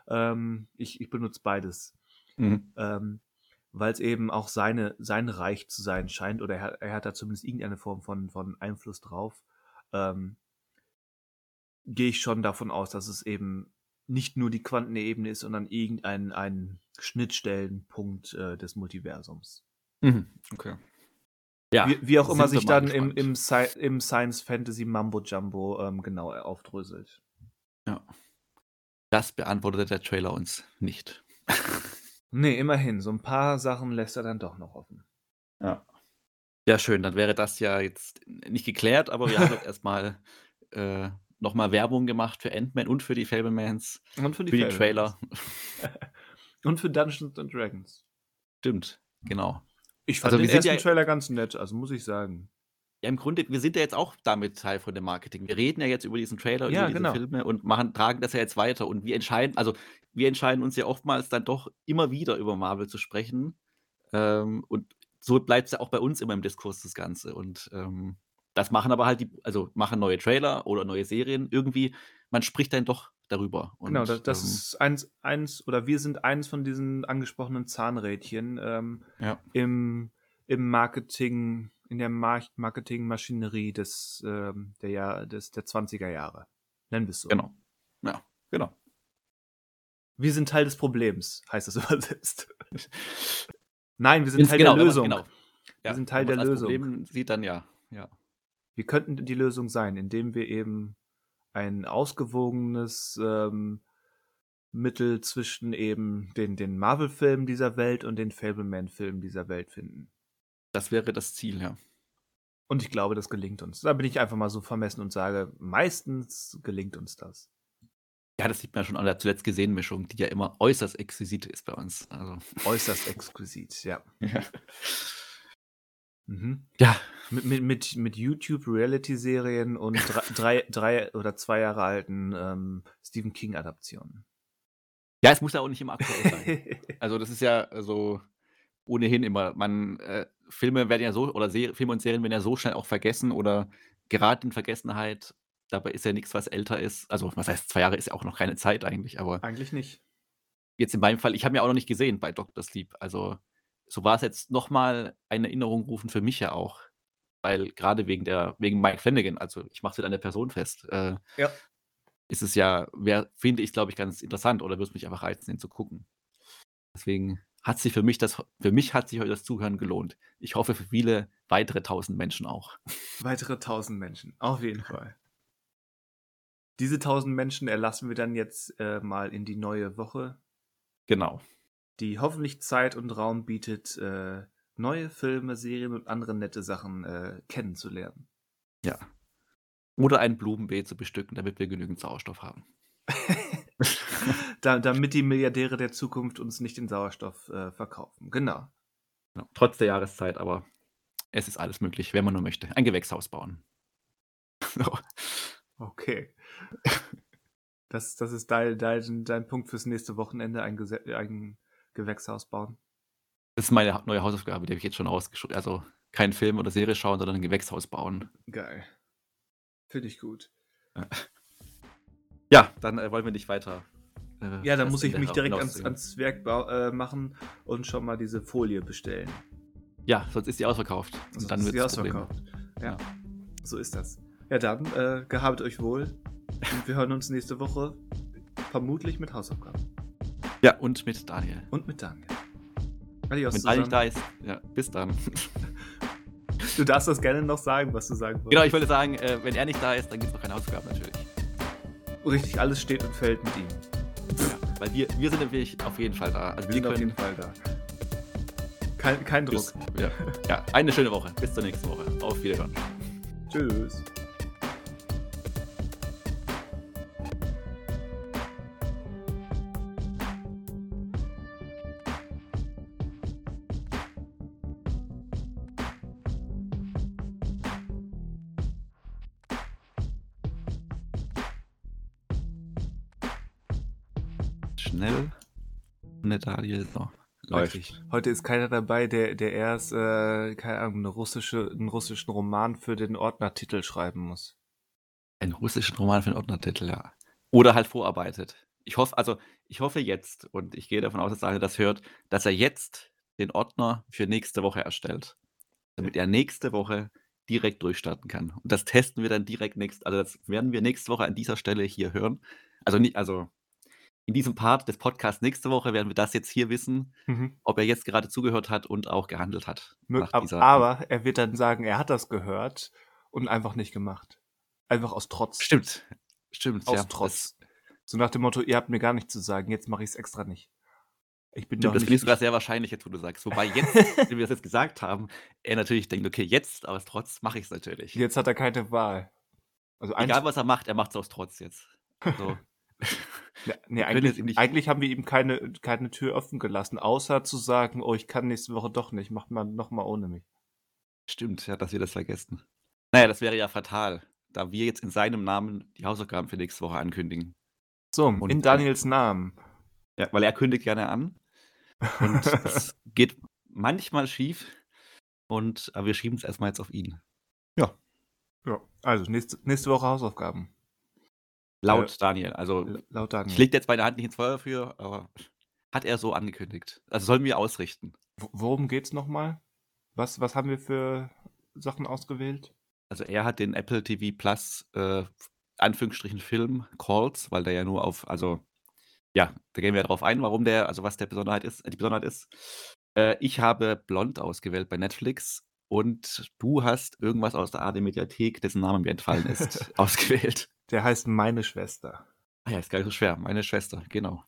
Ähm, ich, ich benutze beides. Mhm. ähm, weil es eben auch seine, sein Reich zu sein scheint, oder er, hat- er hat da zumindest irgendeine Form von, von Einfluss drauf, ähm, gehe ich schon davon aus, dass es eben nicht nur die Quantenebene ist, sondern irgendein ein Schnittstellenpunkt äh, des Multiversums. Mhm. Okay. Ja, wie, wie auch immer sich dann im, gespannt. im, Sci im Science Fantasy Mambo Jumbo ähm, genau aufdröselt. Ja. Das beantwortete der Trailer uns nicht. Nee, immerhin, so ein paar Sachen lässt er dann doch noch offen. Ja. Ja, schön. Dann wäre das ja jetzt nicht geklärt, aber wir haben jetzt erstmal äh, nochmal Werbung gemacht für Ant-Man und für die Fablemans, Und für die, für die. Trailer. Und für Dungeons and Dragons. Stimmt, genau. Ich fand Also den ersten ja- Trailer ganz nett, also muss ich sagen. Ja, im Grunde, wir sind ja jetzt auch damit Teil von dem Marketing. Wir reden ja jetzt über diesen Trailer und Ja, über diese genau. Filme und machen, tragen das ja jetzt weiter. Und wir entscheiden, also wir entscheiden uns ja oftmals dann doch immer wieder über Marvel zu sprechen. Ähm, und so bleibt es ja auch bei uns immer im Diskurs das Ganze. Und ähm, das machen aber halt die, also machen neue Trailer oder neue Serien. Irgendwie, man spricht dann doch darüber. Und, genau, das, das ähm, ist eins, eins, oder wir sind eins von diesen angesprochenen Zahnrädchen ähm, Ja. im, im Marketing, in der Mar Marketingmaschinerie des, ähm, der, Jahr, des, der 20er Jahre. Nennen wir es so. Genau. Ja, genau. Wir sind Teil des Problems, heißt das übersetzt. Nein, wir sind Teil genau, der man- Lösung. Genau. Wir sind Teil der als Lösung. Problem sieht dann ja. ja. Wir könnten die Lösung sein, indem wir eben ein ausgewogenes ähm, Mittel zwischen eben den, den Marvel-Filmen dieser Welt und den Fableman-Filmen dieser Welt finden. Das wäre das Ziel, ja. Und ich glaube, das gelingt uns. Da bin ich einfach mal so vermessen und sage, meistens gelingt uns das. Ja, das sieht man ja schon an der zuletzt gesehenen Mischung, die ja immer äußerst exquisit ist bei uns. Also, Äußerst exquisit, ja. ja. Mhm. Ja. Mit, mit, mit, mit YouTube-Reality-Serien und drei, drei oder zwei Jahre alten ähm, Stephen King-Adaptionen. Ja, es muss ja auch nicht immer aktuell sein. also das ist ja so ohnehin immer, man, äh, Filme werden ja so, oder Ser Filme und Serien werden ja so schnell auch vergessen oder geraten in Vergessenheit. Dabei ist ja nichts, was älter ist. Also, was heißt, zwei Jahre ist ja auch noch keine Zeit eigentlich, aber. Eigentlich nicht. Jetzt in meinem Fall, ich habe ihn ja auch noch nicht gesehen bei Dr. Sleep. Also, so war es jetzt nochmal eine Erinnerung rufen für mich ja auch. Weil gerade wegen der, wegen Mike Flanagan, also ich mache es mit einer Person fest, äh, ja. ist es ja, wär, finde ich, glaube ich, ganz interessant oder würde es mich einfach reizen, ihn zu gucken. Deswegen hat sich für mich das, für mich hat sich heute das Zuhören gelohnt. Ich hoffe für viele weitere tausend Menschen auch. Weitere tausend Menschen, auf jeden Fall. Diese tausend Menschen erlassen wir dann jetzt äh, mal in die neue Woche. Genau. Die hoffentlich Zeit und Raum bietet, äh, neue Filme, Serien und andere nette Sachen äh, kennenzulernen. Ja. Oder ein Blumenbeet zu bestücken, damit wir genügend Sauerstoff haben. da, damit die Milliardäre der Zukunft uns nicht den Sauerstoff äh, verkaufen. Genau. genau. Trotz der Jahreszeit, aber es ist alles möglich, wenn man nur möchte. Ein Gewächshaus bauen. okay. Das, das ist dein, dein, dein Punkt fürs nächste Wochenende, ein, Gese ein Gewächshaus bauen. Das ist meine neue Hausaufgabe, die habe ich jetzt schon ausgeschrieben. Also kein Film oder Serie schauen, sondern ein Gewächshaus bauen. Geil. Finde ich gut. Ja, dann äh, wollen wir nicht weiter. Äh, ja, dann muss ich mich direkt ans, ans Werk äh, machen und schon mal diese Folie bestellen. Ja, sonst ist die ausverkauft. Und sonst dann wird sie ausverkauft. Ja, ja, so ist das. Ja, dann äh, gehabt euch wohl. Und wir hören uns nächste Woche. Vermutlich mit Hausaufgaben. Ja, und mit Daniel. Und mit Daniel. Adios. Wenn Daniel da ist, ja, bis dann. Du darfst das gerne noch sagen, was du sagen wolltest. Genau, ich wollte sagen, äh, wenn er nicht da ist, dann gibt es noch keine Hausaufgaben natürlich. Richtig, alles steht und fällt mit ihm. Ja, weil wir, wir sind nämlich auf jeden Fall da. Also wir, wir sind auf jeden Fall da. Kein, kein Druck. Bis, ja. ja, eine schöne Woche. Bis zur nächsten Woche. Auf Wiedersehen. Tschüss. Daniel. So, läuft. Heute ist keiner dabei, der, der erst, äh, keine Ahnung, eine russische, einen russischen Roman für den Ordnertitel schreiben muss. Einen russischen Roman für den Ordnertitel, ja. Oder halt vorarbeitet. Ich hoffe, also, ich hoffe jetzt, und ich gehe davon aus, dass Daniel das hört, dass er jetzt den Ordner für nächste Woche erstellt. Damit er nächste Woche direkt durchstarten kann. Und das testen wir dann direkt nächst, also das werden wir nächste Woche an dieser Stelle hier hören. Also nicht, also in diesem Part des Podcasts nächste Woche werden wir das jetzt hier wissen, mhm. ob er jetzt gerade zugehört hat und auch gehandelt hat. aber er wird dann sagen, er hat das gehört und einfach nicht gemacht. Einfach aus Trotz. Stimmt. Stimmt. Aus ja, Trotz. So nach dem Motto, ihr habt mir gar nichts zu sagen, jetzt mache ich es extra nicht. Ich bin Stimmt, das finde ich sogar sehr wahrscheinlich, jetzt wo du sagst. Wobei jetzt, wie wir das jetzt gesagt haben, er natürlich denkt, okay, jetzt aus Trotz mache ich es natürlich. Jetzt hat er keine Wahl. Also Egal, was er macht, er macht es aus Trotz jetzt. So. Ja, nee, eigentlich, eigentlich, haben wir ihm keine, keine Tür offen gelassen, außer zu sagen, oh, ich kann nächste Woche doch nicht, macht mal nochmal ohne mich. Stimmt, ja, dass wir das vergessen. Naja, das wäre ja fatal, da wir jetzt in seinem Namen die Hausaufgaben für nächste Woche ankündigen. So, und, in Daniels Namen. Ja, weil er kündigt gerne an. Und es geht manchmal schief. Und aber wir schieben es erstmal jetzt auf ihn. Ja. Ja, also nächste, nächste Woche Hausaufgaben. Laut äh, Daniel. Also, laut Daniel. Ich lege jetzt meine Hand nicht ins Feuer für, aber hat er so angekündigt. Also sollen wir ausrichten. Worum geht's nochmal? Was, was haben wir für Sachen ausgewählt? Also er hat den Apple TV Plus äh, Anführungsstrichen Film Calls, weil der ja nur auf, also ja, da gehen wir darauf ein, warum der, also was der Besonderheit ist, die Besonderheit ist. Äh, ich habe Blond ausgewählt bei Netflix und du hast irgendwas aus der AD Mediathek, dessen Name mir entfallen ist, ausgewählt. Der heißt Meine Schwester. Ah ja, ist gar nicht so schwer. Meine Schwester, genau.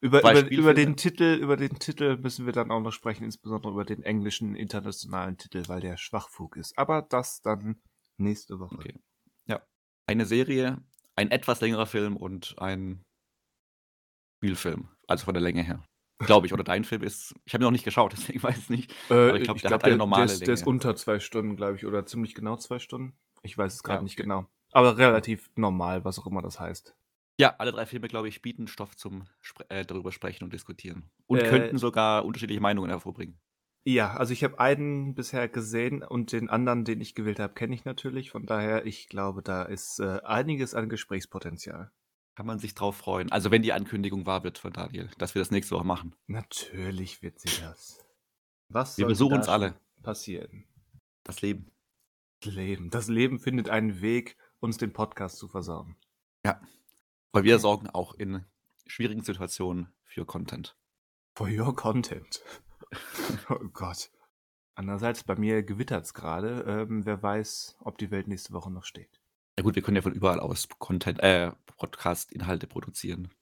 Über, über, über, den Titel, über den Titel müssen wir dann auch noch sprechen, insbesondere über den englischen internationalen Titel, weil der Schwachfug ist. Aber das dann nächste Woche. Okay. Ja. Eine Serie, ein etwas längerer Film und ein Spielfilm. Also von der Länge her. Glaube ich. Oder dein Film ist. Ich habe ihn noch nicht geschaut, deswegen weiß ich nicht. Äh, ich glaube, der glaube, hat eine der, der, normale ist, der ist Länge. unter zwei Stunden, glaube ich, oder ziemlich genau zwei Stunden. Ich weiß es gerade Ja, nicht okay. genau. Aber relativ normal, was auch immer das heißt. Ja, alle drei Filme, glaube ich, bieten Stoff zum Spre äh, darüber sprechen und diskutieren. Und Äh, könnten sogar unterschiedliche Meinungen hervorbringen. Ja, also ich habe einen bisher gesehen und den anderen, den ich gewählt habe, kenne ich natürlich. Von daher, ich glaube, da ist äh, einiges an Gesprächspotenzial. Kann man sich drauf freuen. Also, wenn die Ankündigung wahr wird von Daniel, dass wir das nächste Woche machen. Natürlich wird sie das. Was Wir besuchen uns alle. passieren? Das Leben. Das Leben. Das Leben findet einen Weg, uns den Podcast zu versauen. Ja. Weil wir sorgen auch in schwierigen Situationen für Content. For your content. oh Gott. Andererseits, bei mir gewittert es gerade. Ähm, wer weiß, ob die Welt nächste Woche noch steht. Ja gut, wir können ja von überall aus Content, äh, Podcast-Inhalte produzieren.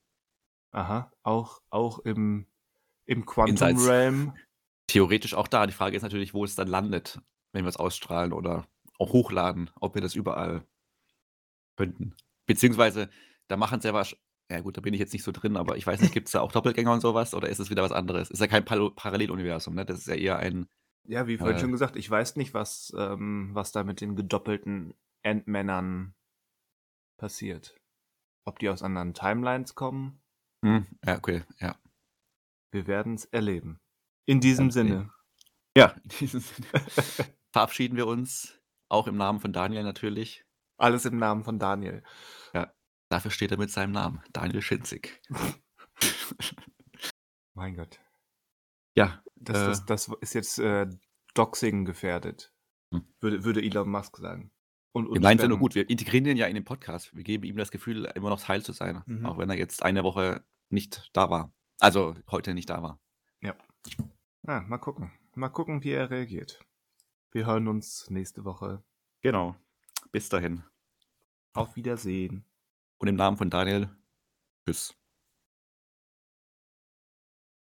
Aha, auch, auch im, im Quantum Insights. Realm. Theoretisch auch da. Die Frage ist natürlich, wo es dann landet, wenn wir es ausstrahlen oder auch hochladen, ob wir das überall könnten. Beziehungsweise, da machen sie ja was. Ja gut, da bin ich jetzt nicht so drin, aber ich weiß nicht, gibt es da auch Doppelgänger und sowas oder ist es wieder was anderes? Ist ja kein Pal Paralleluniversum, ne? Das ist ja eher ein. Ja, wie vorhin Äh. schon gesagt, ich weiß nicht, was, ähm, was da mit den gedoppelten Endmännern passiert. Ob die aus anderen Timelines kommen, Hm, ja, okay, ja. wir werden es erleben. In diesem Ganz Sinne. Ja, in diesem Sinne verabschieden wir uns, auch im Namen von Daniel natürlich. Alles im Namen von Daniel. Dafür steht er mit seinem Namen, Daniel Schinzig. Mein Gott. ja, Das, Äh. das, das ist jetzt äh, Doxing gefährdet. Hm. Würde, würde Elon Musk sagen. Und, und Nein Sinne spammen. gut. Wir integrieren ihn ja in den Podcast. Wir geben ihm das Gefühl, immer noch Teil zu sein, Mhm. auch wenn er jetzt eine Woche nicht da war. Also heute nicht da war. Ja, mal gucken. Mal gucken, wie er reagiert. Wir hören uns nächste Woche. Genau. Bis dahin. Auf Wiedersehen. Und im Namen von Daniel, tschüss.